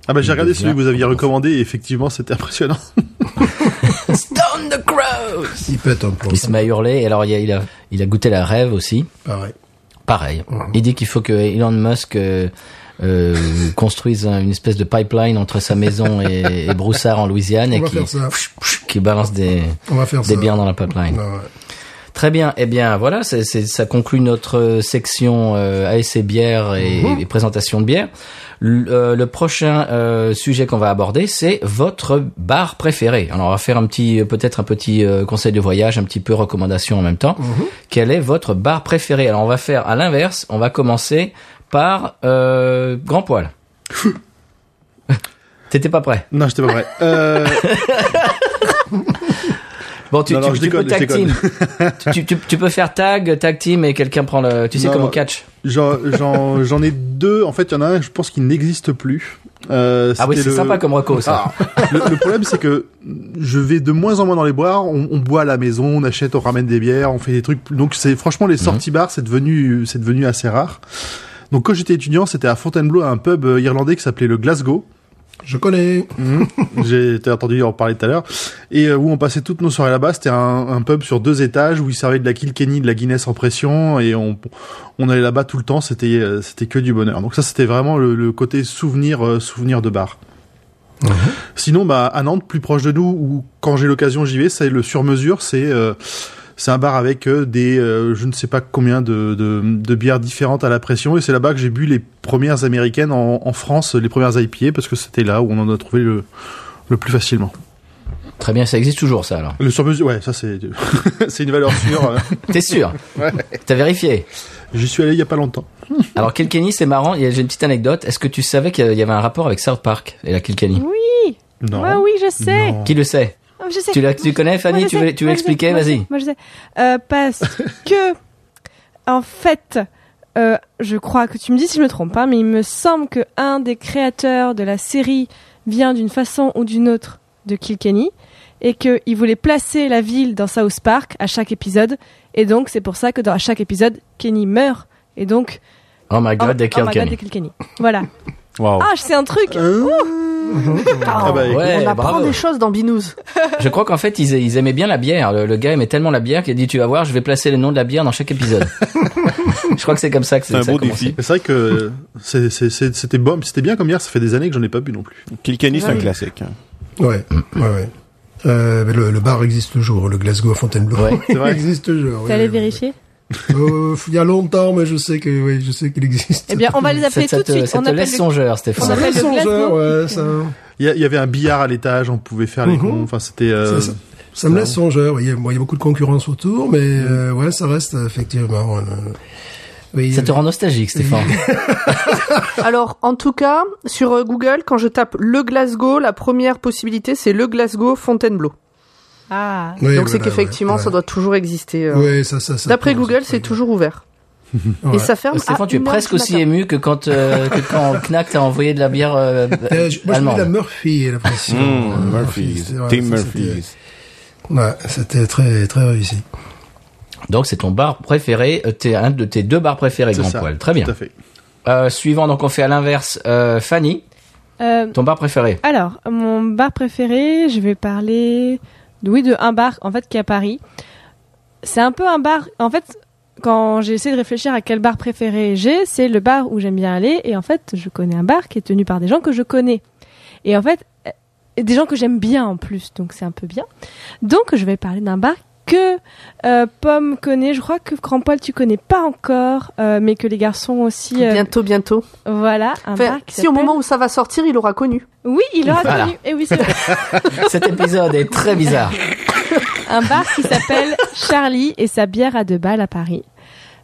Ah bah j'ai regardé celui que vous aviez recommandé et effectivement c'était impressionnant. [laughs] Stone the Crows! Il pète un plomb. Il se met à hurler. Et alors, il a, il a, il a goûté la rêve aussi. Pareil. Pareil. Il dit qu'il faut que Elon Musk euh, euh, construise un- une espèce de pipeline entre sa maison et, et Broussard en Louisiane On et qui, balance des, On va faire des ça. bières dans la pipeline. Ouais, ouais. Très bien. Eh bien, voilà, c'est, ça conclut notre euh, section euh, ASC bière et, Mhm. et présentation de bière. Le, euh, le prochain euh, sujet qu'on va aborder, c'est votre bar préféré. Alors, on va faire un petit, euh, peut-être un petit euh, conseil de voyage, un petit peu recommandation en même temps. Mhm. Quel est votre bar préféré? Alors, on va faire à l'inverse. On va commencer par euh, Grand Poil. [laughs] T'étais pas prêt Non, j'étais pas vrai. [laughs] Bon, tu, Non, tu, tu peux déconne, tag team. tu, tu, tu peux faire tag, tag team et quelqu'un prend le. Tu sais Non, comme au catch. J'en j'en- j'en ai deux. En fait, il y en a un, je pense qu'il n'existe plus. Euh, Ah oui, c'est le- sympa comme reco ça. Ah, le, le problème, c'est que je vais de moins en moins dans les bars. On, on boit à la maison, on achète, on ramène des bières, on fait des trucs. Donc, c'est franchement les sorties bars, c'est devenu, c'est devenu assez rare. Donc, quand j'étais étudiant, c'était à Fontainebleau, un pub irlandais qui s'appelait le Glasgow. Je connais. J'ai t'as entendu en parler tout à l'heure. Et euh, où on passait toutes nos soirées là-bas. C'était un, un pub sur deux étages où ils servaient de la Kilkenny, de la Guinness en pression. Et on, on allait là-bas tout le temps. C'était, euh, c'était que du bonheur. Donc ça, c'était vraiment le, le côté souvenir, euh, souvenir de bar. Sinon, bah, à Nantes, plus proche de nous, où quand j'ai l'occasion, j'y vais, c'est le sur-mesure. C'est, euh, c'est un bar avec euh, des, euh, je ne sais pas combien de, de, de bières différentes à la pression. Et c'est là-bas que j'ai bu les premières américaines en, en France, les premières IPA, parce que c'était là où on en a trouvé le, le plus facilement. Très bien, ça existe toujours ça alors. Le sur-mesure, ouais, ça c'est, [laughs] c'est une valeur sûre. [laughs] T'es sûr T'as vérifié J'y suis allé il y a pas longtemps. [laughs] Alors Kilkenny, c'est marrant. J'ai une petite anecdote. Est-ce que tu savais qu'il y avait un rapport avec South Park et la Kilkenny Oui, Non. ouais, oui, je sais. Non. Qui le sait Oh, Je sais. Tu, l'as- tu connais Fanny Tu sais. veux, tu veux expliquer. Vas-y. Moi, je sais. Euh, parce [laughs] que, en fait, euh, je crois que tu me dis si je me trompe pas, mais il me semble que un des créateurs de la série vient d'une façon ou d'une autre de Kilkenny et qu'il voulait placer la ville dans South Park à chaque épisode. Et donc, c'est pour ça que dans à chaque épisode, Kenny meurt. Et donc, Oh my oh, God, des oh my God, Kilkenny. Voilà. Wow. Ah, c'est un truc. Ah bah, Ouais, on apprend bravo. des choses dans Binous. [laughs] Je crois qu'en fait, ils, ils aimaient bien la bière. Le, le gars aimait tellement la bière qu'il a dit Tu vas voir, je vais placer le nom de la bière dans chaque épisode. [laughs] je crois que c'est comme ça que C'est un ça a beau commencé. défi. c'est vrai que c'était bon, c'était bien comme hier. Ça fait des années que j'en ai pas bu non plus. Kilkenny, c'est un classique. hein. Ouais, ouais, ouais. Euh, mais le, le bar existe toujours, le Glasgow à Fontainebleau. Ouais. [laughs] C'est vrai. Il existe toujours. T'es oui, allé oui, vérifier? Euh, Il y a longtemps, mais je sais que, oui, je sais qu'il existe. Eh bien, on va les appeler Ça, ça tout de te, suite. ça On te appelle laisse le- songeur, on Stéphane. appelle le songeur, Glasgow. ouais, ça, Il y, a- il y avait un billard à l'étage, on pouvait faire les Mhm. cons. Enfin, c'était. euh, ça, ça- ça me laisse songeur. oui. Il y, a, bon, il y a beaucoup de concurrence autour, mais euh, ouais, ça reste effectivement. euh, oui, Ça te rend nostalgique, Stéphane. [laughs] Alors, en tout cas, sur euh, Google, quand je tape le Glasgow, la première possibilité, c'est le Glasgow Fontainebleau. Ah. oui, Donc, c'est qu'effectivement, ouais, ça doit toujours exister. euh. Ouais, ça, ça, ça D'après Google, c'est toujours ouvert. [laughs] Ouais. Et ça ferme. Stéphane, tu es presque aussi matin. ému que quand, euh, [laughs] que quand Knack t'a envoyé de la bière euh, Euh, je- moi, je mets allemande. la Murphy la pression. Mmh, Euh, Murphy's. c'était- ouais, c'était- Murphy's. Ouais, c'était très, très réussi. Donc c'est ton bar préféré, t'es un de tes deux bars préférés, c'est Grand ça. Poil. Très bien. Tout à fait. Euh, suivant, donc on fait à l'inverse. Euh, Fanny, Euh, ton bar préféré alors, mon bar préféré, je vais parler, oui, de un bar en fait qui est à Paris. C'est un peu un bar. En fait, quand j'ai essayé de réfléchir à quel bar préféré j'ai, c'est le bar où j'aime bien aller. Et en fait, je connais un bar qui est tenu par des gens que je connais. Et en fait, euh, des gens que j'aime bien en plus. Donc c'est un peu bien. Donc je vais parler d'un bar que euh, Pomme connaît. Je crois que Grand Poil tu connais pas encore, euh, mais que les garçons aussi. euh, Bientôt, bientôt. voilà, un Enfin, si au moment où ça va sortir, il aura connu. Oui, il aura Voilà. connu. Et oui, c'est vrai. [laughs] Cet épisode est très bizarre. un bar qui s'appelle Charlie et sa bière à deux balles à Paris.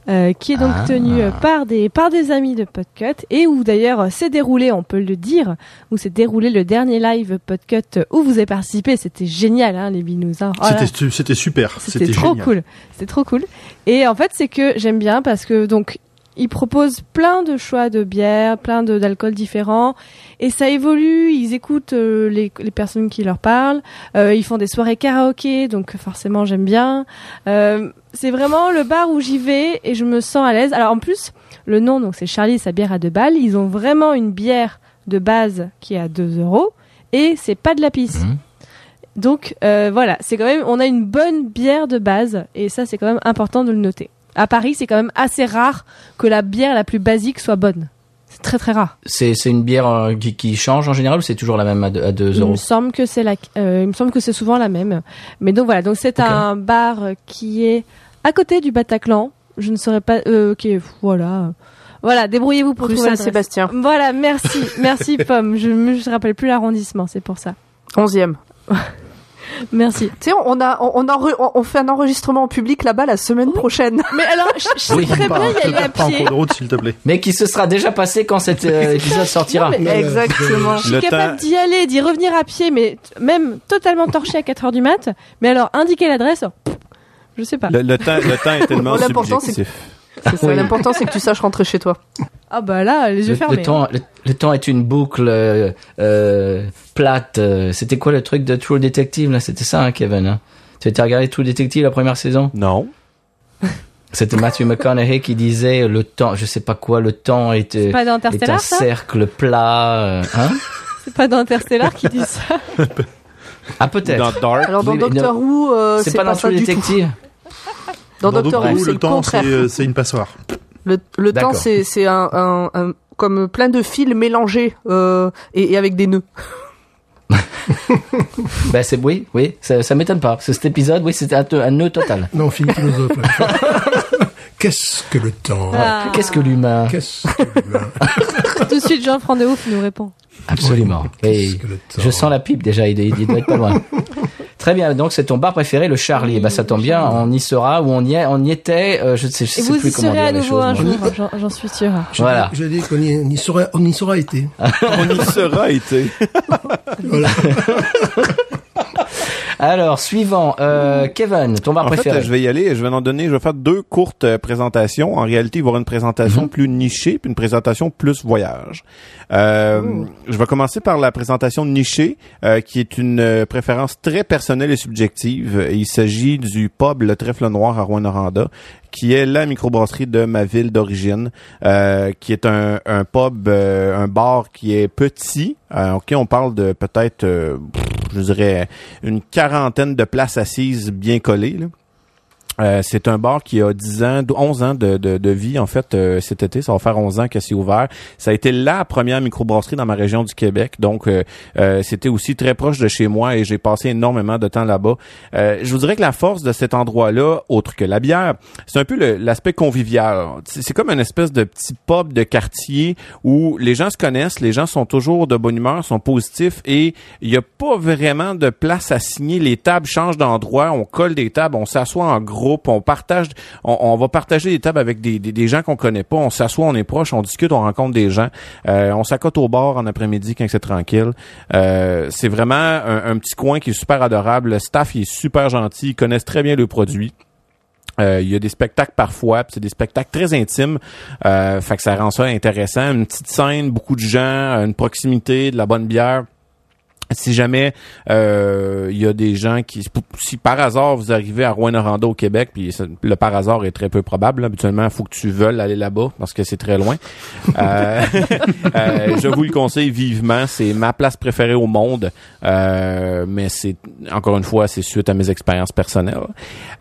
Euh, qui est donc Ah. tenu euh, par des par des amis de Podcut et où d'ailleurs s'est déroulé, on peut le dire, où s'est déroulé le dernier live Podcut où vous avez participé. C'était génial, hein, les binous. hein. Oh. C'était c'était super. C'était C'était trop génial. cool. C'était trop cool. Et en fait, c'est que j'aime bien parce que donc ils proposent plein de choix de bières, plein d'alcools différents et ça évolue. Ils écoutent euh, les, les personnes qui leur parlent. Euh, ils font des soirées karaoké, donc forcément j'aime bien. Euh, c'est vraiment le bar où j'y vais et je me sens à l'aise. Alors en plus, le nom donc c'est Charlie et sa bière à deux balles. Ils ont vraiment une bière de base qui est à 2 euros et c'est pas de la pisse. Mhm. Donc euh, voilà, c'est quand même, on a une bonne bière de base et ça c'est quand même important de le noter. À Paris, c'est quand même assez rare que la bière la plus basique soit bonne. C'est très très rare. C'est c'est une bière euh, qui, qui change en général ou c'est toujours la même à 2 Il euros me semble que c'est la, euh, il me semble que c'est souvent la même. Mais donc voilà, donc c'est un bar qui est à côté du Bataclan. Je ne saurais pas, euh, ok, voilà, voilà, débrouillez-vous pour Rue trouver. Saint-Sébastien. Voilà, merci, merci [laughs] Pomme. Je je me rappelle plus l'arrondissement, c'est pour ça. 11e. [laughs] Merci. Tu sais, on a, on, on, on- fait un enregistrement en public là-bas la semaine prochaine. [laughs] Mais alors, je, je sais très bien y aller à perds pas en pied. cours de route, s'il te plaît. Mais qui se sera déjà passé quand cet euh, [laughs] épisode sortira. Non, mais- Exactement. Je suis Le capable d'y aller, d'y revenir à pied, mais même totalement torché à 4 heures du mat. Mais alors, indiquer l'adresse, je sais pas. Le, le temps, le temps est tellement Bon, l'important, c'est subjectif. C'est ça. Oui. L'important, c'est que tu saches rentrer chez toi. Ah bah là, les yeux Le, fermés. le temps, le, le temps est une boucle euh, euh, plate. euh, C'était quoi le truc de True Detective là? C'était ça, hein, Kevin. Hein tu as regardé True Detective la première saison? Non. [laughs] C'était Matthew McConaughey qui disait le temps, je sais pas quoi, le temps est, C'est pas dans est un ça? cercle plat. hein? [laughs] C'est pas dans Interstellar qui dit ça? Ah peut-être. Dans Dark. Alors dans Doctor. Who, euh, C'est c'est pas pas, dans ça True du tout. Detective. [laughs] Dans Doctor Who, c'est le le temps, c'est euh, c'est une passoire. Le, temps, c'est c'est un, un, un- comme plein de fils mélangés euh, et, et avec des nœuds. [laughs] Ben c'est oui, oui, ça, ça m'étonne pas. Cet épisode, oui, c'était un, un nœud total. [laughs] Non, Philippe philosophe. [laughs] Qu'est-ce que le temps Ah. Qu'est-ce que l'humain Qu'est-ce que l'humain Tout de suite, Jean-Franc de Ouf nous répond. Absolument. Qu'est-ce Et que le temps je sens la pipe déjà, il, il doit être pas loin. Très bien, donc c'est ton bar préféré, le Charlie. Oui, bah ça tombe bien, on y sera ou on y est, on y était. euh, je ne sais, je Et sais vous plus y comment serez dire à les nouveau choses. un moi. jour, j'en- suis sûre. J'ai [laughs] Voilà. J'ai dit qu'on y, on y sera, on y sera été. On y sera été. Voilà. [laughs] Alors suivant, euh, Kevin, ton bar En préféré. fait, je vais y aller. Je vais en donner. Je vais faire deux courtes euh, présentations. En réalité, il va y avoir une présentation Mhm. plus nichée, puis une présentation plus voyage. Euh, Je vais commencer par la présentation nichée, euh, qui est une euh, préférence très personnelle et subjective. Il s'agit du pub Le Trèfle Noir à Rouen-Noranda, qui est la microbrasserie de ma ville d'origine, euh, qui est un, un pub, euh, un bar qui est petit. Euh, ok, on parle de peut-être, euh, je dirais, une quarantaine de places assises bien collées. là. Euh, c'est un bar qui a 10 ans, 11 ans de, de, vie en fait euh, cet été. Ça va faire 11 ans que c'est ouvert. Ça a été la première microbrasserie dans ma région du Québec. Donc euh, c'était aussi très proche de chez moi et j'ai passé énormément de temps là-bas. Je vous dirais que la force de cet endroit-là, autre que la bière, c'est un peu l'aspect convivial. C'est comme une espèce de petit pub de quartier où les gens se connaissent, les gens sont toujours de bonne humeur, sont positifs et il n'y a pas vraiment de place à signer. Les tables changent d'endroit, on colle des tables, on s'assoit en on partage, on, va partager des tables avec des, des, gens qu'on connaît pas, on s'assoit, on est proche, on discute, on rencontre des gens, Euh, on s'accote au bar en après-midi quand c'est tranquille. Euh, c'est vraiment un, petit coin qui est super adorable. Le staff est super gentil, ils connaissent très bien le produit. Euh, il y a des spectacles parfois, c'est des spectacles très intimes, euh, fait que ça rend ça intéressant. Une petite scène, beaucoup de gens, une proximité, de la bonne bière. Si jamais euh, il y a des gens qui, si par hasard vous arrivez à Rouen-Noranda au Québec, puis ça- le par hasard est très peu probable, là. habituellement il faut que tu veuilles aller là-bas parce que c'est très loin. Euh, [laughs] euh, je vous le conseille vivement, c'est ma place préférée au monde, euh, mais c'est encore une fois c'est suite à mes expériences personnelles.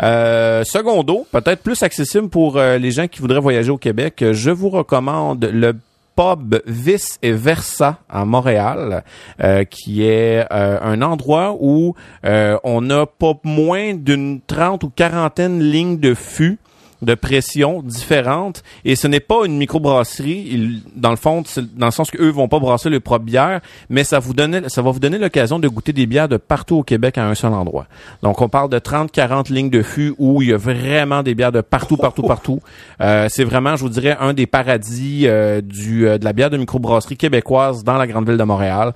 Euh, secondo, peut-être plus accessible pour les gens qui voudraient voyager au Québec, je vous recommande le pub Vice et Versa à Montréal, euh, qui est euh, un endroit où euh, on a pas moins d'une trente ou quarantaine lignes de fûts de pression différentes. Et ce n'est pas une microbrasserie. Ils- dans le fond dans le sens que eux vont pas brasser leur propre bière mais ça vous donne ça va vous donner l'occasion de goûter des bières de partout au Québec à un seul endroit. Donc on parle de 30 40 lignes de fût où il y a vraiment des bières de partout partout partout. Euh, c'est vraiment je vous dirais un des paradis euh, du euh, de la bière de microbrasserie québécoise dans la grande ville de Montréal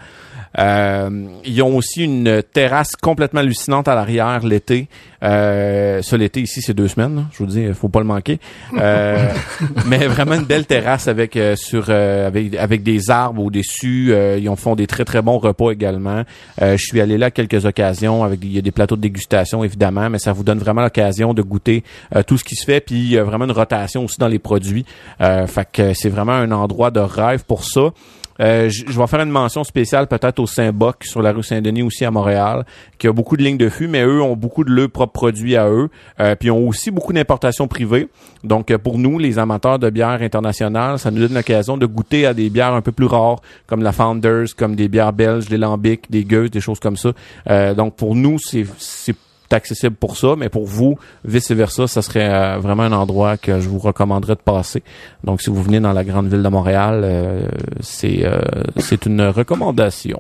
ils ont aussi une terrasse complètement hallucinante à l'arrière l'été. Euh, ça, l'été ici, c'est deux semaines. là. Je vous dis, il faut pas le manquer. Euh, [laughs] mais vraiment une belle terrasse avec euh, sur euh, avec avec des arbres au-dessus. Euh, ils en font des très très bons repas également. Euh, je suis allé là à quelques occasions. Avec il y a des plateaux de dégustation évidemment, mais ça vous donne vraiment l'occasion de goûter euh, tout ce qui se fait. Puis il y a vraiment une rotation aussi dans les produits. Euh, fait que c'est vraiment un endroit de rêve pour ça. Euh, je vais faire une mention spéciale peut-être au Saint-Boc sur la rue Saint-Denis aussi à Montréal, qui a beaucoup de lignes de fût, mais eux ont beaucoup de leurs propres produits à eux, euh, puis ont aussi beaucoup d'importations privées. Donc euh, pour nous, les amateurs de bières internationales, ça nous donne l'occasion de goûter à des bières un peu plus rares, comme la Founders, comme des bières belges, des lambics, des gueuses, des choses comme ça. Euh, donc pour nous, c'est accessible pour ça, mais pour vous, vice versa, ça serait euh, vraiment un endroit que je vous recommanderais de passer. Donc, si vous venez dans la grande ville de Montréal, euh, c'est euh, c'est une recommandation.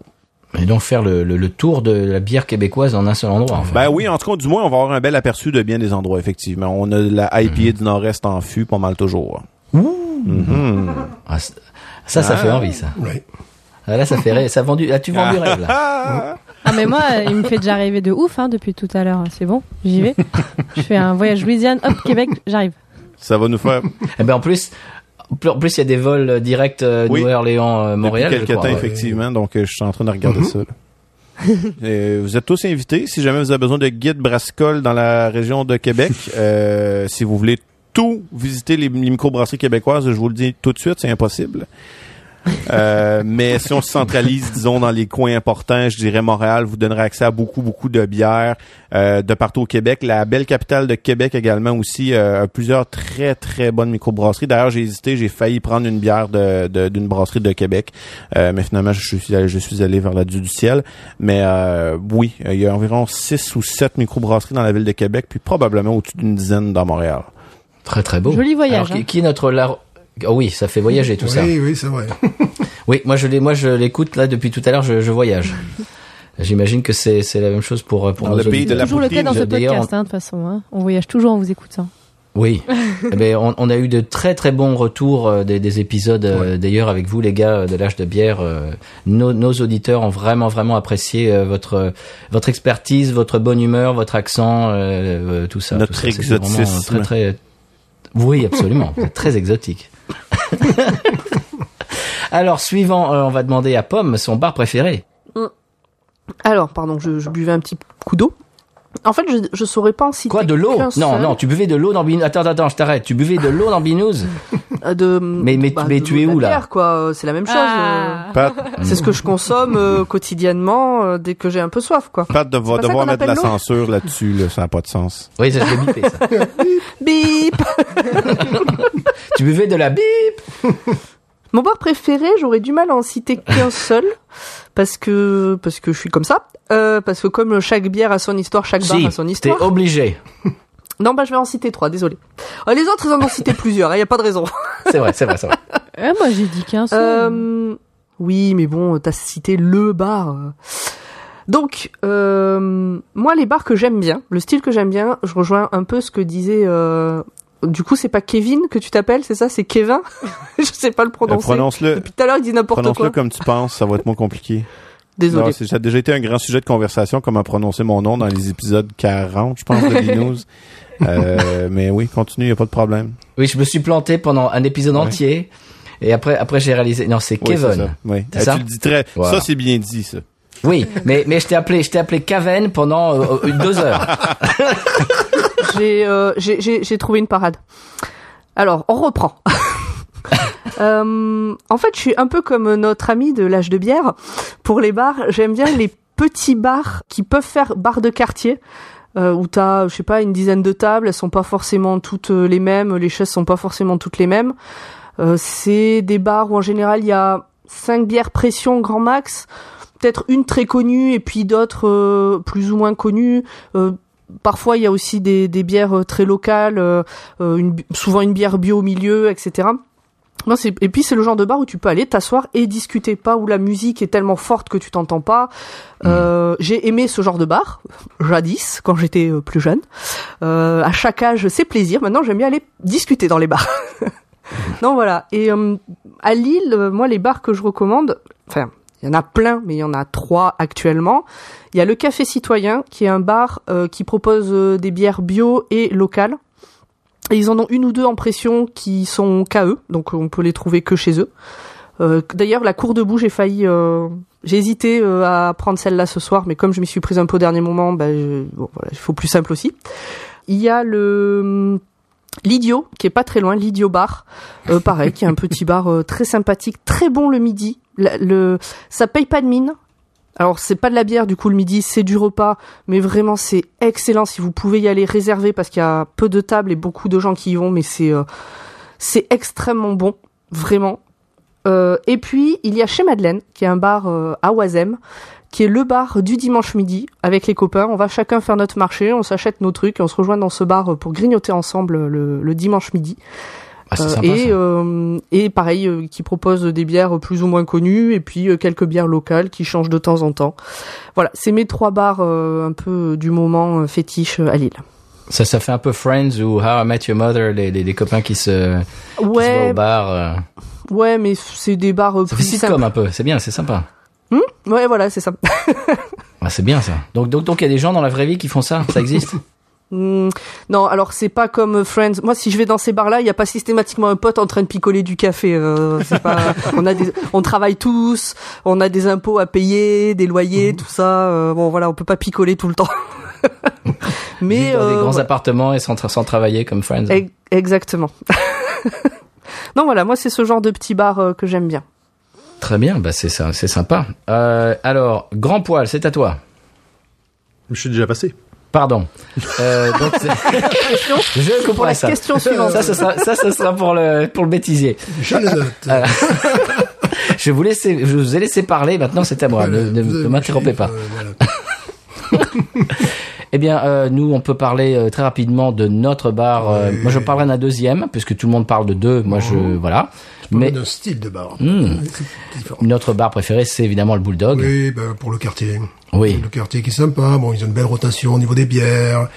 Et donc faire le, le, le tour de la bière québécoise en un seul endroit. En fait. Ben oui, en tout cas, du moins, on va avoir un bel aperçu de bien des endroits, effectivement. On a la IPA du Nord-Est en fût, pas mal toujours. Mhm. Ah, ça, ça Ah. fait envie, ça. Oui. Ah, là, ça fait rêve. Ça vend du, ah, tu vends [laughs] du rêve, là? [laughs] Ah mais moi, il me fait déjà rêver de ouf hein, depuis tout à l'heure. C'est bon, j'y vais. Je fais un voyage Louisiane, hop Québec, j'arrive. Ça va nous faire Eh ben, en plus, en plus, il y a des vols directs euh, Oui. Nouvelle-Orléans, euh, Montréal. depuis je quelques crois, temps, effectivement. Donc, euh, je suis en train de regarder ça. là. Euh, vous êtes tous invités. Si jamais vous avez besoin de guides brassicoles dans la région de Québec, [laughs] euh, si vous voulez tout visiter les, les microbrasseries québécoises, je vous le dis tout de suite, c'est impossible. Euh, mais si on se centralise, disons, dans les coins importants, je dirais Montréal vous donnerait accès à beaucoup, beaucoup de bières euh, de partout au Québec. La belle capitale de Québec également aussi euh, a plusieurs très, très bonnes microbrasseries. D'ailleurs, j'ai hésité, j'ai failli prendre une bière de- de- d'une brasserie de Québec, euh, mais finalement, je suis allé, je suis allé vers la Dieu du Ciel. Mais euh, oui, il y a environ six ou sept microbrasseries dans la ville de Québec, puis probablement au-dessus d'une dizaine dans Montréal. Très, très beau. Joli voyage, Alors, hein. qui est notre lar... Ah oui, ça fait voyager tout oui, ça. oui, c'est vrai. [laughs] Oui, moi je l'ai, moi je l'écoute là depuis tout à l'heure. Je, je voyage. J'imagine que c'est c'est la même chose pour pour Dans nos le pays de la toujours le cas dans ce podcast, hein, de toute façon. Hein. On voyage toujours en vous écoutant. Oui. [laughs] Eh ben, on, on a eu de très très bons retours euh, des, des épisodes euh, d'ailleurs avec vous les gars euh, de l'âge de bière. euh, nos, nos auditeurs ont vraiment vraiment apprécié euh, votre votre expertise, votre bonne humeur, votre accent, tout ça. Notre tout ça. C'était vraiment, euh, exotisme. Très très. Oui, absolument. [laughs] Très exotique. [laughs] Alors suivant, euh, on va demander à Pomme son bar préféré. Alors, pardon, je, je buvais un petit coup d'eau. En fait, je, je saurais pas en citer Quoi de l'eau qu'un Non seul. non, tu buvais de l'eau dans Binous. Attends attends, je t'arrête. Tu buvais de l'eau dans Binous [laughs] Euh, de, Mais- mais- bah, mais de tu es la où, là bière, quoi. C'est la même chose. Ah. euh. Pat, C'est ce que je consomme euh, quotidiennement euh, dès que j'ai un peu soif, quoi. Pat de- va devoir mettre de la appelle l'eau censure là-dessus, là, ça n'a pas de sens. Oui, ça je l'ai bipé ça. Bip [laughs] tu buvais de la bip [laughs] Mon bar préféré, j'aurais du mal à en citer qu'un seul, parce que parce que je suis comme ça. Euh, parce que comme chaque bière a son histoire, chaque bar Si, a son t'es histoire. obligé. [laughs] Non, bah je vais en citer trois, désolé. Euh, les autres, ils en ont cité plusieurs, il y a pas de raison. [laughs] C'est vrai, c'est vrai, c'est vrai. Euh, moi j'ai dit qu'un seul. Euh, oui, mais bon, t'as cité le bar. Donc, euh, moi, les bars que j'aime bien, le style que j'aime bien, je rejoins un peu ce que disait. euh, Du coup, c'est pas Kevin que tu t'appelles, c'est ça? C'est Kevin? [laughs] Je sais pas le Euh, prononcer. Prononce-le. Depuis tout à l'heure, il dit n'importe Prononce-le quoi. comme tu penses, ça va être moins compliqué. Désolé. Non, c'est- ça a déjà été un grand sujet de conversation, comment prononcer mon nom dans les épisodes 40, je pense, de Binous. [laughs] Euh, mais oui, continue, il a pas de problème. Oui, je me suis planté pendant un épisode Ouais. entier. Et après, après j'ai réalisé. Non, c'est Oui, c'est Kevin. ça. Oui. C'est Euh, ça? Tu le dis très. Voilà. Ça, c'est bien dit, ça. Oui, mais mais je t'ai appelé, je t'ai appelé Caven pendant euh, euh, deux heures. [laughs] J'ai euh, j'ai- j'ai j'ai trouvé une parade. Alors, on reprend. [laughs] Euh, en fait, je suis un peu comme notre ami de l'âge de bière. Pour les bars, j'aime bien les petits bars qui peuvent faire bar de quartier. Euh, où t'as, je sais pas, une dizaine de tables, elles sont pas forcément toutes euh, les mêmes, les chaises sont pas forcément toutes les mêmes. Euh, c'est des bars où en général il y a cinq bières pression grand max, peut-être une très connue et puis d'autres euh, plus ou moins connues. Euh, parfois il y a aussi des, des bières euh, très locales, euh, euh, une, souvent une bière bio au milieu, etc. Non, c'est et puis c'est le genre de bar où tu peux aller t'asseoir et discuter, pas où la musique est tellement forte que tu t'entends pas. Euh, J'ai aimé ce genre de bar jadis quand j'étais euh, plus jeune. Euh, à chaque âge, c'est plaisir. Maintenant, j'aime bien aller discuter dans les bars. [laughs] non, voilà. Et euh, à Lille, moi, les bars que je recommande, enfin, il y en a plein, mais il y en a trois actuellement. Il y a le Café Citoyen, qui est un bar euh, qui propose euh, des bières bio et locales. Et ils en ont une ou deux en pression qui sont KE, donc on peut les trouver que chez eux. Euh, D'ailleurs, la cour debout, j'ai failli, euh, j'ai hésité euh, à prendre celle-là ce soir, mais comme je m'y suis prise un peu au dernier moment, ben, je- bon, voilà, il faut plus simple aussi. Il y a le hum, L'idiot, qui est pas très loin, l'Idiot Bar, euh, [laughs] pareil, qui est un petit bar euh, très sympathique, très bon le midi. La- le, ça paye pas de mine. Alors c'est pas de la bière du coup le midi, c'est du repas, mais vraiment c'est excellent si vous pouvez y aller réserver parce qu'il y a peu de tables et beaucoup de gens qui y vont, mais c'est euh, c'est extrêmement bon, vraiment. Euh, et puis il y a chez Madeleine, qui est un bar euh, à Oisem, qui est le bar du dimanche midi avec les copains. On va chacun faire notre marché, on s'achète nos trucs et on se rejoint dans ce bar pour grignoter ensemble le, le dimanche midi. Ah, Euh, sympa, et, euh, et pareil, euh, qui propose des bières plus ou moins connues et puis euh, quelques bières locales qui changent de temps en temps. Voilà, c'est mes trois bars euh, un peu du moment fétiche à Lille. Ça, ça fait un peu Friends ou How I Met Your Mother, les, les, les copains qui se, qui se voient Ouais, au bar. ouais, mais c'est des bars Ça fait plus sitcom simples. un peu, c'est bien, c'est sympa. Ouais, voilà, c'est ça. [laughs] Ah, c'est bien ça. Donc, donc, donc, il y a des gens dans la vraie vie qui font ça, ça existe? Hmm, non, alors c'est pas comme euh, Friends. Moi, si je vais dans ces bars-là, il y a pas systématiquement un pote en train de picoler du café. euh, pas. [laughs] on a des, on travaille tous, on a des impôts à payer, des loyers, tout ça. euh, bon, voilà, on peut pas picoler tout le temps. [laughs] Mais dans des euh, grands ouais. appartements et sans, tra- sans travailler comme Friends. Ex- Exactement. non, voilà, moi c'est ce genre de petit bar que j'aime bien. Très bien, bah c'est ça, c'est sympa. Euh, alors, grand poil, c'est à toi. Je suis déjà passé. Pardon. Euh, donc, c'est- [laughs] je Pour comprends la ça. question suivante. Ça, ce sera, ça, ce sera pour le, pour le bêtisier. Je le note. [laughs] Je vous laisser, je vous ai laissé parler. Maintenant, c'est à moi. Ne, m'interrompez pas. euh, voilà. [laughs] Eh bien, euh, nous, on peut parler euh, très rapidement de notre bar. euh, Oui. moi, je parlerai d'un deuxième, puisque tout le monde parle de deux. Moi, je voilà. Mais d'un style de bar. Hmm. Notre bar préféré, c'est évidemment le Bulldog. Oui, ben, pour le quartier. Oui. Le quartier qui est sympa. Bon, ils ont une belle rotation au niveau des bières.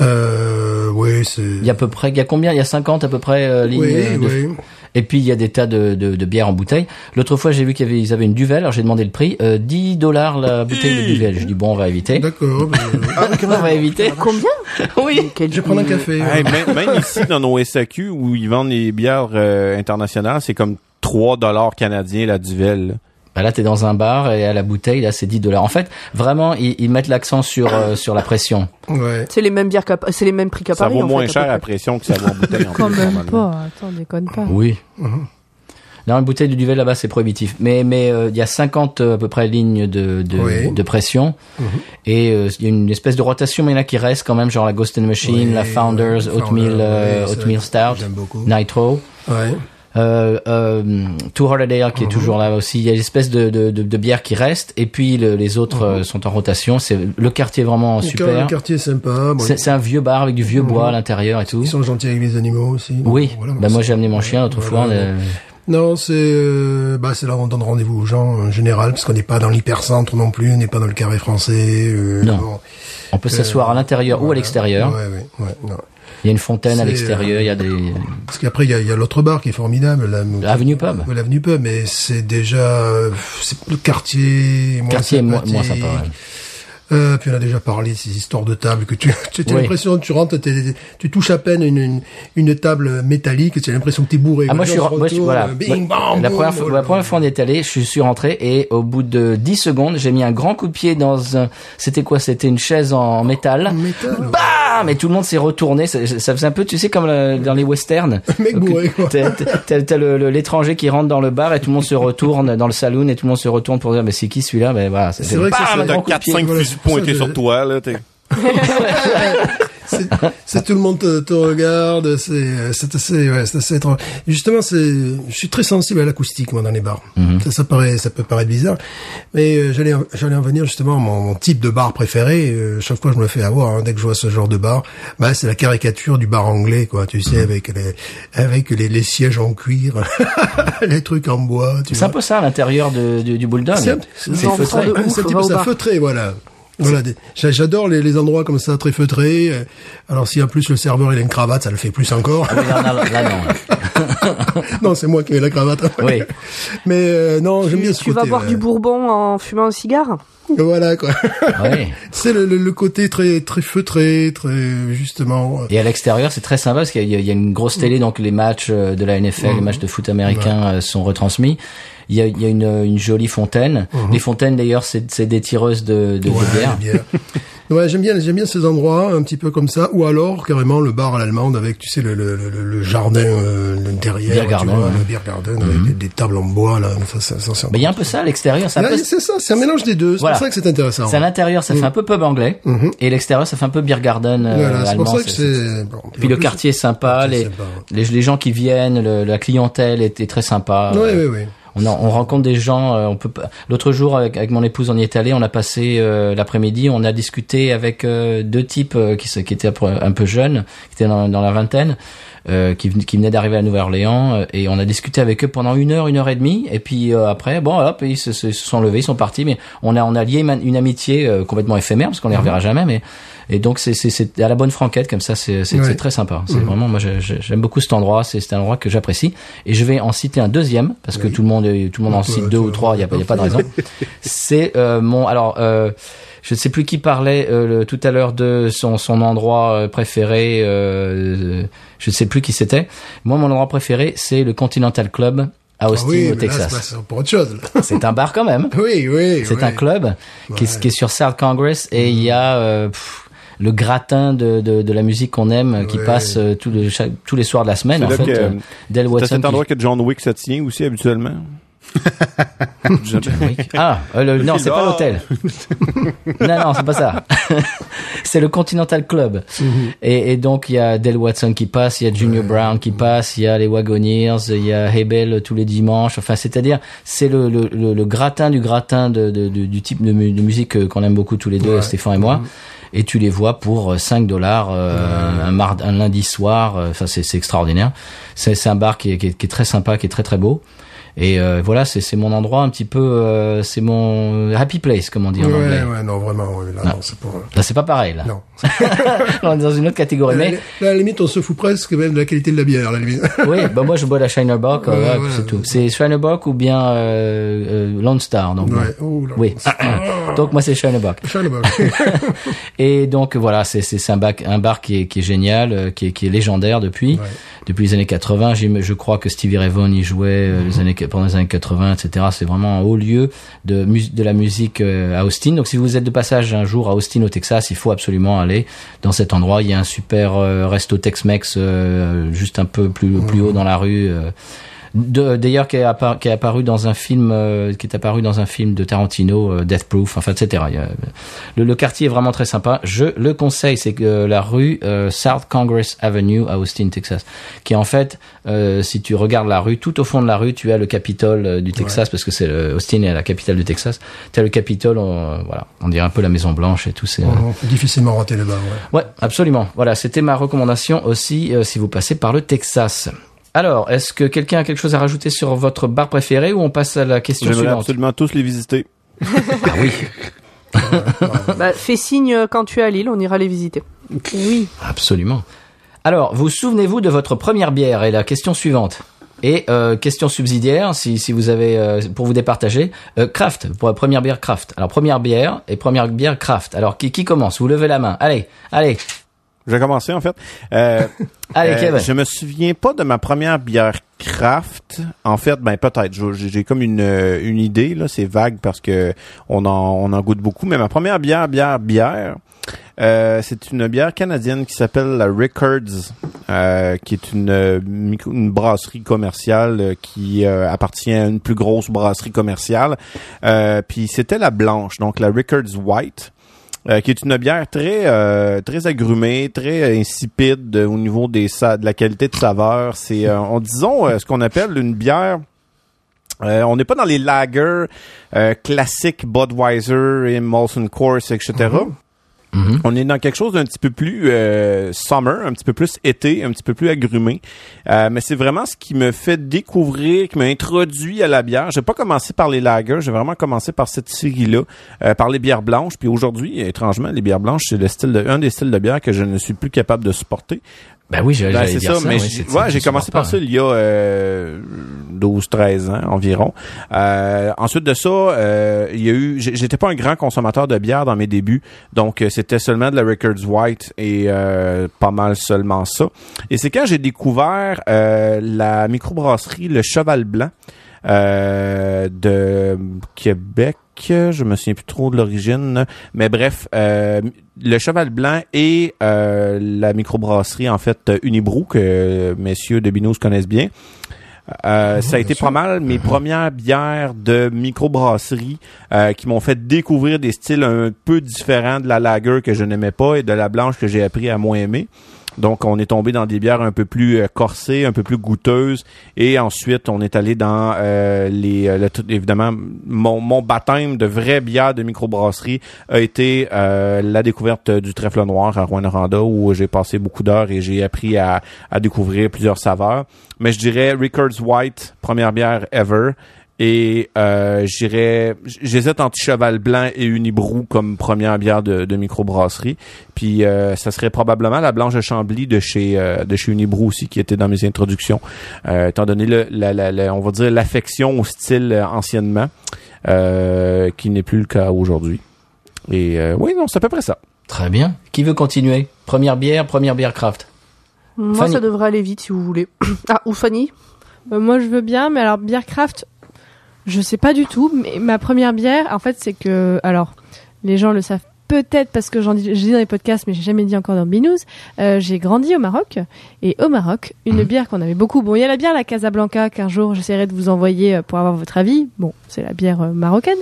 Oui, c'est. Il y a à peu près, il y a combien? Il y a 50 à peu près lignes. Oui, de- oui. Et puis il y a des tas de, de, de bières en bouteille. L'autre fois, j'ai vu qu'ils avaient, ils avaient une duvel. Alors j'ai demandé le prix, euh, 10 dollars la bouteille de duvel. Je dis bon, on va éviter. D'accord. ben, [laughs] on va [laughs] éviter. Combien [laughs] Oui. Quel- je vais prendre un café. Hey, même, même ici, dans nos SAQ, où ils vendent les bières euh, internationales, c'est comme 3 dollars canadiens la duvel. Là. Bah là, t'es dans un bar et à la bouteille, là, c'est 10 dollars. En fait, vraiment, ils, ils mettent l'accent sur euh, [coughs] sur la pression. Ouais. C'est les mêmes bières qu'à, c'est les mêmes prix qu'à Ça Paris. vaut en moins fait, à cher peu près. pression que ça vaut en bouteille. en [laughs] Quand plus, même normalement. pas. Attends, déconne pas. Oui. Mhm. Non, une bouteille de duvel là-bas, c'est prohibitif. Mais mais euh, il y a 50 euh, à peu près lignes de de, Oui. de pression et euh, il y a une espèce de rotation, mais il y en a qui restent quand même, genre la Ghost in the Machine, Oui, la Founders, ouais, Oatmeal, euh, ça, Oatmeal Stout, J'aime beaucoup. Nitro. Ouais. Euh, euh, Too Hard a Day qui est Mhm. toujours là aussi. Il y a l'espèce de, de, de, de bière qui reste et puis le- les autres euh, sont en rotation. C'est le quartier est vraiment Le super. quar- quartier est sympa. Bon, C'est un vieux bar avec du vieux bois à l'intérieur et tout. ils sont gentils avec les animaux aussi. Oui, voilà, bah moi j'ai amené mon chien l'autre fois. Voilà, est- Non, c'est euh, bah c'est là où on donne rendez-vous aux gens en général parce qu'on n'est pas dans l'hypercentre non plus, on n'est pas dans le carré français. euh, Non. bon, on peut s'asseoir à l'intérieur ou à l'extérieur. Ouais, ouais, ouais. Il y a une fontaine à l'extérieur. Il y a des Parce qu'après il y a, l'autre bar qui est formidable, la- Avenue Pub. Ouais, L'avenue Pub, mais c'est déjà euh, c'est le quartier moins quartier moins, moins sympa. ouais. Euh, puis on a déjà parlé de ces histoires de table que [laughs] tu, tu as Oui. l'impression que tu rentres, tu touches à peine une, une, une table métallique, tu as l'impression que t'es bourré. Ah, moi, je suis, moi, je- voilà. bing, la boum, première fois, la première fois on est allé, je suis rentré et au bout de 10 secondes, j'ai mis un grand coup de pied dans un, c'était quoi? C'était une chaise en métal. En métal. Et tout le monde s'est retourné. Ça, ça faisait un peu, tu sais, comme le- dans les westerns. Mec bourré, quoi. T'as, l'étranger qui rentre dans le bar et tout le monde se retourne dans le saloon et tout le monde se retourne pour dire, mais c'est qui celui-là? Ben voilà. C'est vrai que. 4-5 c'est pour ça pointés que- sur toi, là. [laughs] c'est, tout le monde te, te regarde, c'est, c'est assez, ouais, c'est assez étrange. Justement, c'est, je suis très sensible à l'acoustique, moi, dans les bars. Ça, ça paraît, ça peut paraître bizarre, mais euh, j'allais, en- j'allais en venir justement à mon, mon type de bar préféré. Euh, chaque fois, je me fais avoir hein, dès que je vois ce genre de bar. Bah, c'est la caricature du bar anglais, quoi. Tu sais, avec les, avec les, les sièges en cuir, [laughs] les trucs en bois. C'est un peu ça l'intérieur de- du, du bulldog. C'est un- peu ça, feutré, voilà. Voilà, des- j'adore les, les endroits comme ça, très feutrés. Euh, Alors si en plus le serveur il a une cravate, ça le fait plus encore. Oui, là, là, là, non. [laughs] non, c'est moi qui ai la cravate. Oui. Mais euh, non, j'aime bien Tu, ce tu côté. vas boire du bourbon en fumant un cigare? Voilà quoi. Oui. c'est [laughs] le, le, le côté très très feutré, très justement. Et à l'extérieur, c'est très sympa parce qu'il y, y a une grosse télé, donc les matchs euh, de la NFL, les matchs de foot américains euh, sont retransmis. Il y a, il y a une, une jolie fontaine. Les fontaines, d'ailleurs, c'est c'est des tireuses de, de, ouais, bière. Ouais, j'aime bien, j'aime bien ces endroits un petit peu comme ça, ou alors carrément le bar à l'allemande avec, tu sais, le, le, le, le jardin euh, derrière, Beer garden, vois, ouais. le beer garden avec des, des tables en bois là. Ça, ça, ça, c'est Mais il y a un peu ça à l'extérieur. C'est peu- ça, c'est un mélange des deux. C'est Voilà. pour ça que c'est intéressant. c'est à l'intérieur, ça fait un peu pub anglais, Mhm. et l'extérieur, ça fait un peu beer garden euh, Voilà, c'est pour ça que C'est- bon, Puis le quartier est sympa, les, sympa. les, les gens qui viennent, la clientèle est, est très sympa. Oui, oui, oui. On, en- on rencontre des gens. euh, on peut L'autre jour, avec, avec mon épouse, on y est allé. On a passé euh, l'après-midi. On a discuté avec euh, deux types euh, qui, qui étaient un peu- un peu jeunes, qui étaient dans, dans la vingtaine, euh, qui, qui venaient d'arriver à Nouvelle-Orléans, euh, et on a discuté avec eux pendant une heure, une heure et demie. Et puis euh, après, bon, hop, ils se, se- se sont levés, ils sont partis. Mais on a on a lié une, amitié euh, complètement éphémère parce qu'on les reverra jamais. Mais et donc c'est c'est c'est à la bonne franquette comme ça. C'est c'est Ouais. très sympa. C'est vraiment moi j'aime beaucoup cet endroit. C'est c'est un endroit que j'apprécie. Et je vais en citer un deuxième parce que tout le monde tout le monde en cite deux ou trois. Il y a, pas- y a pas de raison. [laughs] C'est euh, mon alors. Euh, je ne sais plus qui parlait euh, le- tout à l'heure de son, son endroit euh, préféré. Euh, je ne sais plus qui c'était. Moi, mon endroit préféré, c'est le Continental Club à Ah Austin, oui, au Texas. c'est un bar quand même. [laughs] oui, oui. C'est un club qui, est, qui est sur South Congress et il y a euh, pff, le gratin de, de, de la musique qu'on aime euh, qui Ouais. passe euh, tous les, chaque- tous les soirs de la semaine. C'est En fait, que, euh, Del C'est cet qui- endroit que John Wick se tient aussi habituellement? [laughs] Ah, euh, le- non, c'est pas l'hôtel. [laughs] non, non, c'est pas ça. [laughs] c'est le Continental Club. et, et donc, il y a Del Watson qui passe, il y a Junior Brown qui passe, il y a les Wagoneers, il y a Hebel tous les dimanches. Enfin, c'est-à-dire, c'est le, le, le, le gratin du gratin de, de- de- du type de, mu- de musique qu'on aime beaucoup tous les deux, Ouais. Stéphane et moi. Et tu les vois pour euh, 5 dollars un, mard- un lundi soir. euh, Enfin, c'est extraordinaire. C'est c'est un bar qui est, qui, est, qui est très sympa, qui est très très beau. Et euh, voilà, c'est mon endroit un petit peu, euh, c'est mon happy place, comme on dit en Ouais, anglais. ouais, non, vraiment, ouais, là, Non. non, c'est pour. Là, c'est pas pareil, là. Non. [laughs] on est dans une autre catégorie. Mais là, à la limite, on se fout presque même de la qualité de la bière, à la limite. [laughs] oui, bah moi je bois la Shinerbock, euh, Ouais, ouais, ouais, c'est tout. C'est Shinerbock ou bien euh, euh, Lone Star. Donc. Oh, là. Oui. [laughs] donc moi c'est Shinerbock. Shinerbock. Et donc voilà, c'est un, bac- un bar qui est qui est génial, euh, qui est qui est légendaire depuis depuis les années 80. J'im- Je crois que Stevie Ray Vaughan y jouait euh, les années pendant les années 80, etc. C'est vraiment un haut lieu de de la musique euh, à Austin. Donc si vous êtes de passage un jour à Austin au Texas, il faut absolument aller dans cet endroit. Il y a un super euh, resto Tex-Mex euh, juste un peu plus plus haut dans la rue. Euh, d'ailleurs qui est, apparu, qui est apparu dans un film euh, qui est apparu dans un film de Tarantino euh, Death Proof enfin etc le, le quartier est vraiment très sympa je le conseille c'est que la rue euh, South Congress Avenue à Austin Texas qui est en fait euh, si tu regardes la rue tout au fond de la rue tu as le Capitole euh, du Texas parce que c'est Austin est la capitale du Texas tu as le Capitole on, voilà on dirait un peu la Maison Blanche et tout c'est euh. Difficilement raté le bar, ouais. Ouais, absolument. Voilà, c'était ma recommandation aussi euh, si vous passez par le Texas. Alors, est-ce que quelqu'un a quelque chose à rajouter sur votre bar préféré ou on passe à la question J'aimerais suivante absolument tous les visiter. [laughs] Ah oui, [laughs] Bah, fais signe euh, quand tu es à Lille, on ira les visiter. Oui. absolument. Alors, vous souvenez-vous de votre première bière Et la question suivante. Et euh, question subsidiaire, si, si vous avez euh, pour vous départager, euh, Kraft pour la première bière Kraft. Alors première bière et première bière Kraft. Alors qui, qui commence? Vous levez la main. Allez, allez, Je vais commencer en fait. Euh, [laughs] allez, euh, Kevin. je me souviens pas de ma première bière craft. En fait, ben peut-être. J'ai comme une, euh, une idée là, c'est vague parce que on en on en goûte beaucoup. Mais ma première bière, bière, bière, euh, c'est une bière canadienne qui s'appelle la Rickards, euh, qui est une, euh, une brasserie commerciale qui appartient à une plus grosse brasserie commerciale. Euh, Puis c'était la blanche, donc la Rickards White. Euh, qui est une bière très euh, très agrumée, très insipide euh, au niveau des de la qualité de saveur. C'est, euh, on disons, euh, ce qu'on appelle une bière. euh, on n'est pas dans les lagers euh, classiques Budweiser et Molson Coors, etc. Mhm. On est dans quelque chose d'un petit peu plus euh, summer, un petit peu plus été, un petit peu plus agrumé. Euh, mais c'est vraiment ce qui me fait découvrir, qui m'a introduit à la bière. J'ai pas commencé par les lagers, j'ai vraiment commencé par cette série-là, euh, par les bières blanches. Puis aujourd'hui, étrangement, les bières blanches, c'est le style de, un des styles de bière que je ne suis plus capable de supporter. Ben oui, j'allais Ben, j'allais c'est dire ça, ça. mais oui, j'ai- c'est- ouais, c'est j'ai commencé par ça il y a euh, 12-13 ans environ. Euh, ensuite de ça, euh, il y a eu, j'étais pas un grand consommateur de bière dans mes débuts, donc euh, c'était seulement de la Records White et euh, pas mal seulement ça. Et c'est quand j'ai découvert euh, la microbrasserie Le Cheval Blanc euh, de Québec. Je me souviens plus trop de l'origine, mais bref, euh, le Cheval Blanc et euh, la microbrasserie en fait Unibrou que messieurs de Binous connaissent bien. Euh, ça a été pas mal mes premières bières de microbrasserie euh, qui m'ont fait découvrir des styles un peu différents de la lager que je n'aimais pas et de la blanche que j'ai appris à moins aimer. Donc, on est tombé dans des bières un peu plus euh, corsées, un peu plus goûteuses. Et ensuite, on est allé dans euh, les... euh, évidemment, mon, mon baptême de vraie bière de microbrasserie a été la découverte du trèfle noir à Rwanda où j'ai passé beaucoup d'heures et j'ai appris à, à découvrir plusieurs saveurs. Mais je dirais Rickards White, première bière ever. Et euh, j'irais, j'hésite entre Cheval Blanc et Unibrou comme première bière de, de microbrasserie. Puis euh, ça serait probablement la Blanche de Chambly de chez euh, de chez Unibrou aussi qui était dans mes introductions, euh, étant donné le, la, la- la- on va dire l'affection au style euh, anciennement, euh, qui n'est plus le cas aujourd'hui. Et euh, oui, non, c'est à peu près ça. Très bien. Qui veut continuer? Première bière, première bière craft. Moi, Fanny. ça devrait aller vite si vous voulez. [clears throat] ah, ou Fanny? Euh, moi, je veux bien, mais alors bière craft, je sais pas du tout. Mais ma première bière, en fait, c'est que, alors, les gens le savent peut-être parce que j'en dis, dis dans les podcasts, mais j'ai jamais dit encore dans Binous. Euh, j'ai grandi au Maroc et au Maroc, une Mhm. bière qu'on avait beaucoup. Bon, il y a la bière la Casablanca qu'un jour j'essaierai de vous envoyer euh, pour avoir votre avis. Bon, c'est la bière euh, marocaine,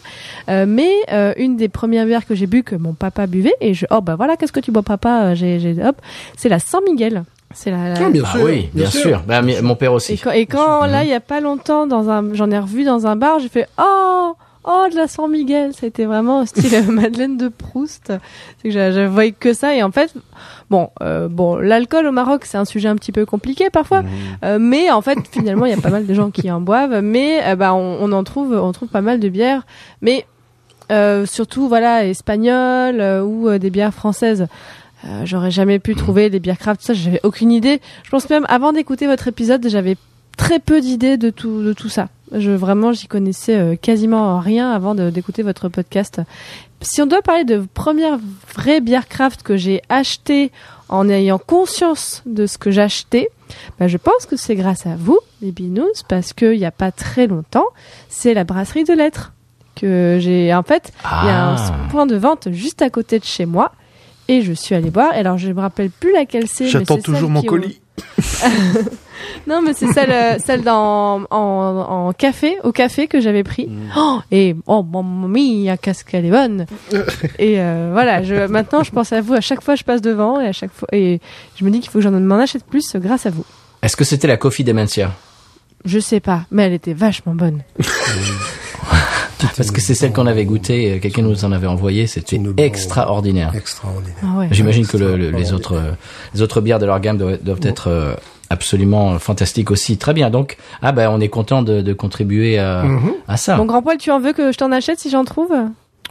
Euh, mais euh, une des premières bières que j'ai bu que mon papa buvait et je, oh bah voilà, qu'est-ce que tu bois, papa? J'ai, j'ai, hop, c'est la San Miguel. C'est la, la- Ah, bien Ah sûr. oui, bien, sûr. Ben, mi- mon père et aussi. quand, et quand là, il y a pas longtemps, dans un, j'en ai revu dans un bar, j'ai fait oh oh de la San Miguel. C'était vraiment [laughs] style [laughs] Madeleine de Proust. C'est que j'a- je voyais que ça et en fait, bon, euh, bon, l'alcool au Maroc, c'est un sujet un petit peu compliqué parfois, euh, mais en fait, finalement, il y a pas mal de gens qui en boivent, mais euh, bah on, on en trouve, on trouve pas mal de bières, mais euh, surtout voilà espagnoles euh, ou euh, des bières françaises. Euh, J'aurais jamais pu trouver des bières craft, ça j'avais aucune idée. Je pense même avant d'écouter votre épisode, j'avais très peu d'idées de tout de tout ça. Je vraiment j'y connaissais euh, quasiment rien avant d'écouter votre podcast. Si on doit parler de première vraie bière craft que j'ai achetée en ayant conscience de ce que j'achetais, bah, je pense que c'est grâce à vous, les binous, parce qu'il n'y a pas très longtemps, c'est la brasserie de lettres que j'ai. En fait, il y a un Ah. point de vente juste à côté de chez moi. Et je suis allée boire. Et alors, je me rappelle plus laquelle c'est. mais J'attends c'est toujours celle mon colis. [laughs] Non, mais c'est celle, euh, celle dans, en, en café, au café que j'avais pris. Oh, et oh, mamma mia, qu'est-ce qu'elle est bonne. [laughs] et euh, voilà, je, maintenant, je pense à vous. À chaque fois, je passe devant et à chaque fois, et je me dis qu'il faut que j'en m'en achète plus grâce à vous. Est-ce que c'était la Coffee Dementia? Je sais pas, mais elle était vachement bonne. [laughs] Parce que c'est celle qu'on avait goûtée, quelqu'un nous en avait envoyé, c'était extraordinaire. Extraordinaire. Ah ouais. J'imagine que le- le- les Extraordinaire. autres euh, les autres bières de leur gamme doivent, doivent être euh, absolument fantastiques aussi. Très bien. Donc ah ben on est content de, de contribuer à, Mhm. à ça. Mon grand poil, tu en veux que je t'en achète si j'en trouve?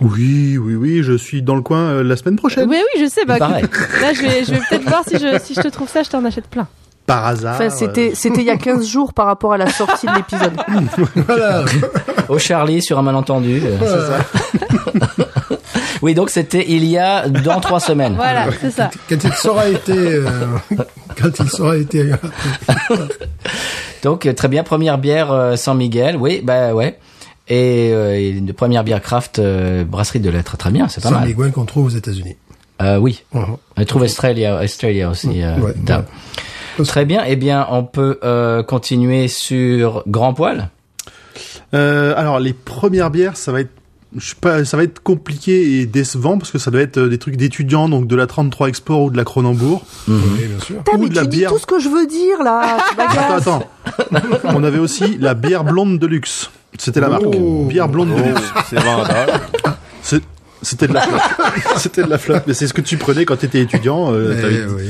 Oui, oui, oui, je suis dans le coin euh, la semaine prochaine. Oui, oui, je sais. Bah, Pareil. là, je vais, je vais peut-être voir si je, si je te trouve ça, je t'en achète plein. Par hasard. Enfin, c'était, c'était il y a 15 [laughs] jours par rapport à la sortie de l'épisode. [laughs] Voilà. Au Charlie sur un malentendu. euh, c'est ça. [laughs] oui, donc c'était il y a dans trois semaines. Voilà, c'est ça. Quand il sera été, euh, quand il sera été, Donc euh, très bien, première bière euh, San Miguel, oui, bah ouais. Et euh, et une première bière craft euh, brasserie de lettres, très bien, c'est pas San mal. Miguel qu'on trouve aux États-Unis. Euh, oui, Mhm. on trouve Australia, Australia aussi. euh, Ouais. Très bien, eh bien on peut euh, continuer sur Grand Poil. Euh, alors les premières bières, ça va être je sais pas, ça va être compliqué et décevant parce que ça doit être euh, des trucs d'étudiants, donc de la 33 Export ou de la Cronenbourg. Oui, bien sûr. Putain, Ou mais de la tu dis bière. tout ce que je veux dire là. Attends, attends. On avait aussi la bière blonde de luxe. C'était la marque. Oh. Bière blonde de Oh, luxe. c'est. C'est- C'était de la [laughs] flotte. C'était de la flotte. Mais c'est ce que tu prenais quand t'étais étudiant. Euh, Eh, t'avais oui.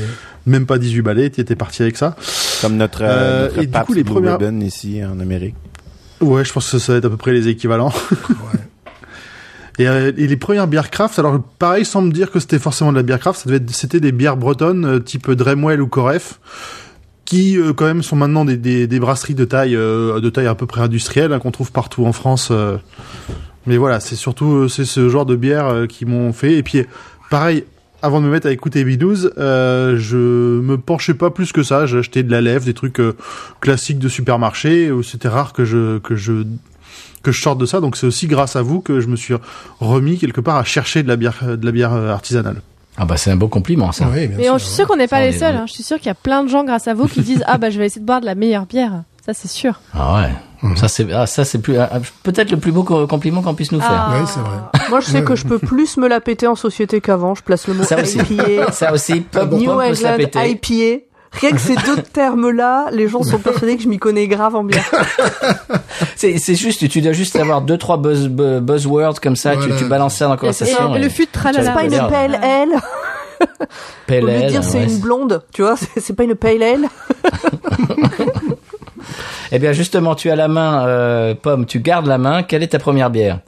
même pas 18 balais, t'étais parti avec ça. Comme notre, Euh, euh, notre et du coup, les Blue premières- Ribbon ici en Amérique. Ouais, je pense que ça va être à peu près les équivalents. [laughs] Et, euh, et les premières bières craft, alors pareil, sans me dire que c'était forcément de la bière craft, ça devait être, c'était des bières bretonnes euh, type Dremwell ou Coref, qui euh, quand même sont maintenant des, des, des brasseries de taille, euh, de taille à peu près industrielle hein, qu'on trouve partout en France. Mais voilà, c'est surtout euh, c'est ce genre de bières euh, qui m'ont fait. Et puis pareil, avant de me mettre à écouter B12, euh, je me penchais pas plus que ça. J'ai acheté de la lèvre, des trucs euh, classiques de supermarché. C'était rare que je que je que je sorte de ça. Donc c'est aussi grâce à vous que je me suis remis quelque part à chercher de la bière de la bière artisanale. Ah bah c'est un beau compliment ça. Oui, bien Mais sûr. on- je suis sûr qu'on n'est pas Ça, les seuls. hein. Je suis sûr qu'il y a plein de gens grâce à vous qui disent [laughs] ah bah je vais essayer de boire de la meilleure bière. Ça c'est sûr. Ah ouais. Ça c'est ah, ça c'est plus ah, peut-être le plus beau co- compliment qu'on puisse nous faire. Ah. Oui, c'est vrai. Moi, je sais que je peux plus me la péter en société qu'avant. Je place le mot Ça aussi. IPA. [laughs] Ça aussi, Pop New Pop peut se la England péter. IPA. Rien que ces deux [laughs] termes-là, les gens sont persuadés que je m'y connais grave en bière. [laughs] C'est c'est juste, tu dois juste avoir deux trois buzz, bu- buzzwords comme ça, Voilà. tu, tu balances ça dans la Et, conversation. et le fut de C'est tralala. pas une Regarde. pale ale. Au lieu de dire c'est une blonde, tu vois, c'est c'est pas une pale ale. Eh bien justement, tu as la main, euh, Pomme, tu gardes la main. Quelle est ta première bière?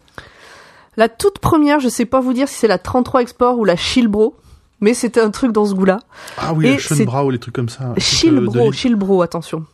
La toute première, je sais pas vous dire si c'est la 33 Export ou la Chilbro, mais c'était un truc dans ce goût-là. Ah oui, Et le c'est- Schönbrau, les trucs comme ça. euh, de Chilbro, attention.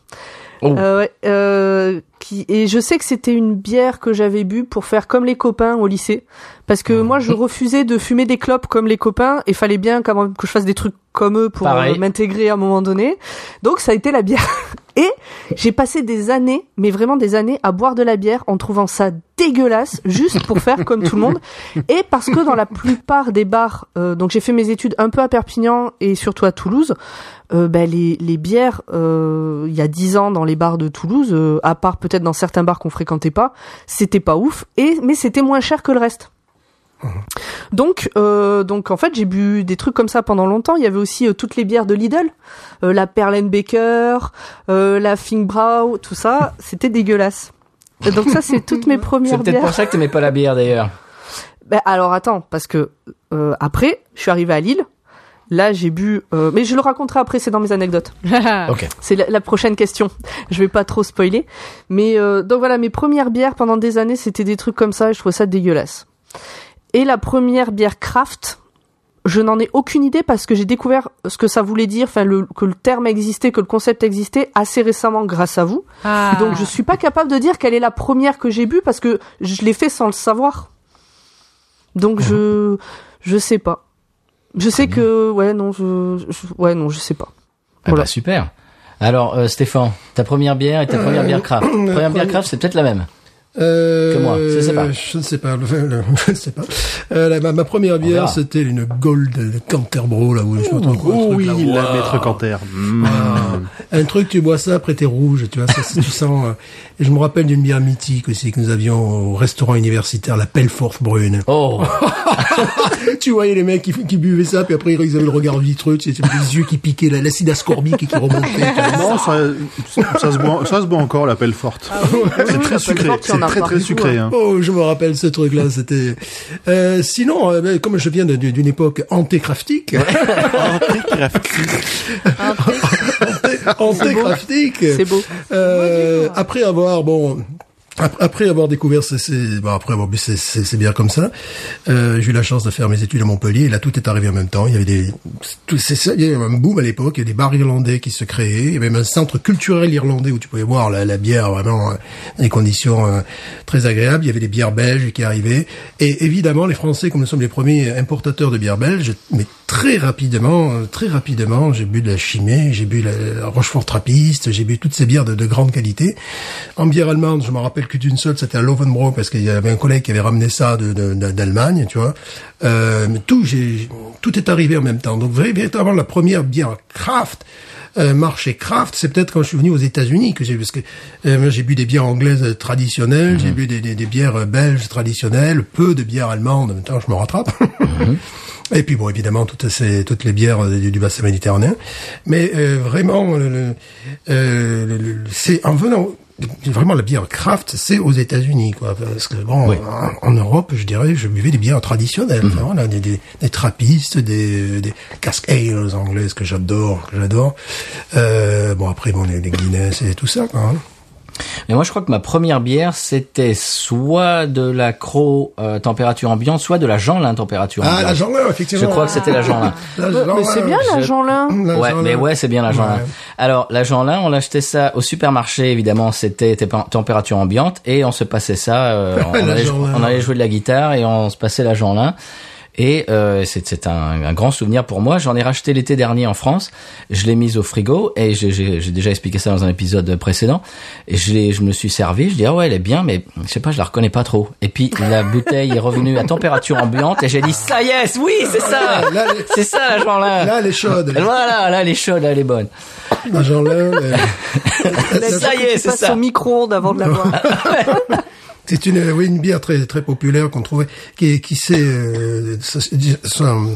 Oh. Euh, ouais, euh, qui, et je sais que c'était une bière que j'avais bu pour faire comme les copains au lycée. Parce que moi, je refusais de fumer des clopes comme les copains et fallait bien quand même que je fasse des trucs comme eux pour euh, m'intégrer à un moment donné. Donc ça a été la bière. [laughs] Et j'ai passé des années, mais vraiment des années, à boire de la bière en trouvant ça dégueulasse, juste pour faire comme tout le monde. Et parce que dans la plupart des bars, euh, donc j'ai fait mes études un peu à Perpignan et surtout à Toulouse, euh, ben, les, les bières, euh, il y a dix ans dans les bars de Toulouse, euh, à part peut-être dans certains bars qu'on fréquentait pas, c'était pas ouf, et mais c'était moins cher que le reste. Donc, euh, donc en fait, j'ai bu des trucs comme ça pendant longtemps. Il y avait aussi euh, toutes les bières de Lidl, euh, la Perlenbaker, euh, la Fingbrau, tout ça, [laughs] c'était dégueulasse. Donc ça, c'est toutes mes [laughs] C'est premières peut-être bières. pour ça que t'aimais pas la bière d'ailleurs. Ben, alors attends, parce que euh, après, je suis arrivée à Lille. Là, j'ai bu, euh, mais je le raconterai après. C'est dans mes anecdotes. [laughs] Ok. C'est la, la prochaine question. Je vais pas trop spoiler. Mais euh, donc voilà, mes premières bières pendant des années, c'était des trucs comme ça. Et je trouvais ça dégueulasse. Et la première bière craft, je n'en ai aucune idée parce que j'ai découvert ce que ça voulait dire, enfin le, que le terme existait, que le concept existait assez récemment grâce à vous. Ah. Donc je suis pas capable de dire quelle est la première que j'ai bu parce que je l'ai fait sans le savoir. Donc je je sais pas. Je sais que ouais non je, je- ouais non je sais pas. Ah bah, super. Alors euh, Stéphane, ta première bière et ta première bière craft. [coughs] Première bière craft, c'est peut-être la même. Euh, Que moi, je sais pas. Je ne sais pas. le- le- [laughs] Je ne sais pas. Euh, la- ma, ma première bière, c'était une Gold Canterbro, là, où je me un Oh truc oui, là. la maître Canter. Ah, un truc, tu bois ça, après t'es rouge, tu vois, ça, ça, tu sens. euh, Et je me rappelle d'une bière mythique aussi que nous avions au restaurant universitaire, la Pelforth Brune. Oh, [laughs] tu voyais les mecs qui, qui buvaient ça, puis après ils avaient le regard vitreux, tu sais, les yeux qui piquaient, la- l'acide ascorbique qui remontait. [laughs] Non, ça, ça se boit, ça se boit encore, la pelle forte. C'est très sucré, très très sucré. Hein. Oh, je me rappelle ce truc-là, c'était. Euh, sinon, euh, ben, comme je viens d'une époque antécraftique, [laughs] antécraftique, C'est beau. euh, après avoir bon. Ap- Après avoir découvert ces, ces- bon, après avoir bu ces, ces, ces bières comme ça, euh, j'ai eu la chance de faire mes études à Montpellier. Et là, tout est arrivé en même temps. Il y avait des, tout, c'est ça, il y avait un boom à l'époque. Il y avait des bars irlandais qui se créaient. Il y avait même un centre culturel irlandais où tu pouvais boire la, la bière vraiment euh, dans des conditions euh, très agréables. Il y avait des bières belges qui arrivaient. Et évidemment, les Français, comme nous sommes les premiers importateurs de bières belges, mais très rapidement, euh, très rapidement, j'ai bu de la Chimay, j'ai bu la, Rochefort Trappiste, j'ai bu toutes ces bières de, de grande qualité. En bière allemande, je me rappelle que d'une seule, c'était à Lovenbroek parce qu'il y avait un collègue qui avait ramené ça de, de- de- d'Allemagne, tu vois. Euh, mais tout, j'ai, tout est arrivé en même temps. Donc véritablement la première bière craft. euh, marché craft, c'est peut-être quand je suis venu aux États-Unis que j'ai parce que euh, moi, j'ai bu des bières anglaises traditionnelles, Mhm. j'ai bu des, des, des bières euh, belges traditionnelles, peu de bières allemandes. Maintenant, je me rattrape. Mhm. [laughs] Et puis bon, évidemment, toutes ces toutes les bières euh, du, du bassin méditerranéen. Mais euh, vraiment, le, le- euh, le- le- c'est en venant vraiment la bière craft, c'est aux États-Unis, quoi. Parce que bon, Oui. en, en Europe, je dirais, je buvais des bières traditionnelles. Voilà, des, des, des trappistes, des, des cask ales anglaises que j'adore, que j'adore. Euh, bon après, bon les, les Guinness et tout ça, quoi. hein. Mais moi, je crois que ma première bière, c'était soit de la Cro euh, température ambiante, soit de la Jeanlin température Ah, ambiante. la Jeanlin, effectivement. Je crois que c'était la Jeanlin. [laughs] La mais c'est bien la je- Jeanlin. Ouais, mais ouais, c'est bien la Jeanlin. Ouais. Alors, la Jeanlin, on achetait ça au supermarché, évidemment, c'était temp- température ambiante, et on se passait ça, euh, [laughs] allait, on allait jouer de la guitare, et on se passait la Jeanlin. Et euh, c'est c'est un, un grand souvenir pour moi. J'en ai racheté l'été dernier en France. Je l'ai mise au frigo et j'ai- j'ai j'ai déjà expliqué ça dans un épisode précédent. Et je, l'ai- je me suis servi. Je dis ah ouais elle est bien, mais je sais pas, je la reconnais pas trop. Et puis la [laughs] bouteille est revenue à température ambiante et j'ai dit ça y est, oui c'est ça, Là, elle- c'est ça la Jeanlin. Là, elle est chaude. Voilà, là elle est chaude, là, elle est bonne. La Jeanlin. euh, Ça y est, c'est ça. au micro-ondes avant de la boire. [laughs] C'est une, oui, une bière très très populaire qu'on trouvait, qui, qui s'est, euh,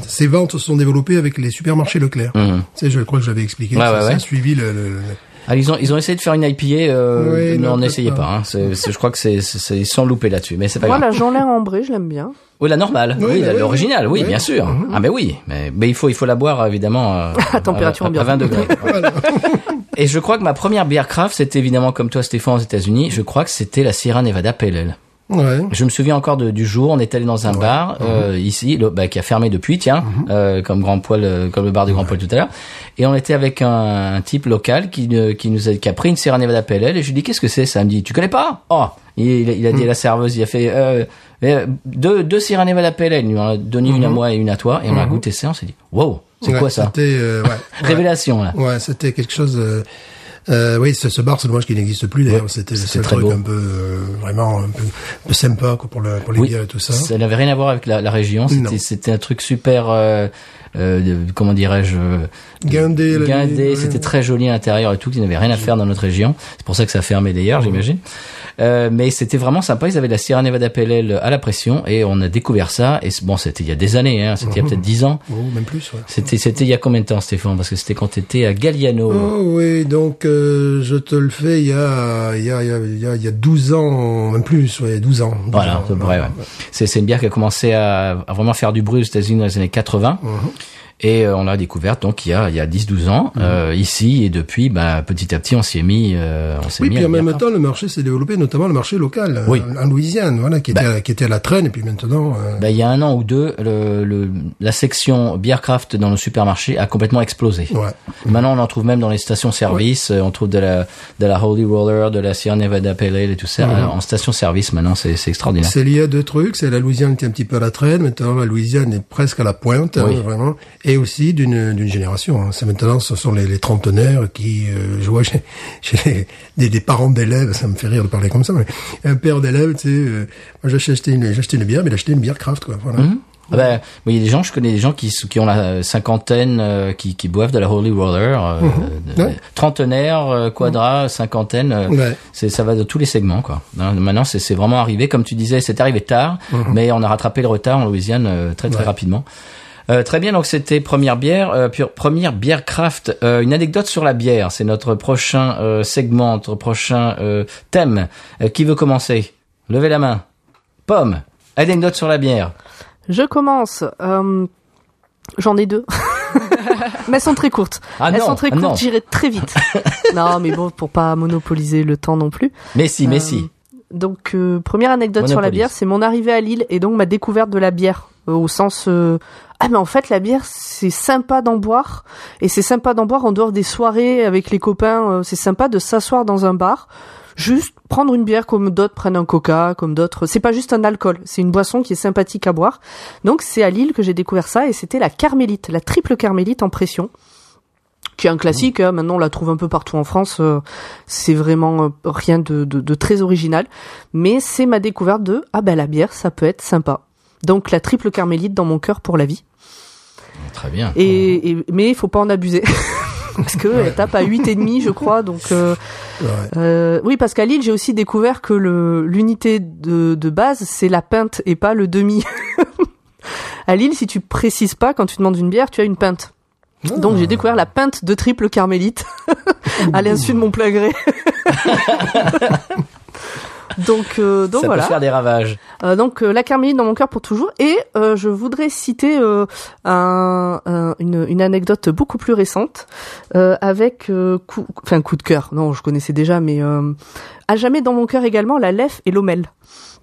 ses ventes se sont développées avec les supermarchés Leclerc. Mhm. Tu sais, je crois que j'avais expliqué. Ouais, ça, ouais, ça ouais. a suivi le, le- le- Ah, ils ont ils ont essayé de faire une IPA, euh, Oui, mais non, on n'essayait pas. pas. hein. Je crois que c'est sont loupés là-dessus, mais c'est pas Moi, grave. la Jeanlin ambrée, je l'aime bien. Oui, la normale. Oui, Oui, bah l'original. Oui, oui. bien sûr. Ah, mais oui. Mais, mais il faut, il faut la boire, évidemment, euh, [laughs] À température à, à ambiante. 20 degrés. [laughs] Et je crois que ma première bière craft, c'était évidemment comme toi, Stéphane, aux États-Unis. Je crois que c'était la Sierra Nevada Pale Ale. Ouais. Je me souviens encore de- du jour, on est allé dans un bar euh, ici, le- bah, qui a fermé depuis, tiens, euh, comme Grand Poil, euh, comme le bar du Grand Poil tout à l'heure. Et on était avec un, un type local qui, ne- qui nous a, qui a pris une Sierra Nevada Pale Ale, et je lui dis qu'est-ce que c'est ça? Il me dit tu connais pas? Oh! Il, il a- il a dit à la serveuse, il a fait euh, euh, deux deux Sierra Nevada Pale Ale, il nous en a donné une à moi et une à toi, et on a goûté ça, on s'est dit wow, c'est Ouais, quoi ça C'était, euh, ouais. ouais. Révélation là. Ouais, c'était quelque chose. Euh, euh, oui, ce, ce bar, c'est dommage qu'il n'existe plus. D'ailleurs, c'était le c'était seul très truc beau. un peu euh, vraiment un peu, un peu sympa quoi, pour, le, pour les Oui, bières et tout ça. Ça n'avait rien à voir avec la, la région. C'était, un truc super, euh, euh, de- comment dirais-je, Guindé, guindé. ouais. C'était très joli à l'intérieur et tout, qui n'avait rien à faire dans notre région. C'est pour ça que ça a fermé d'ailleurs, j'imagine. Euh, mais c'était vraiment sympa. Ils avaient de la Sierra Nevada Ale à la pression et on a découvert ça. Et bon, c'était il y a des années, hein. C'était il y a peut-être dix ans. Oh, même plus. Ouais. C'était, c'était il y a combien de temps, Stéphane? Parce que c'était quand t'étais à Galliano. Oh oui, donc euh, je te le fais il y a il y a il y a il y a, il y a 12 ans, même plus, ouais, 12 ans. 12 Voilà, ans. Ouais. C'est, c'est une bière qui a commencé à, à vraiment faire du bruit aux États-Unis dans les années 80. Et euh, on l'a découverte donc il y a il y a 10-12 ans euh, ici et depuis bah petit à petit on s'y est mis euh, on s'est Oui, mis puis en même temps, le marché s'est développé, notamment le marché local, Oui. en Louisiane, voilà, qui était, Bah. à, qui était à la traîne, et puis maintenant, euh, Bah, il y a un an ou deux, le, le, la section bière craft dans le supermarché a complètement explosé. ouais. Maintenant, on en trouve même dans les stations-service. euh, On trouve de la, de la Holy Roller, de la Sierra Nevada Pale Ale et tout ça. Euh, En station-service, maintenant, c'est c'est extraordinaire. C'est lié à deux trucs, c'est la Louisiane qui est un petit peu à la traîne, maintenant la Louisiane est presque à la pointe, hein, Oui. vraiment, et aussi d'une d'une génération. hein. C'est maintenant, ce sont les, les trentenaires qui, euh, je vois chez, chez les- des, des parents d'élèves, ça me fait rire de parler comme ça, mais un père d'élèves, tu sais, euh, moi j'ai acheté une, j'ai acheté une bière, mais j'ai acheté une bière craft, quoi. Voilà. Mhm. Ah ben, il y a des gens, je connais des gens qui, qui ont la cinquantaine, euh, qui, qui boivent de la Holy Roller, euh, de- Ouais. trentenaire, euh, quadra, cinquantaine, euh, Ouais. c'est ça va de tous les segments quoi. Hein, Maintenant, c'est c'est vraiment arrivé, comme tu disais, c'est arrivé tard, mais on a rattrapé le retard en Louisiane très très Ouais. rapidement. Euh, très bien, donc c'était première bière, euh, pure- première bière craft. Euh, une anecdote sur la bière, c'est notre prochain euh, segment, notre prochain euh, thème. Euh, qui veut commencer? Levez la main. Pomme. Anecdote sur la bière. Je commence. Euh, J'en ai deux. [laughs] mais elles sont très courtes. Ah elles non, sont très ah courtes, j'irai très vite. [laughs] non, mais bon, pour pas monopoliser le temps non plus. Mais si, mais si. Donc, euh, première anecdote sur la bière, c'est mon arrivée à Lille et donc ma découverte de la bière. Euh, au sens, euh, ah mais en fait la bière c'est sympa d'en boire et c'est sympa d'en boire en dehors des soirées avec les copains. euh, c'est sympa de s'asseoir dans un bar, juste prendre une bière comme d'autres prennent un coca, comme d'autres. C'est pas juste un alcool, c'est une boisson qui est sympathique à boire. Donc c'est à Lille que j'ai découvert ça et c'était la carmélite, la triple carmélite en pression qui est un classique. hein. Maintenant, on la trouve un peu partout en France. c'est vraiment rien de, de, de très original. Mais c'est ma découverte de ah ben la bière, ça peut être sympa. Donc la triple carmélite dans mon cœur pour la vie. Très bien. Et, et mais il faut pas en abuser. [laughs] parce que elle tape à 8 et demi, je crois. Donc euh, Ouais. euh, oui, parce qu'à Lille, j'ai aussi découvert que le l'unité de, de base, c'est la pinte et pas le demi. [laughs] à Lille, si tu précises pas quand tu demandes une bière, tu as une pinte. Donc j'ai découvert la pinte de triple carmélite [laughs] à l'insu de mon plein gré. Donc euh, donc ça voilà. peut faire des ravages. Euh, donc euh, la carmélite dans mon cœur pour toujours. Et euh, je voudrais citer euh, un, un- une, une anecdote beaucoup plus récente euh, avec euh, coup, enfin coup de cœur. Non, je connaissais déjà, mais euh, à jamais dans mon cœur également la Lef et l'Omel.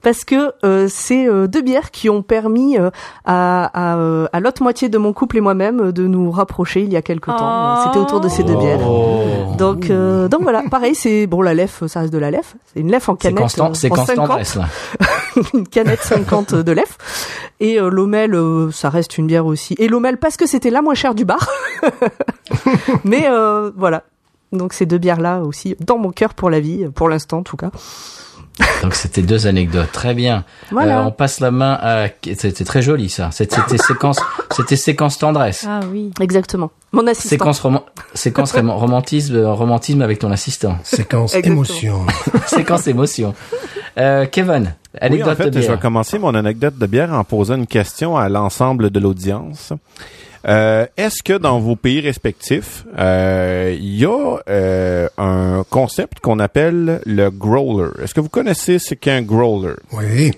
Parce que euh, c'est euh, deux bières qui ont permis euh, à, à, euh, à l'autre moitié de mon couple et moi-même euh, de nous rapprocher il y a quelque temps. Oh. C'était autour de ces deux bières. Oh. Donc, euh, donc voilà, pareil, c'est bon la lef, ça reste de la lef. C'est une lef en C'est canette, constant, c'est constant 50, Brest, là. [laughs] une canette 50 de lef. Et euh, l'Omel, euh, ça reste une bière aussi. Et l'Omel parce que c'était la moins chère du bar. [laughs] Mais euh, voilà. Donc ces deux bières là aussi dans mon cœur pour la vie, pour l'instant en tout cas. Donc c'était deux anecdotes, très bien. Voilà. Euh, on passe la main à. C'était très joli ça. C'était séquence, c'était séquence tendresse. Ah oui. Exactement. Mon assistant. Séquence roman- séquence roman- romantisme, euh, romantisme avec ton assistant. Séquence Exactement. émotion. [laughs] séquence émotion. Euh, Kevin, Oui, anecdote en fait, de je vais commencer mon anecdote de bière en posant une question à l'ensemble de l'audience. Euh, Est-ce que dans vos pays respectifs, euh, il y a euh, un concept qu'on appelle le growler? Est-ce que vous connaissez ce qu'est un growler? Oui.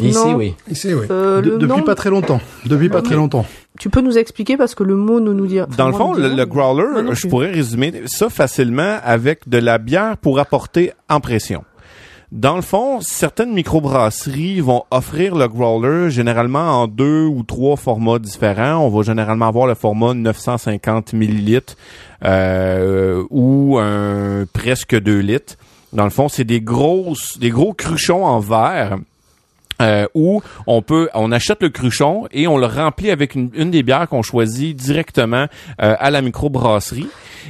Ici, Non. oui. Ici, oui. Euh, De- depuis nom, pas très longtemps. Depuis pas très longtemps. tu peux nous expliquer parce que le mot ne nous dit. Dans le fond, nous le, growler, non je pourrais résumer ça facilement avec de la bière pour apporter en pression. Dans le fond, certaines microbrasseries vont offrir le growler généralement en deux ou trois formats différents. On va généralement avoir le format 950 millilitres euh, ou un presque 2 litres. Dans le fond, c'est des grosses, des gros cruchons en verre euh, où on peut, on achète le cruchon et on le remplit avec une, une des bières qu'on choisit directement euh, à la microbrasserie.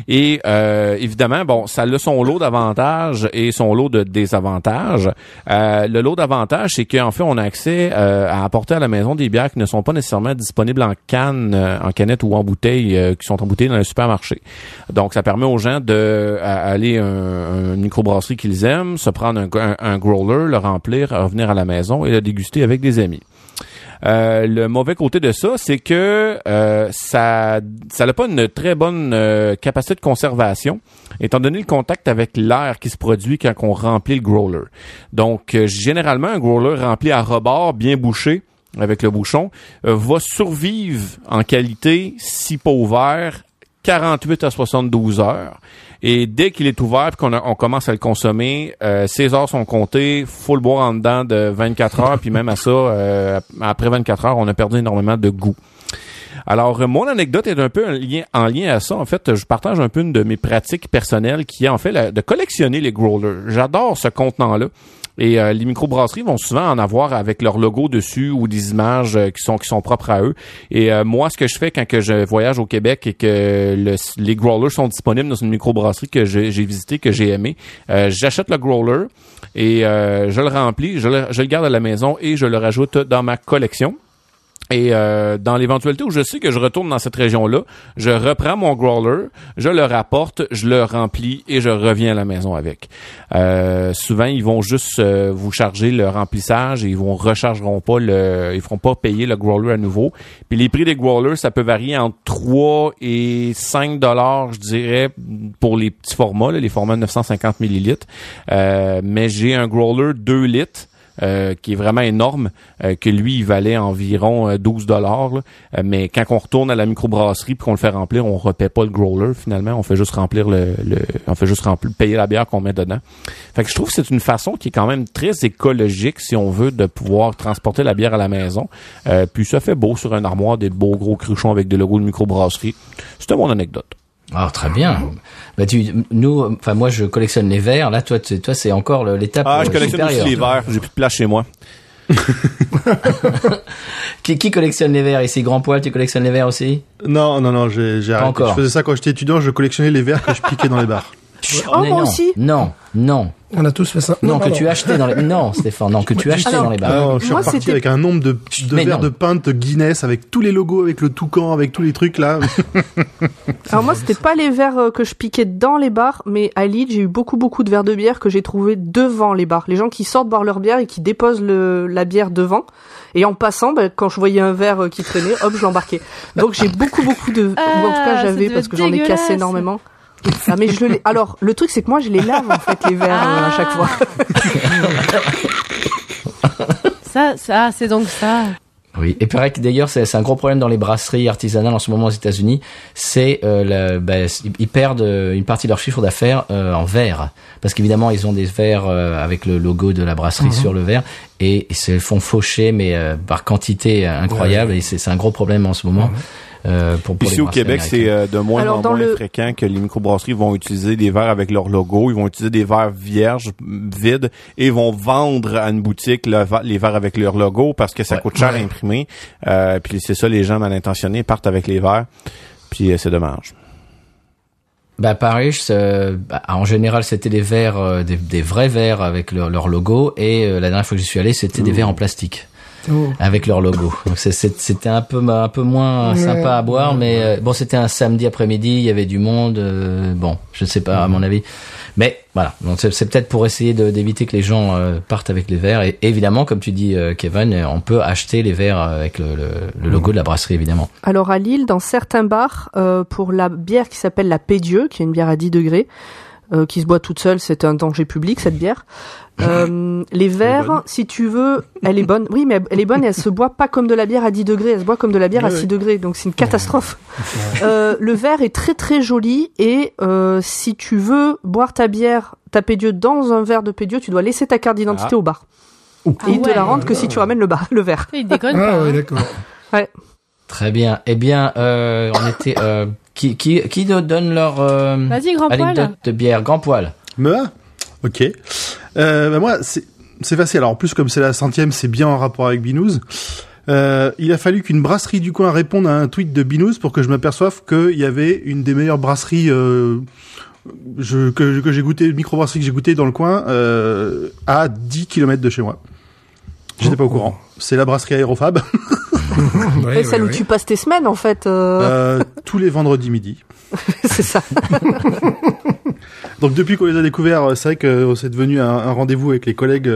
Et euh, évidemment, bon, ça a son lot d'avantages et son lot de désavantages. Euh, le lot d'avantages, c'est qu'en fait, on a accès euh, à apporter à la maison des bières qui ne sont pas nécessairement disponibles en canne, euh, en canette ou en bouteille, qui sont en bouteille dans le supermarché. Donc, ça permet aux gens de à- à un, une microbrasserie qu'ils aiment, se prendre un, un, un growler, le remplir, revenir à la maison et le déguster avec des amis. Euh, le mauvais côté de ça, c'est que euh, ça ça n'a pas une très bonne euh, capacité de conservation, étant donné le contact avec l'air qui se produit quand on remplit le growler. Donc, généralement, un growler rempli à rebord, bien bouché, avec le bouchon, va survivre en qualité, si pas ouvert, 48 à 72 heures. Et dès qu'il est ouvert qu'on on commence à le consommer, euh, ces heures sont comptées, faut le boire en dedans de 24 heures, puis même à ça, euh, après 24 heures, on a perdu énormément de goût. Alors, euh, mon anecdote est un peu en lien, en à ça. En fait, je partage un peu une de mes pratiques personnelles qui est en fait de collectionner les growlers. J'adore ce contenant-là. Et euh, les microbrasseries vont souvent en avoir avec leur logo dessus ou des images euh, qui sont qui sont propres à eux. Et euh, moi, ce que je fais quand que je voyage au Québec et que le- les growlers sont disponibles dans une microbrasserie que j'ai j'ai visité, que j'ai aimé, euh, j'achète le growler et je le remplis, je le, je le garde à la maison et je le rajoute dans ma collection. Et euh, dans l'éventualité où je sais que je retourne dans cette région-là, je reprends mon growler, je le rapporte, je le remplis et je reviens à la maison avec. Euh, souvent, ils vont juste euh, vous charger le remplissage et ils vont rechargeront pas le, ils feront pas payer le growler à nouveau. Puis les prix des growlers, ça peut varier entre 3 et 5 dollars, je dirais, pour les petits formats, là, les formats 950 millilitres. Euh, mais j'ai un growler 2 litres. Euh, qui est vraiment énorme, euh, que lui, il valait environ euh, 12 dollars. mais quand on retourne à la microbrasserie puis qu'on le fait remplir, on repaie pas le growler finalement. On fait juste remplir le, on fait juste remplir, payer la bière qu'on met dedans. Fait que je trouve que c'est une façon qui est quand même très écologique si on veut de pouvoir transporter la bière à la maison. Euh, puis ça fait beau sur un armoire des beaux gros cruchons avec des logos de microbrasserie. C'était mon anecdote. Ah, très bien. Bah, tu, nous, enfin, moi, je collectionne les verres. Là, toi, tu- toi, c'est encore l'étape Ah, je euh, collectionne aussi les verres. J'ai plus de place chez moi. [laughs] Qui, qui collectionne les verres? Ici Grand Poil, tu collectionnes les verres aussi? Non, non, non, j'ai j'ai arrêté. encore. Je faisais ça quand j'étais étudiant, je collectionnais les verres que je piquais dans les bars. Oh, moi non, aussi. Non, non, On a tous fait ça. non, que tu achetais dans les. Non, Stéphane, non, que tu achetais Alors, dans les bars. Alors, je suis Moi, reparti c'était- avec un nombre de, verres non. de pinte Guinness avec tous les logos, avec le toucan, avec tous les trucs là. [laughs] Alors moi, c'était pas les verres euh, que je piquais dans les bars, mais à Lille, j'ai eu beaucoup beaucoup de verres de bière que j'ai trouvé devant les bars. Les gens qui sortent boire leur bière et qui déposent le, la bière devant. Et en passant, ben, quand je voyais un verre euh, qui traînait, hop, je l'embarquais. Donc j'ai beaucoup beaucoup de, [laughs] ou en tout Ah, cas j'avais parce que j'en ai cassé énormément. Ah, mais je le, alors le truc c'est que moi je les lave en fait les verres euh, à chaque fois. [laughs] Ça, ça, c'est donc ça. Oui, et pareil que d'ailleurs c'est un gros problème dans les brasseries artisanales en ce moment aux États-Unis, c'est euh, ben, ils- perdent euh, une partie de leur chiffre d'affaires euh, en verre, parce qu'évidemment ils ont des verres euh, avec le logo de la brasserie sur le verre. Et ils se font faucher mais euh, par quantité incroyable. Et c'est c'est un gros problème en ce moment. Euh, pour, pour Ici les au Québec, c'est euh, de moins Alors, en dans moins le- fréquent que les microbrasseries vont utiliser des verres avec leur logo. Ils vont utiliser des verres vierges, m- vides, et vont vendre à une boutique le les verres avec leur logo parce que ça Ouais. coûte cher à imprimer. Euh, puis c'est ça, les gens mal intentionnés partent avec les verres. Puis euh, c'est dommage. Bah Paris, euh, bah, en général, c'était des verres, euh, des, des vrais verres avec leur, leur logo, et euh, la dernière fois que j'y suis allé, c'était des verres en plastique Oh. avec leur logo. Donc c'était un peu un peu moins Ouais. sympa à boire, mais euh, bon, c'était un samedi après-midi, il y avait du monde. euh, bon, je ne sais pas à mon avis, mais voilà. Donc c'est peut-être pour essayer d'éviter que les gens euh, partent avec les verres. Et évidemment, comme tu dis, euh, Kevin, on peut acheter les verres avec le, le, le logo de la brasserie, évidemment. Alors à Lille, dans certains bars, euh, pour la bière qui s'appelle la Pédieu, qui est une bière à 10 degrés, euh, qui se boit toute seule, c'est un danger public cette bière. [laughs] Euh, les verres, si tu veux, elle est bonne. Oui, mais elle est bonne et elle se boit pas comme de la bière à 10 degrés, elle se boit comme de la bière à Ouais, 6 ouais. degrés, donc c'est une catastrophe. Euh, le verre est très très joli et euh, si tu veux boire ta bière, ta Pédieu dans un verre de Pédieu, tu dois laisser ta carte d'identité Ah. au bar. Ah et ils te ouais. la rendent que si tu ramènes le, bar, le verre. Il déconne Ah ouais, hein. d'accord. Très bien. Eh bien, euh, on était. Euh, qui, qui, qui nous donne leur euh, Vas-y, grand poil. anecdote de bière? Grand poil. Mea Ok. Euh, bah moi, c'est c'est facile. Alors en plus, comme c'est la centième, c'est bien en rapport avec Binous. Euh, il a fallu qu'une brasserie du coin réponde à un tweet de Binous pour que je m'aperçoive qu'il y avait une des meilleures brasseries euh, je, que, que j'ai goûté, microbrasserie que j'ai goûté dans le coin, euh, à 10 km de chez moi. J'étais pas au courant. C'est la brasserie Aérofab, [laughs] [laughs] oui, et ça oui, tes semaines en fait. Euh. Euh, tous les vendredis midi. [laughs] c'est ça. [laughs] Donc depuis qu'on les a découverts, euh, c'est vrai que c'est devenu un, un rendez-vous avec les collègues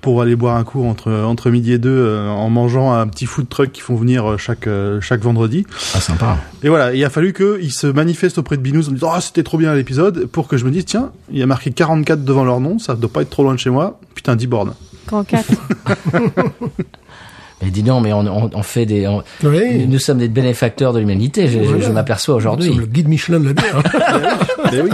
pour aller boire un coup entre entre midi et deux en mangeant un petit food truck qu'ils font venir chaque chaque vendredi. Ah sympa. Et voilà, il a fallu que ils se manifestent auprès de Binous en disant "Ah, oh, c'était trop bien l'épisode" pour que je me dise "Tiens, il y a marqué 44 devant leur nom, ça doit pas être trop loin de chez moi. Putain, 10 bornes." 44. Elle dit non, mais on, fait des. On, oui. Nous sommes des bénéfacteurs de l'humanité. Je, voilà. je, je m'aperçois aujourd'hui. Le guide Michelin de la bière. [laughs] Eh oui.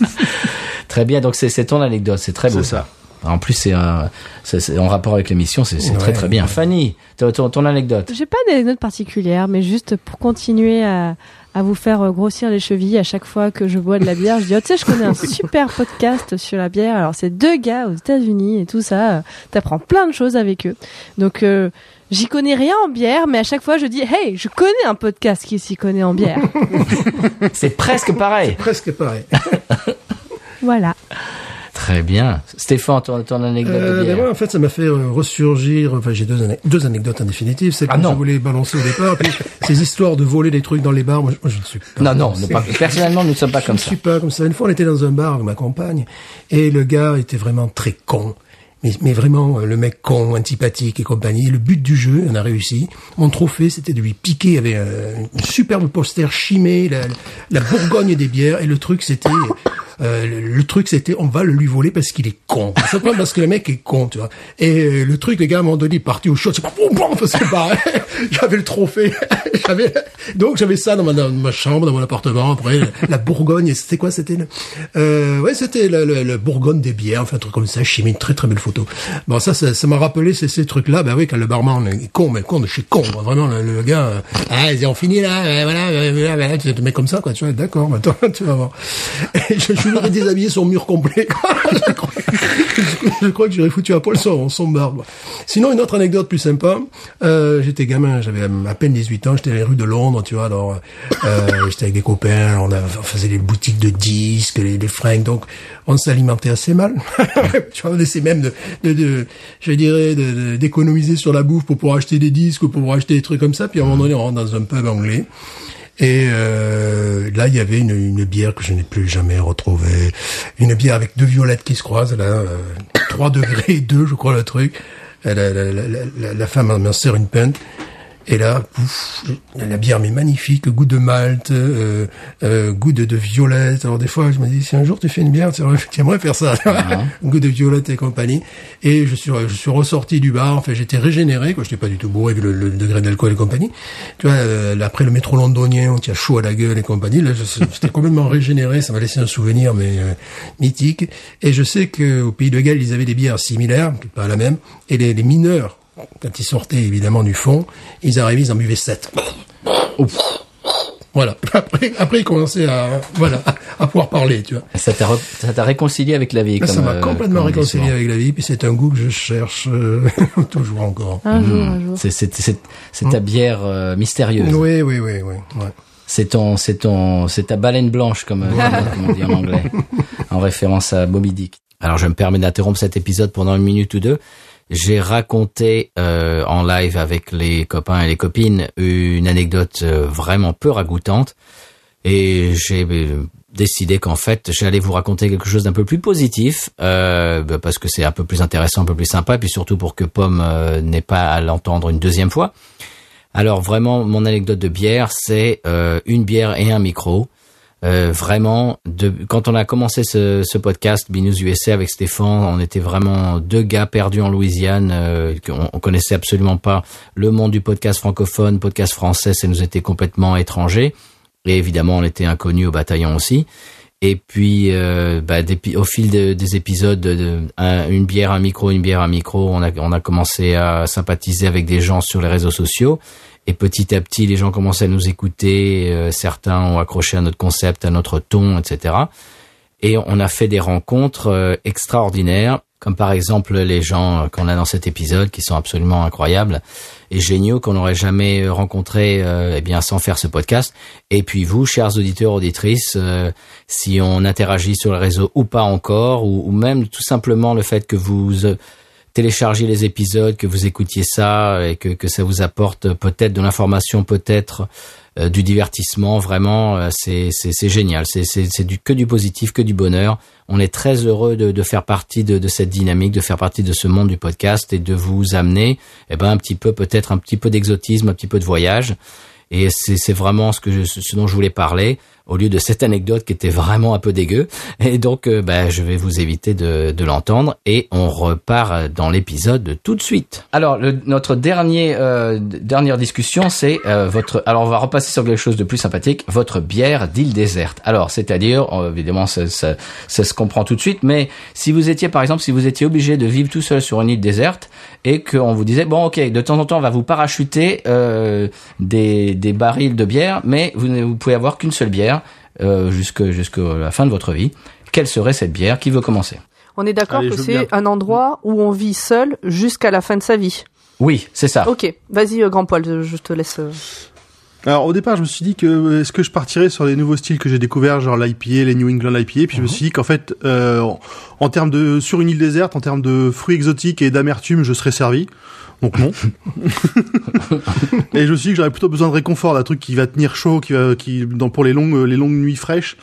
Eh [laughs] très bien. Donc c'est ton anecdote. C'est très beau ça. ça. En plus, c'est en rapport avec l'émission, c'est très très bien. Fanny, ton, ton anecdote. J'ai pas d'anecdote particulière, mais juste pour continuer à, à vous faire euh, grossir les chevilles à chaque fois que je bois de la bière, je dis, oh, tu sais, je connais un [laughs] super podcast sur la bière. Alors, c'est deux gars aux États-Unis et tout ça. T'apprends plein de choses avec eux. Donc, euh, j'y connais rien en bière, mais à chaque fois, je dis, hey, je connais un podcast qui s'y connaît en bière. [laughs] C'est presque pareil. Presque pareil. voilà. Très bien. Stéphane, ton, ton anecdote Euh, de ben bière. moi, en fait, ça m'a fait euh, ressurgir. Enfin, j'ai deux, ane- deux anecdotes en définitive. C'est Ah que non. je voulais balancer au départ. Puis [laughs] ces histoires de voler des trucs dans les bars, moi, je, je ne suis pas. Non, non, ne pas- [laughs] personnellement, nous ne sommes pas Je comme ne ça. suis pas comme ça. Une fois, on était dans un bar avec ma compagne et le gars était vraiment très con. Mais, mais vraiment, euh, le mec con, antipathique et compagnie. Le but du jeu, on a réussi. Mon trophée, c'était de lui piquer. Avait euh, un superbe poster chimé, la, la Bourgogne des bières. Et le truc, c'était... euh, le, le truc, c'était on va le lui voler parce qu'il est con. C'est pas [laughs] parce que le mec est con, tu vois. Et euh, le truc, le gars, à un moment donné, parti au shot. C'est pas boum, boum, c'est pareil. [laughs] J'avais le trophée. [laughs] j'avais, donc j'avais ça dans ma, dans ma chambre, dans mon appartement. Après, la, Bourgogne, c'était quoi C'était le, euh, ouais, c'était le, le, le Bourgogne des bières, enfin un truc comme ça. J'ai mis une très très belle photo. Bon, ça, ça, m'a rappelé ces, ces trucs-là. Ben oui, quand le barman est con, mais con de chez con, vraiment le, le gars. euh, ah, ils ont fini là, euh, voilà, voilà, voilà, tu te mets comme ça, quoi. Tu vois, d'accord, maintenant tu vas voir. Et je, je lui aurais déshabillé son mur complet. je, crois, [laughs] je crois que j'aurais foutu à poil son, son bar. quoi. Sinon, une autre anecdote plus sympa. Euh, j'étais gamin, j'avais à peine 18 ans, j'étais dans les rues de Londres, tu vois. Alors, euh, [coughs] j'étais avec des copains, on, faisait les boutiques de disques, les, les fringues, donc on s'alimentait assez mal. [laughs] tu vois, on essaie même de, de, de je dirais, d'économiser sur la bouffe pour pouvoir acheter des disques ou pour pouvoir acheter des trucs comme ça. Puis à un moment donné, on rentre dans un pub anglais. Et euh, là, il y avait une, une bière que je n'ai plus jamais retrouvée. Une bière avec deux violettes qui se croisent, là, euh, 3 degrés et 2, je crois, le truc. La, la, la, la, femme m'en sert une pinte. Et là, pouf, la bière mais magnifique, goût de malt, euh, euh, goût de, de violette. Alors des fois, je me dis, si un jour tu fais une bière, tu aimerais- tu aimerais faire ça, [laughs] goût de violette et compagnie. Et je suis, je suis ressorti du bar. Enfin, j'étais régénéré, quoi. J'étais pas du tout bourré vu le, le degré d'alcool et compagnie. Tu vois, euh, après le métro londonien, on tient chaud à la gueule et compagnie. Là, je- j'étais complètement régénéré. Ça m'a laissé un souvenir mais euh, mythique. Et je sais que au pays de Galles, ils avaient des bières similaires, pas la même. Et les, les mineurs quand ils sortaient évidemment du fond, ils arrivaient, ils en buvaient sept. Voilà. Après, après, ils commençaient à, voilà, à pouvoir parler, tu vois. Ça t'a ça t'a réconcilié avec la vie. Là, ça comme, m'a euh, complètement comme réconcilié avec la vie, puis c'est un goût que je cherche euh, [laughs] toujours encore. Un jour, un jour. C'est c'est- c'est- c'est ta bière euh, mystérieuse. Oui, oui, oui, oui. Ouais. C'est ton, c'est ton, c'est ta baleine blanche comme, euh, [laughs] comme on dit en anglais, en référence à Bobby Dick. Alors je me permets d'interrompre cet épisode pendant une minute ou deux. J'ai raconté euh, en live avec les copains et les copines une anecdote euh, vraiment peu ragoûtante et j'ai euh, décidé qu'en fait j'allais vous raconter quelque chose d'un peu plus positif euh, bah, parce que c'est un peu plus intéressant, un peu plus sympa, et puis surtout pour que Pomme euh, n'ait pas à l'entendre une deuxième fois. Alors vraiment, mon anecdote de bière, c'est une bière et un micro. Euh, vraiment, quand on a commencé ce, podcast Binous USA avec Stéphane, on était vraiment deux gars perdus en Louisiane. Euh, on, on connaissait absolument pas le monde du podcast francophone, podcast français, ça nous était complètement étranger. Et évidemment, on était inconnus au bataillon aussi. Et puis, euh, bah, au fil de- des épisodes, de, de- un- une bière, un micro, une bière, un micro, on a commencé à sympathiser avec des gens sur les réseaux sociaux. Et petit à petit, les gens commençaient à nous écouter. euh, certains ont accroché à notre concept, à notre ton, etc. Et on a fait des rencontres euh, extraordinaires, comme par exemple les gens euh, qu'on a dans cet épisode, qui sont absolument incroyables et géniaux qu'on n'aurait jamais euh, rencontrés, euh, eh bien, sans faire ce podcast. Et puis vous, chers auditeurs, auditrices, euh, si on interagit sur le réseau ou pas encore, ou, ou même tout simplement le fait que vous euh, téléchargez les épisodes, que vous écoutiez ça et que, que ça vous apporte peut-être de l'information, peut-être euh, du divertissement, vraiment, euh, c'est c'est génial. C'est c'est du que du positif, que du bonheur. On est très heureux de, de faire partie de, de cette dynamique, de faire partie de ce monde du podcast et de vous amener, eh ben un petit peu peut-être un petit peu d'exotisme, un petit peu de voyage. Et c'est c'est vraiment ce que ce dont je voulais parler au lieu de cette anecdote qui était vraiment un peu dégueu. Et donc, euh, bah, je vais vous éviter de, de l'entendre et on repart dans l'épisode tout de suite. Alors, le- notre dernier euh, dernière discussion, c'est euh, votre. Alors, on va repasser sur quelque chose de plus sympathique. Votre bière d'île déserte. Alors, c'est-à-dire, euh, évidemment, ça, ça, ça se comprend tout de suite. Mais si vous étiez, par exemple, si vous étiez obligé de vivre tout seul sur une île déserte et qu'on vous disait, bon, ok, de temps en temps, on va vous parachuter euh, des, des barils de bière, mais vous ne vous pouvez avoir qu'une seule bière euh, jusque jusqu'à la fin de votre vie. Quelle serait cette bière Qui veut commencer On est d'accord que c'est un endroit où on vit seul jusqu'à la fin de sa vie. Oui, c'est ça. Ok, vas-y, euh, grand poil, je- je te laisse. Alors au départ, je me suis dit que euh, est-ce que je partirais sur les nouveaux styles que j'ai découverts, genre l'IPA, les New England IPA, puis je me suis dit qu'en fait, euh, en- en termes de sur une île déserte, en termes de fruits exotiques et d'amertume, je serais servi. Donc non. [laughs] et je me suis dit que j'aurais plutôt besoin de réconfort, d'un truc qui va tenir chaud, qui va, qui dans pour les longues les longues nuits fraîches.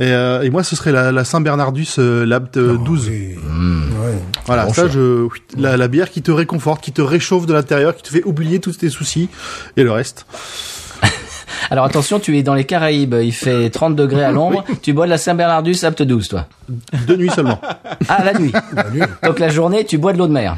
Et, euh, et moi, ce serait la, la Saint Bernardus euh, Lab euh, 12. Oui. Mmh. Ouais. Voilà, Bon ça, je, la, la bière qui te réconforte, qui te réchauffe de l'intérieur, qui te fait oublier tous tes soucis et le reste. Alors attention, tu es dans les Caraïbes, il fait 30 degrés à l'ombre, tu bois de la Saint-Bernardus Apte 12, toi. De nuit seulement. Ah, la nuit. Donc la journée, tu bois de l'eau de mer.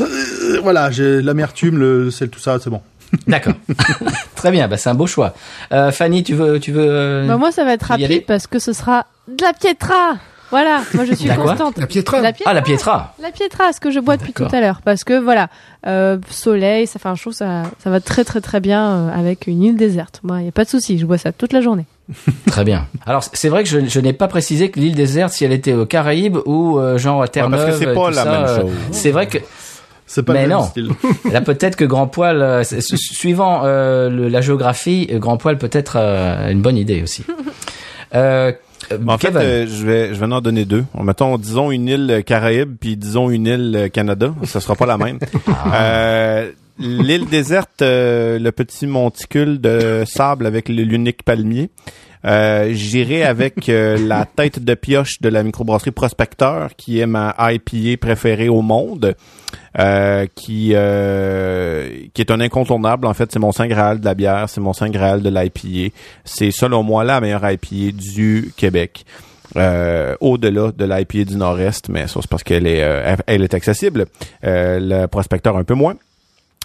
Euh, voilà, j'ai l'amertume, le sel, tout ça, c'est bon. D'accord. [laughs] Très bien, bah, c'est un beau choix. Euh, Fanny, tu veux... Tu veux euh, Bah, moi, ça va être rapide parce que ce sera de la Pietra. Voilà, moi je suis La constante. La Pietra. La Pietra. Ah, la Pietra. La Pietra, ce que je bois depuis tout à l'heure, parce que voilà, euh, soleil, ça fait un chaud, ça, ça va très très très bien euh, avec une île déserte. Moi, il y a pas de souci, je bois ça toute la journée. [laughs] Très bien. Alors c'est vrai que je, je n'ai pas précisé que l'île déserte si elle était aux Caraïbes ou euh, genre à Ouais, parce que Terre-Neuve. c'est pas la ça, même chose. C'est vrai que C'est pas Mais le même non. style. [laughs] là peut-être que Grand Poil, euh, suivant euh, le- la géographie, Grand Poil peut être euh, une bonne idée aussi. Euh, [laughs] En fait, Kevin. euh, je vais je vais en donner deux. Mettons, disons une île euh, Caraïbe, puis disons une île euh, Canada. Ça sera pas la même. [laughs] Euh, L'île déserte, euh, le petit monticule de sable avec l'unique palmier. Euh, J'irai avec euh, [laughs] la tête de pioche de la microbrasserie Prospecteur, qui est ma IPA préférée au monde, euh, qui euh, qui est un incontournable. En fait, c'est mon saint graal de la bière, c'est mon saint graal de l'IPA. C'est selon moi la meilleure IPA du Québec. Euh, au-delà de l'IPA du Nord-Est, mais ça c'est parce qu'elle est euh, elle- elle est accessible. Euh, le prospecteur un peu moins.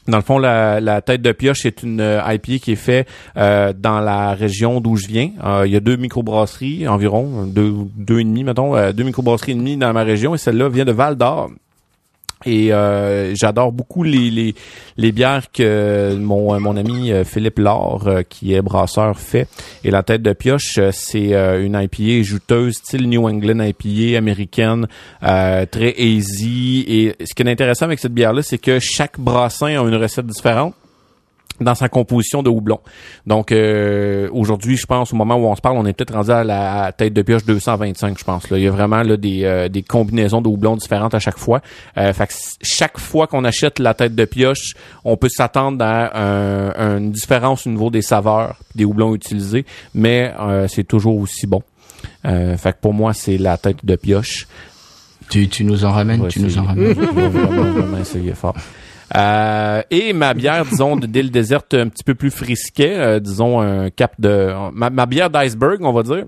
Dans le fond, la, la tête de pioche est une euh, IPA qui est faite euh, dans la région d'où je viens. Euh, il y a deux microbrasseries environ, deux, deux et demi, mettons, euh, deux microbrasseries et demie dans ma région, et celle-là vient de Val d'Or. Et euh, j'adore beaucoup les, les, les bières que mon, mon ami euh, Philippe Laure, euh, qui est brasseur, fait. Et la tête de pioche, euh, c'est euh, une IPA jouteuse, style New England IPA américaine, euh, très easy. Et ce qui est intéressant avec cette bière-là, c'est que chaque brassin a une recette différente dans sa composition de houblon. Donc euh, aujourd'hui, je pense au moment où on se parle, on est peut-être rendu à la tête de pioche 225, je pense. Là. Il y a vraiment là, des, euh, des combinaisons de houblon différentes à chaque fois. Euh, fait que chaque fois qu'on achète la tête de pioche, on peut s'attendre à un- une différence au niveau des saveurs, des houblons utilisés, mais euh, c'est toujours aussi bon. Euh, fait que pour moi, c'est la tête de pioche. tu, tu nous en ramènes, Ouais, tu nous en ramènes. Vraiment, vraiment essayer fort. Euh, et ma bière, disons, de d'île déserte un petit peu plus frisquet, euh, disons un cap de... Ma, ma bière d'iceberg, on va dire,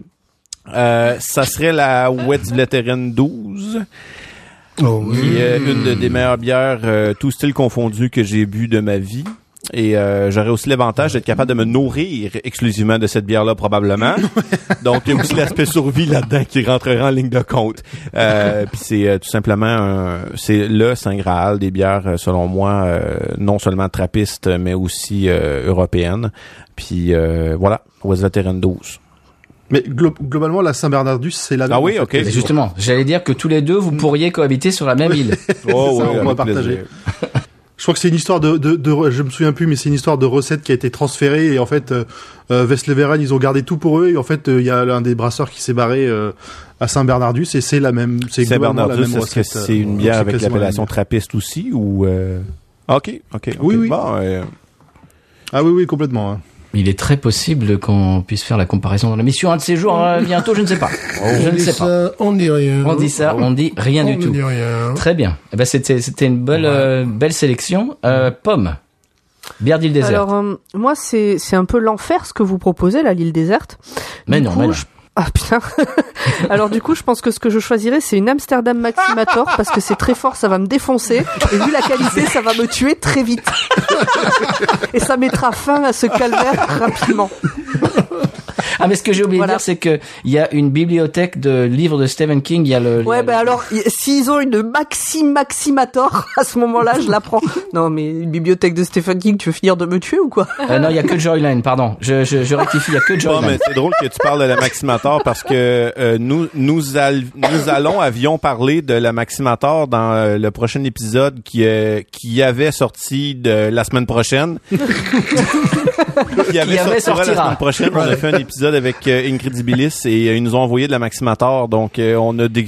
euh, ça serait la Wetzletteren 12, Oh, oui. qui est une de- des meilleures bières, euh, tout style confondu, que j'ai bu de ma vie. Et euh, j'aurais aussi l'avantage d'être capable de me nourrir exclusivement de cette bière-là, probablement. [laughs] Donc, il y a aussi l'aspect survie là-dedans qui rentrera en ligne de compte. Euh, Puis c'est euh, tout simplement c'est le Saint Graal des bières, euh, selon moi, euh, non seulement trappistes, mais aussi euh, européennes. Puis euh, voilà, Wetzletteren 12. Mais glo- globalement, la Saint-Bernardus, c'est la même. Ah oui, ok. Mais justement, j'allais dire que tous les deux, vous pourriez cohabiter sur la même île. [laughs] Oh, Ça, oui, on va partager. [laughs] Je crois que c'est une histoire de, de, je me souviens plus, mais c'est une histoire de recette qui a été transférée et en fait, euh, euh, Vestleveren, ils ont gardé tout pour eux et en fait, euh, il y a l'un des brasseurs qui s'est barré euh, à Saint-Bernardus et c'est la même, c'est Saint globalement la Bernardus, même est-ce que recette. c'est une euh, bière avec la l'appellation même. trappiste aussi ou euh... Ok, ok. Oui, oui. Bon, euh, Ah oui, oui, complètement. hein. Il est très possible qu'on puisse faire la comparaison dans l'émission un de ces jours, euh, bientôt, je ne sais pas. [laughs] je On ne dit sais pas. ça, on dit rien. On dit ça, on dit rien on du ne tout. dit rien. Très bien. Eh ben, c'était, c'était une belle, euh, belle sélection. Euh, pomme. Bière d'île déserte. Alors, euh, moi, c'est c'est un peu l'enfer ce que vous proposez, là, l'île déserte. mais du non, coup, mais non. je- Ah putain. [laughs] Alors du coup, je pense que ce que je choisirais, c'est une Amsterdam Maximator parce que c'est très fort, ça va me défoncer. Et vu la qualité, ça va me tuer très vite. [laughs] Et ça mettra fin à ce calvaire rapidement. Ah, mais ce que j'ai oublié Voilà. de dire, c'est que il y a une bibliothèque de livres de Stephen King. Il y a le. Ouais, ben le- alors, s'ils ont une Maxi Maximator, [laughs] à ce moment-là, je la prends. Non, mais une bibliothèque de Stephen King, tu veux finir de me tuer ou quoi? Euh, non, il y a que Joyline. Pardon. Je, je, je rectifie. Il y a que Bon, Joyline. mais c'est drôle que tu parles de la Maximator parce que euh, nous nous, al- nous allons avions parlé de la Maximator dans euh, le prochain épisode qui euh, qui avait sorti de la semaine prochaine. [laughs] qui avait, avait sortira la semaine prochaine. On a fait un épisode avec Incredibilis et ils nous ont envoyé de la Maximator. Donc on a des...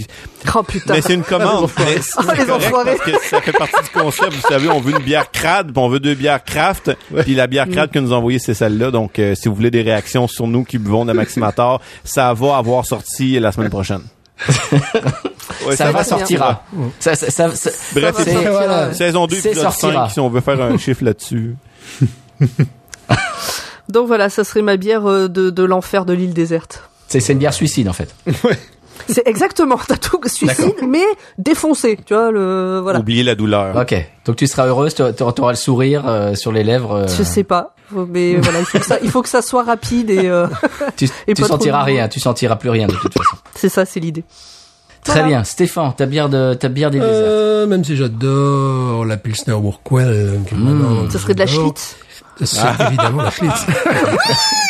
Oh putain. Mais c'est une commande. mais c'est Ah, les correct enfoirés. parce que ça fait partie du concept. Vous savez, on veut une bière crade, puis on veut deux bières craft. Puis la bière crade que nous a envoyée, c'est celle-là. Donc, euh, si vous voulez des réactions sur nous qui buvons de la Maximator, [laughs] ça va avoir sorti la semaine prochaine. [laughs] Ouais, ça, va va sortira. Ça, ça, ça, ça- Bref, Ça va c'est sortir. voilà. saison 2, C'est épisode sortira. 5, si on veut faire un [laughs] chiffre là-dessus. Donc voilà, ça serait ma bière euh, de, de l'enfer de l'île déserte. c'est, c'est une bière suicide en fait. C'est exactement, t'as tout suicide, mais défoncé, tu vois, le, voilà. Oubliez la douleur. Ok. Donc tu seras heureuse. Tu auras le sourire euh, sur les lèvres. euh, Je sais pas, mais [laughs] voilà, il faut que ça, il faut que ça soit rapide et euh, [laughs] Tu, Et tu trop sentiras rien. Tu sentiras plus rien de toute façon. [laughs] c'est ça, c'est l'idée. Très Voilà. bien. Stéphane, ta bière de ta bière déserte. Euh, même si j'adore la Pilsner Urquell. que Mmh. Ce serait de la j'adore. C'est évidemment la Schlitz.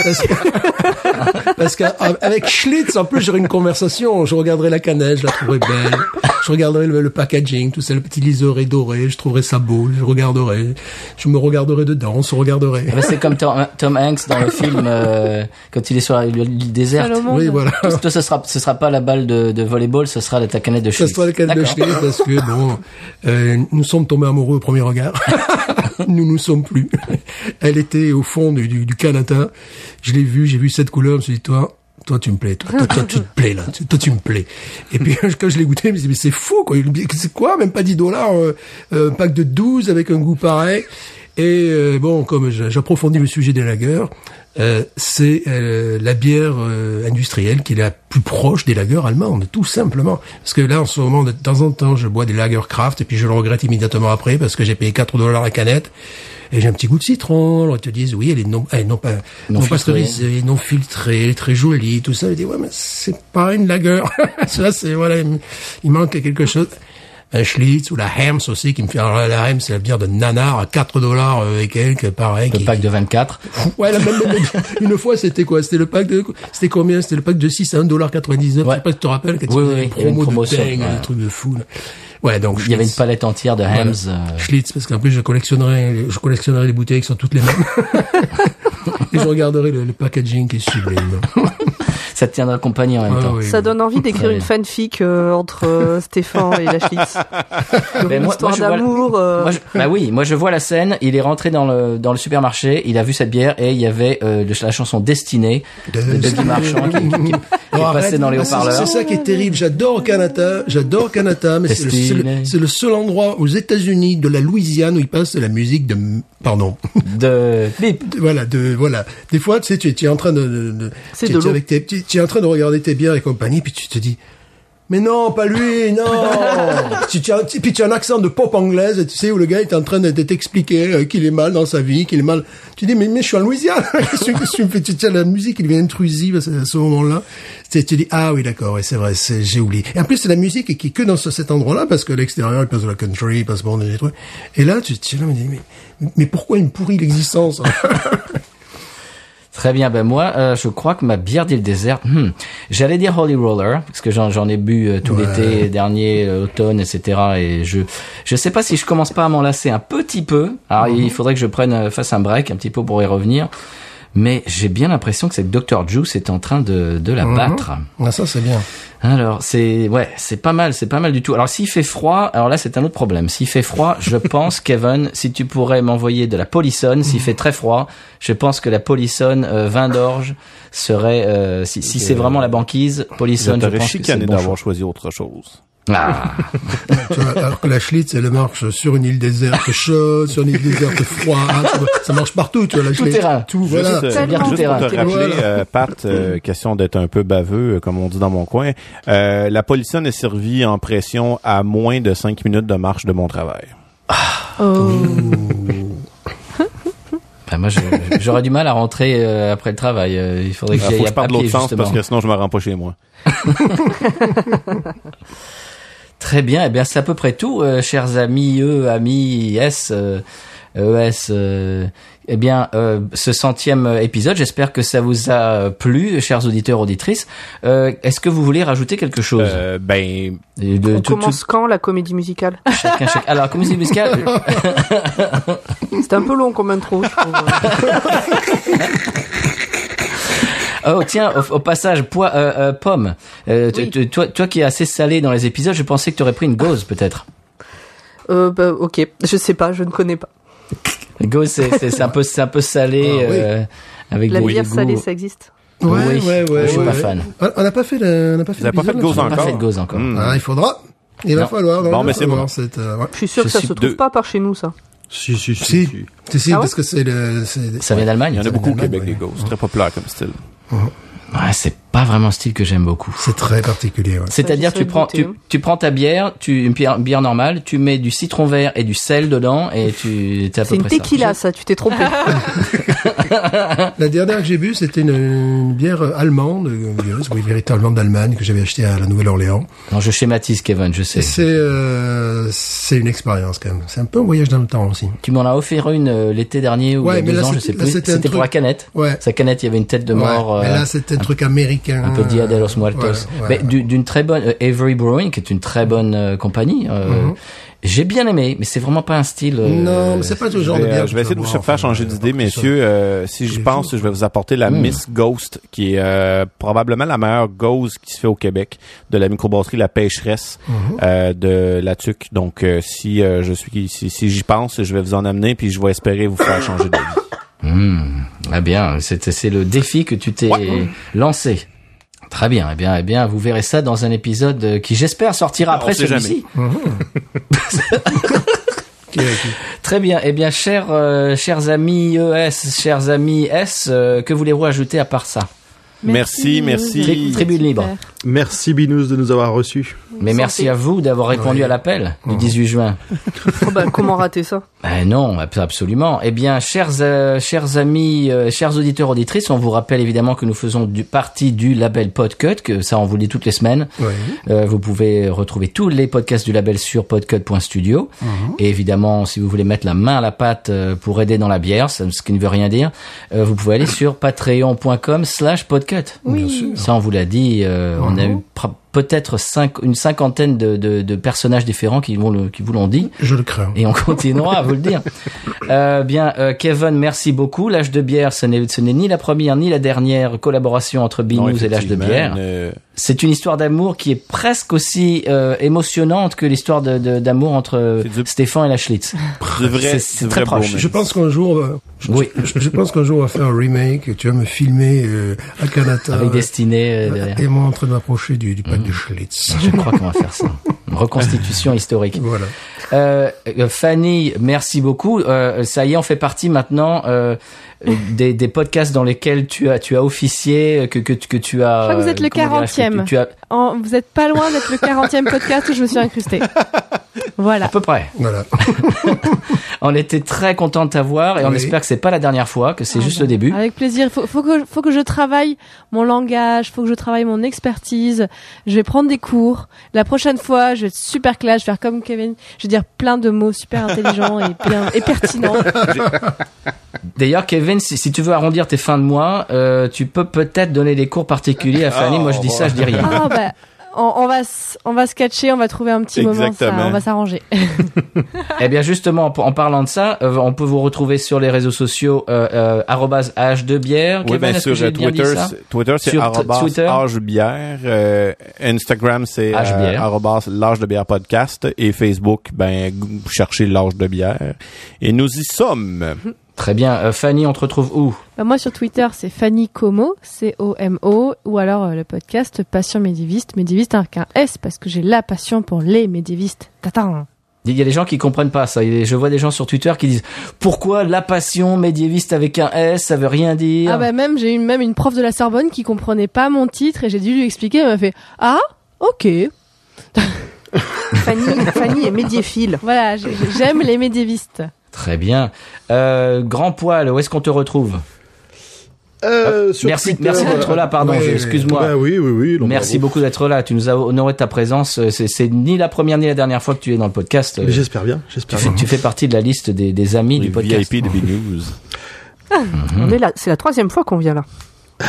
Parce que- Parce qu'avec Schlitz, en plus, j'aurais une conversation. Je regarderais la canette, je la trouverais belle. Je regarderais le, le packaging, tout ça, le petit liseré doré. Je trouverais ça beau. Je regarderais. Je me regarderais dedans. On se regarderait. Ah bah, c'est comme Tom, Tom Hanks dans le [laughs] film euh, quand il est sur l'île déserte. Oui, voilà. Toi, ce sera, ce sera pas la balle de, de volleyball, ce sera ta canette de Ça Schlitz. se voit le cas de. Schlitz parce que bon, euh, nous sommes tombés amoureux au premier regard. [laughs] nous nous sommes plus. Elle était au fond du, du, du Canada. Je l'ai vue, j'ai vu cette couleur, je me suis dit, toi, toi tu me plais, toi, toi, tu te plais là, toi tu me plais. Et puis [laughs] quand je l'ai goûté, je me dit, mais c'est fou quoi, c'est quoi, même pas 10 dollars, euh, un pack de 12 avec un goût pareil. Et euh, bon, comme j'a- j'approfondis le sujet des lagers, euh, c'est euh, la bière euh, industrielle qui est la plus proche des lagers allemandes, tout simplement. Parce que là, en ce moment, de temps en temps, je bois des lagers craft et puis je le regrette immédiatement après parce que j'ai payé 4 dollars la canette et j'ai un petit goût de citron. Alors ils te disent, oui, elle est non, elle est non pas Non non, pasteurisée, non filtrée, elle est très jolie, tout ça. Je dis, ouais, mais c'est pas une lager. [laughs] ça, c'est voilà, il, il manque quelque chose. Un Schlitz ou la Hems aussi qui me fait alors, la Hems c'est la bière de nanar à 4 dollars euh, et quelques pareil Le qui- pack de 24. [laughs] Ouais, la même, une fois, c'était quoi? C'était le pack de, c'était combien? C'était le pack de 6 à 1,99$. Ouais. Je sais pas si tu te rappelles quand Oui, oui, oui, une promo de promotion, dingue, ouais. des trucs de fou. Là. Ouais, donc Il y avait une palette entière de Voilà. Hems. euh, Schlitz, parce qu'en plus, je collectionnerai, je collectionnerai les bouteilles qui sont toutes les mêmes. [laughs] Et je regarderai le, le packaging qui est sublime. [laughs] ça te tiendra compagnie en même temps. oui. Ça donne envie d'écrire une fanfic euh, entre euh, Stéphane et la Schlitz. [laughs] Ben, Une moi- histoire d'amour. euh, bah oui, moi je vois la scène. Il est rentré dans le dans le supermarché, il a vu cette bière et il y avait euh, la chanson Destinée de Guy Marchand qui, est dans les Ah, c'est- haut-parleurs. C'est ça qui est terrible. J'adore Canada. J'adore Canada, mais c'est le, le- le seul endroit aux États-Unis de la Louisiane où ils passent de la musique de, pardon, De [laughs] de- voilà, de voilà. Des fois, tu sais, tu, es- tu es en train de, de, de- C'est tu, es l'eau. avec tes, tu, tu es en train de regarder tes bières et compagnie, puis tu te dis. Mais non, pas lui, non. [laughs] tu, tu as, tu- puis tu as un accent de pop anglaise, tu sais, où le gars est en train de, de t'expliquer euh, qu'il est mal dans sa vie, qu'il est mal. Tu dis, mais, mais je suis en Louisiane. Qu'est-ce que tu me fais Tu sais, la musique, il devient intrusive à ce, moment-là. Tu, tu dis, ah oui, d'accord, ouais, c'est vrai, j'ai oublié. Et en plus, c'est la musique qui est que dans ce- cet endroit-là, parce que l'extérieur, il passe de la country, il passe bon, des trucs. Et là, tu, tu là, mais, mais, mais pourquoi il me pourrit l'existence? [laughs] Très bien. Ben moi, euh, je crois que ma bière d'île déserte. hmm, J'allais dire Holy Roller parce que j'en ai bu euh, tout l'été dernier, euh, automne, etc. Et je je sais pas si je commence pas à m'en lasser un petit peu. Alors il faudrait que je prenne euh, fasse un break un petit peu pour y revenir. Mais j'ai bien l'impression que cette Dr Juice est en train de de la battre. ah, ça, c'est bien. Alors c'est ouais, c'est pas mal, c'est pas mal du tout. Alors s'il fait froid, alors là c'est un autre problème. S'il fait froid, je [laughs] pense Kevin, si tu pourrais m'envoyer de la polissonne, s'il fait très froid, je pense que la polissonne euh, vin d'orge serait euh, si, si c'est vraiment la banquise, Je polissonne, je pense que c'est bon d'avoir choisi autre chose. Ah, [laughs] Tu vois, alors que la Schlitz, elle marche sur une île déserte chaude, sur une île déserte froide. Ça, ça marche partout, tu vois, la Tout Schlitz. terrain. Tout, voilà. Juste, euh, Tellement juste pour terrain. te rappeler, Voilà. euh, Pat, euh, question d'être un peu baveux, euh, comme on dit dans mon coin, euh, la polissonne est servie en pression à moins de 5 minutes de marche de mon travail. Oh. [laughs] ben moi j'aurais du mal à rentrer euh, après le travail. Euh, il faudrait que Il faut que je parte à de l'autre sens parce que sinon je me rends pas chez moi. [laughs] Très bien, eh bien c'est à peu près tout, euh, chers amis E, amis S, euh, ES. euh, eh bien, euh, ce centième épisode, j'espère que ça vous a plu, chers auditeurs auditrices. Euh, Est-ce que vous voulez rajouter quelque chose? Euh, ben, Et de On tout- commence quand la comédie musicale? Tout- chacun, chacun- Alors, comédie musicale. [laughs] [laughs] C'était un peu long comme intro, je trouve. [laughs] Oh tiens, au, au passage, pois, euh, euh, pomme. Euh, Oui. toi, toi qui es assez salé dans les épisodes, je pensais que tu aurais pris une gauze peut-être. Euh, bah, ok, je sais pas, je ne connais pas. Gauze, c'est un peu, c'est un peu salé Ah, oui. euh, avec La bière salée, ça existe Ouais, Oui, ouais, ouais. je suis ouais, pas ouais. fan. On on n'a pas fait le, on n'a pas fait vous avez pas fait de gauze là-dessus On n'a pas encore? fait de gauze encore. Ah, il faudra. Il va Non. falloir. Bon, il va mais c'est bon. euh, ouais. Je suis sûr Je que ça suis se trouve de- pas par chez nous, ça. Si, si, si. Si. si. Si, si, Ah ouais parce que c'est le, Ça vient d'Allemagne il y en a beaucoup au Québec, des gauzes. Très populaire comme style. Ouais, c'est pas vraiment un style que j'aime beaucoup. C'est très particulier. Ouais. C'est-à-dire tu prends tu, tu prends ta bière, tu une bière, bière normale, tu mets du citron vert et du sel dedans et tu t'es à C'est peu une tequila, ça, tu t'es trompé. [laughs] La dernière que j'ai bu, c'était une, une bière allemande, euh, oui, véritablement d'Allemagne, que j'avais achetée à la Nouvelle-Orléans. Non, je schématise Kevin, je sais. c'est euh, c'est une expérience quand même. C'est un peu un voyage dans le temps aussi. Tu m'en as offert une euh, l'été dernier ou Ouais, il y a deux là, ans, je c'était- sais là, plus. c'était pour truc- la canette. Ouais. Sa canette, il y avait une tête de mort. Ouais, mais euh, là, c'était un truc américain. Un peu Dia de los Muertos. Mais d'une très bonne euh, Avery Brewing, qui est une très bonne euh, compagnie. euh, J'ai bien aimé, mais c'est vraiment pas un style. euh. Non, mais c'est pas tout genre de bière. je vais essayer de vous faire enfin, changer d'idée, messieurs. Euh, si les pense, je vais vous apporter la Mm. Miss Ghost, qui est euh, probablement la meilleure Ghost qui se fait au Québec, de la microbrasserie La Pêcheresse euh, de La Tuque. Donc, euh, si euh, je suis, si, si j'y pense, je vais vous en amener, puis je vais espérer vous faire changer d'avis. Hmm, ah bien, c'est c'est le défi que tu t'es lancé. Très bien, eh bien, eh bien, vous verrez ça dans un épisode euh, qui, j'espère, sortira On après celui-ci. [laughs] Qui- Très bien, eh bien, chers, euh, chers amis ES, chers amis S, euh, que voulez-vous ajouter à part ça? Merci, merci. Tri- tribune libre. Super. Merci Binous de nous avoir reçus. Mais merci à vous d'avoir répondu à l'appel du 18 juin. Oh, bah, comment rater ça? Ben non, ab- absolument. Eh bien, chers euh, chers amis, euh, chers auditeurs auditrices, on vous rappelle évidemment que nous faisons du partie du label Podcut, que ça on vous le dit toutes les semaines. Oui. Euh, vous pouvez retrouver tous les podcasts du label sur podcut.studio. Et évidemment, si vous voulez mettre la main à la pâte euh, pour aider dans la bière, ça- ce qui ne veut rien dire, euh, vous pouvez aller sur patreon.com slash podcut. Oui. Ça, on vous l'a dit, euh, on a eu peut-être cinq, une cinquantaine de, de, de personnages différents qui, vont le, qui vous l'ont dit. Je le crains. Et on continuera à vous le dire. [laughs] Euh, bien, euh, Kevin, merci beaucoup. L'âge de bière, ce n'est, ce n'est ni la première ni la dernière collaboration entre Binous et l'âge de bière. une, C'est une histoire d'amour qui est presque aussi euh, émotionnante que l'histoire de, de- d'amour entre du- Stéphane et la Schlitz. C'est- très proche. Je pense qu'un jour, euh, je, Oui. je, je pense qu'un jour on va faire un remake. Tu vas me filmer euh, à Canada. Avec Destinée euh, et moi en train de m'approcher du, du pack de Schlitz. Je crois qu'on va faire ça. Une reconstitution [laughs] historique. Voilà. Euh, euh, Fanny, merci beaucoup. Euh, ça y est, on fait partie maintenant euh, euh, des, des podcasts dans lesquels tu as tu as officié, euh, que que, que tu as. Je crois que vous êtes le comment dirais-je, que 40e. Tu, tu as En- vous êtes pas loin d'être le 40e podcast où je me suis incrustée. [laughs] Voilà. à peu près. Voilà. [laughs] On était très content de t'avoir et on Oui. espère que c'est pas la dernière fois, que c'est Ah juste bon. le début. Avec plaisir. Faut, faut que faut que je travaille mon langage, faut que je travaille mon expertise. Je vais prendre des cours. La prochaine fois, je vais être super classe, je vais faire comme Kevin. Je vais dire plein de mots super intelligents et bien et pertinents. [laughs] D'ailleurs, Kevin, si, si tu veux arrondir tes fins de mois, euh, tu peux peut-être donner des cours particuliers à Fanny. Oh, Moi, je dis ça, je dis rien. Ah bah on, on va on va se catcher, on va trouver un petit moment, ça, on va s'arranger. [laughs] [laughs] Eh bien, justement, en en parlant de ça, euh, on peut vous retrouver sur les réseaux sociaux euh, euh, arrobase @h2bière. Oui, Kevin, bien est-ce sûr, que j'ai bien dit Twitter, c'est- Twitter, Twitter? âgebière. Euh, Instagram, c'est euh, l'âge de bière podcast. Et Facebook, ben, cherchez l'âge de bière. Et nous y sommes. [laughs] Très bien. Euh, Fanny, on te retrouve où? Bah, moi sur Twitter c'est Fanny Como, C O M O, ou alors euh, le podcast Passion médiéviste, médiéviste avec un S parce que j'ai la passion pour les médiévistes. Tatin. Il y a des gens qui comprennent pas ça. Je vois des gens sur Twitter qui disent pourquoi la passion médiéviste avec un S, ça veut rien dire? Ah bah même j'ai eu même une prof de la Sorbonne qui comprenait pas mon titre et j'ai dû lui expliquer. Elle m'a fait ah ok. Fanny, Fanny est médiéphile. [laughs] Voilà j'ai- j'aime les médiévistes. Très bien. Euh, Grand poil, où est-ce qu'on te retrouve? Euh, sur Merci, Twitter, merci d'être là. Pardon, excuse-moi. Bah oui, oui, oui. non, Merci bravo. beaucoup d'être là. Tu nous as honoré de ta présence. Euh, C'est, c'est ni la première ni la dernière fois que tu es dans le podcast. Mais J'espère bien, Tu j'espère fais, bien. tu fais partie de la liste des, des amis Les du podcast. VIP de B-News. On est là, c'est la troisième fois qu'on vient là.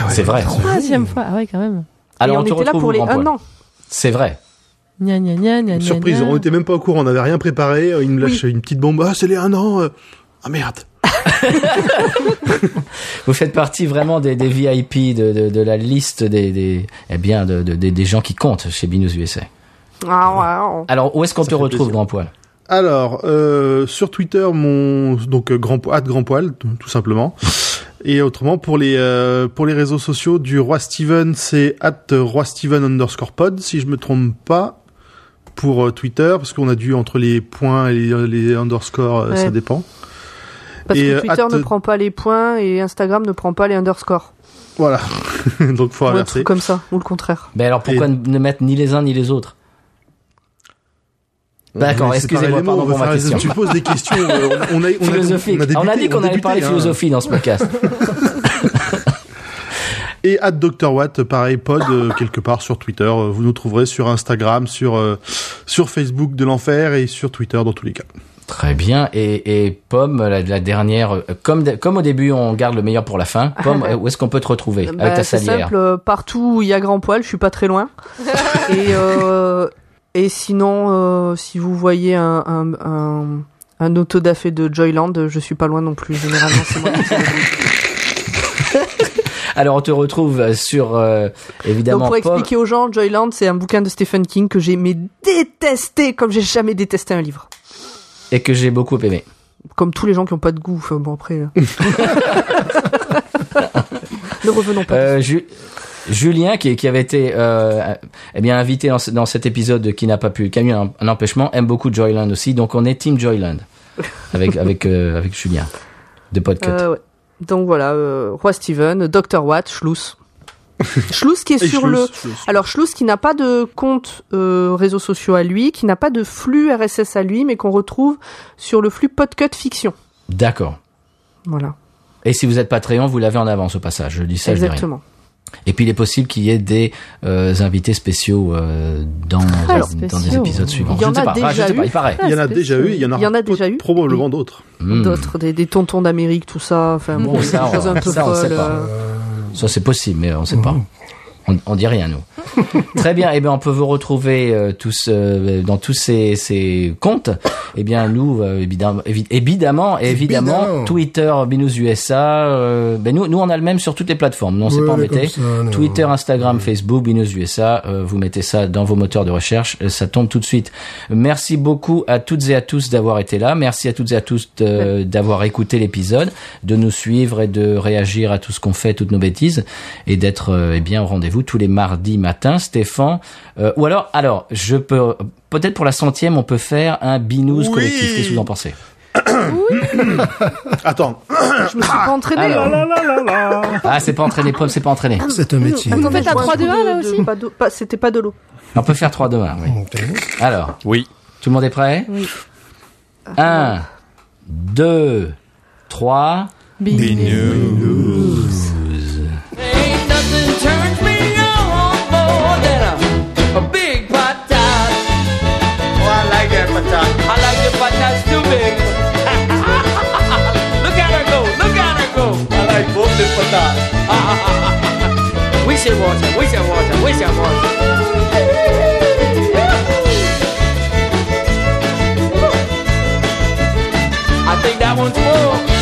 C'est vrai. Troisième fois. Ah ouais quand même. Alors Et on, on, était là pour les un an. C'est vrai. Gna gna gna gna. Surprise, on était même pas au courant, on n'avait rien préparé. Il nous lâche une petite bombe. Ah, c'est les un an. euh. Ah merde. [laughs] Vous faites partie vraiment des, des VIP de, de, de la liste des, des eh bien de, de- des- des gens qui comptent chez Binous USA. Ah, ouais. Alors où est-ce qu'on te retrouve plaisir. Grand Poil Alors, euh, sur Twitter, mon donc grand po- grand poil, tout tout simplement. Et autrement, pour les euh, pour les réseaux sociaux du roi Steven, c'est at roi Steven underscore pod, si je me trompe pas, pour euh, Twitter, parce qu'on a dû entre les points et les, les underscores, euh, ça dépend. Parce Et, que euh, Twitter ne prend pas les points et Instagram ne prend pas les underscores. Voilà. [laughs] Donc faut Ou un inverser. truc comme ça, ou le contraire. Ben alors pourquoi Et- ne mettre ni les uns ni les autres? D'accord, Mais excusez-moi, pardon on pour ma faire- question. Tu poses des questions. on, on a, on a, Philosophique. on a, débuté, on a dit qu'on allait parler hein. philosophie dans ce podcast. [laughs] Et at Dr Watt, pareil, pod euh, quelque part sur Twitter. Euh, Vous nous trouverez sur Instagram, sur euh, sur Facebook de l'enfer et sur Twitter dans tous les cas. Très bien. Et, et Pomme, la, la dernière, comme, comme au début, on garde le meilleur pour la fin. Pomme, [laughs] où est-ce qu'on peut te retrouver Bah, avec ta c'est salière simple, partout où il y a grand poil, je suis pas très loin. [laughs] et, euh, et sinon, euh, si vous voyez un, un, un, un autodafé de Joyland, je suis pas loin non plus. Généralement, c'est moi qui. [laughs] Alors, on te retrouve euh, sur, euh, évidemment, Donc pour expliquer aux gens, Joyland, c'est un bouquin de Stephen King que j'ai mais détesté comme j'ai jamais détesté un livre. et que j'ai beaucoup aimé. Comme tous les gens qui ont pas de goût. Enfin bon après. là. [laughs] ne revenons pas. Euh, Ju- Julien, qui, qui avait été euh, eh bien invité dans, dans cet épisode, qui n'a pas pu, qui a eu un, un empêchement, aime beaucoup Joyland aussi. Donc, on est Team Joyland [laughs] avec avec euh, avec Julien de Podcut. Euh, ouais. Donc voilà, euh, Roi Steven, Dr Watt, Schluss. [laughs] Schluss qui est sur Schluss, le. Schluss. Alors Schluss qui n'a pas de compte euh, réseaux sociaux à lui, qui n'a pas de flux RSS à lui, mais qu'on retrouve sur le flux Podcut Fiction. D'accord. Voilà, Et si vous êtes Patreon, vous l'avez en avance au passage. Je dis ça, je dis rien. Et puis il est possible qu'il y ait des euh, invités spéciaux euh, dans, dans des spéciaux. épisodes suivants. Il y je en ne sais a déjà eu. il paraît. Il y en a déjà eu, il y en, Il y en a aura déjà eu. probablement d'autres. Hmm. D'autres, des, des tontons d'Amérique, tout ça. Enfin bon, Bon, des ça, choses on- un peu ça, on sait folles. pas. euh. Ça c'est possible, mais on sait pas. On, on dit rien nous. [laughs] Très bien. Eh bien, on peut vous retrouver euh, tous euh, dans tous ces, ces comptes. Eh bien, nous, euh, évidemment, évi- évidemment, évidemment. Twitter, Binous USA. euh, ben nous, nous, on a le même sur toutes les plateformes. Non, c'est Ouais, pas embêté. ça. Twitter, Instagram, Facebook, Binous USA. euh, vous mettez ça dans vos moteurs de recherche, euh, ça tombe tout de suite. Merci beaucoup à toutes et à tous d'avoir été là. Merci à toutes et à tous d'avoir écouté l'épisode, de nous suivre et de réagir à tout ce qu'on fait, toutes nos bêtises, et d'être eh bien au rendez-vous tous les mardis matins. Stéphane, euh, ou alors, alors, je peux peut-être pour la centième, on peut faire un binous Oui. collectif. Qu'est-ce que vous en pensez? [coughs] Attends. Je me suis pas entraînée. Alors. hein. Ah, c'est pas entraîné, Pomme, c'est pas entraîné. C'est un métier. Vous faites un Je bois 3 2 coup 1 là aussi? Pas d'eau- pas- C'était pas de l'eau. On peut faire 3 2 1, oui. Alors, Oui. tout le monde est prêt? Oui. 1 2 3 Ain't Wicked. I think that one's full.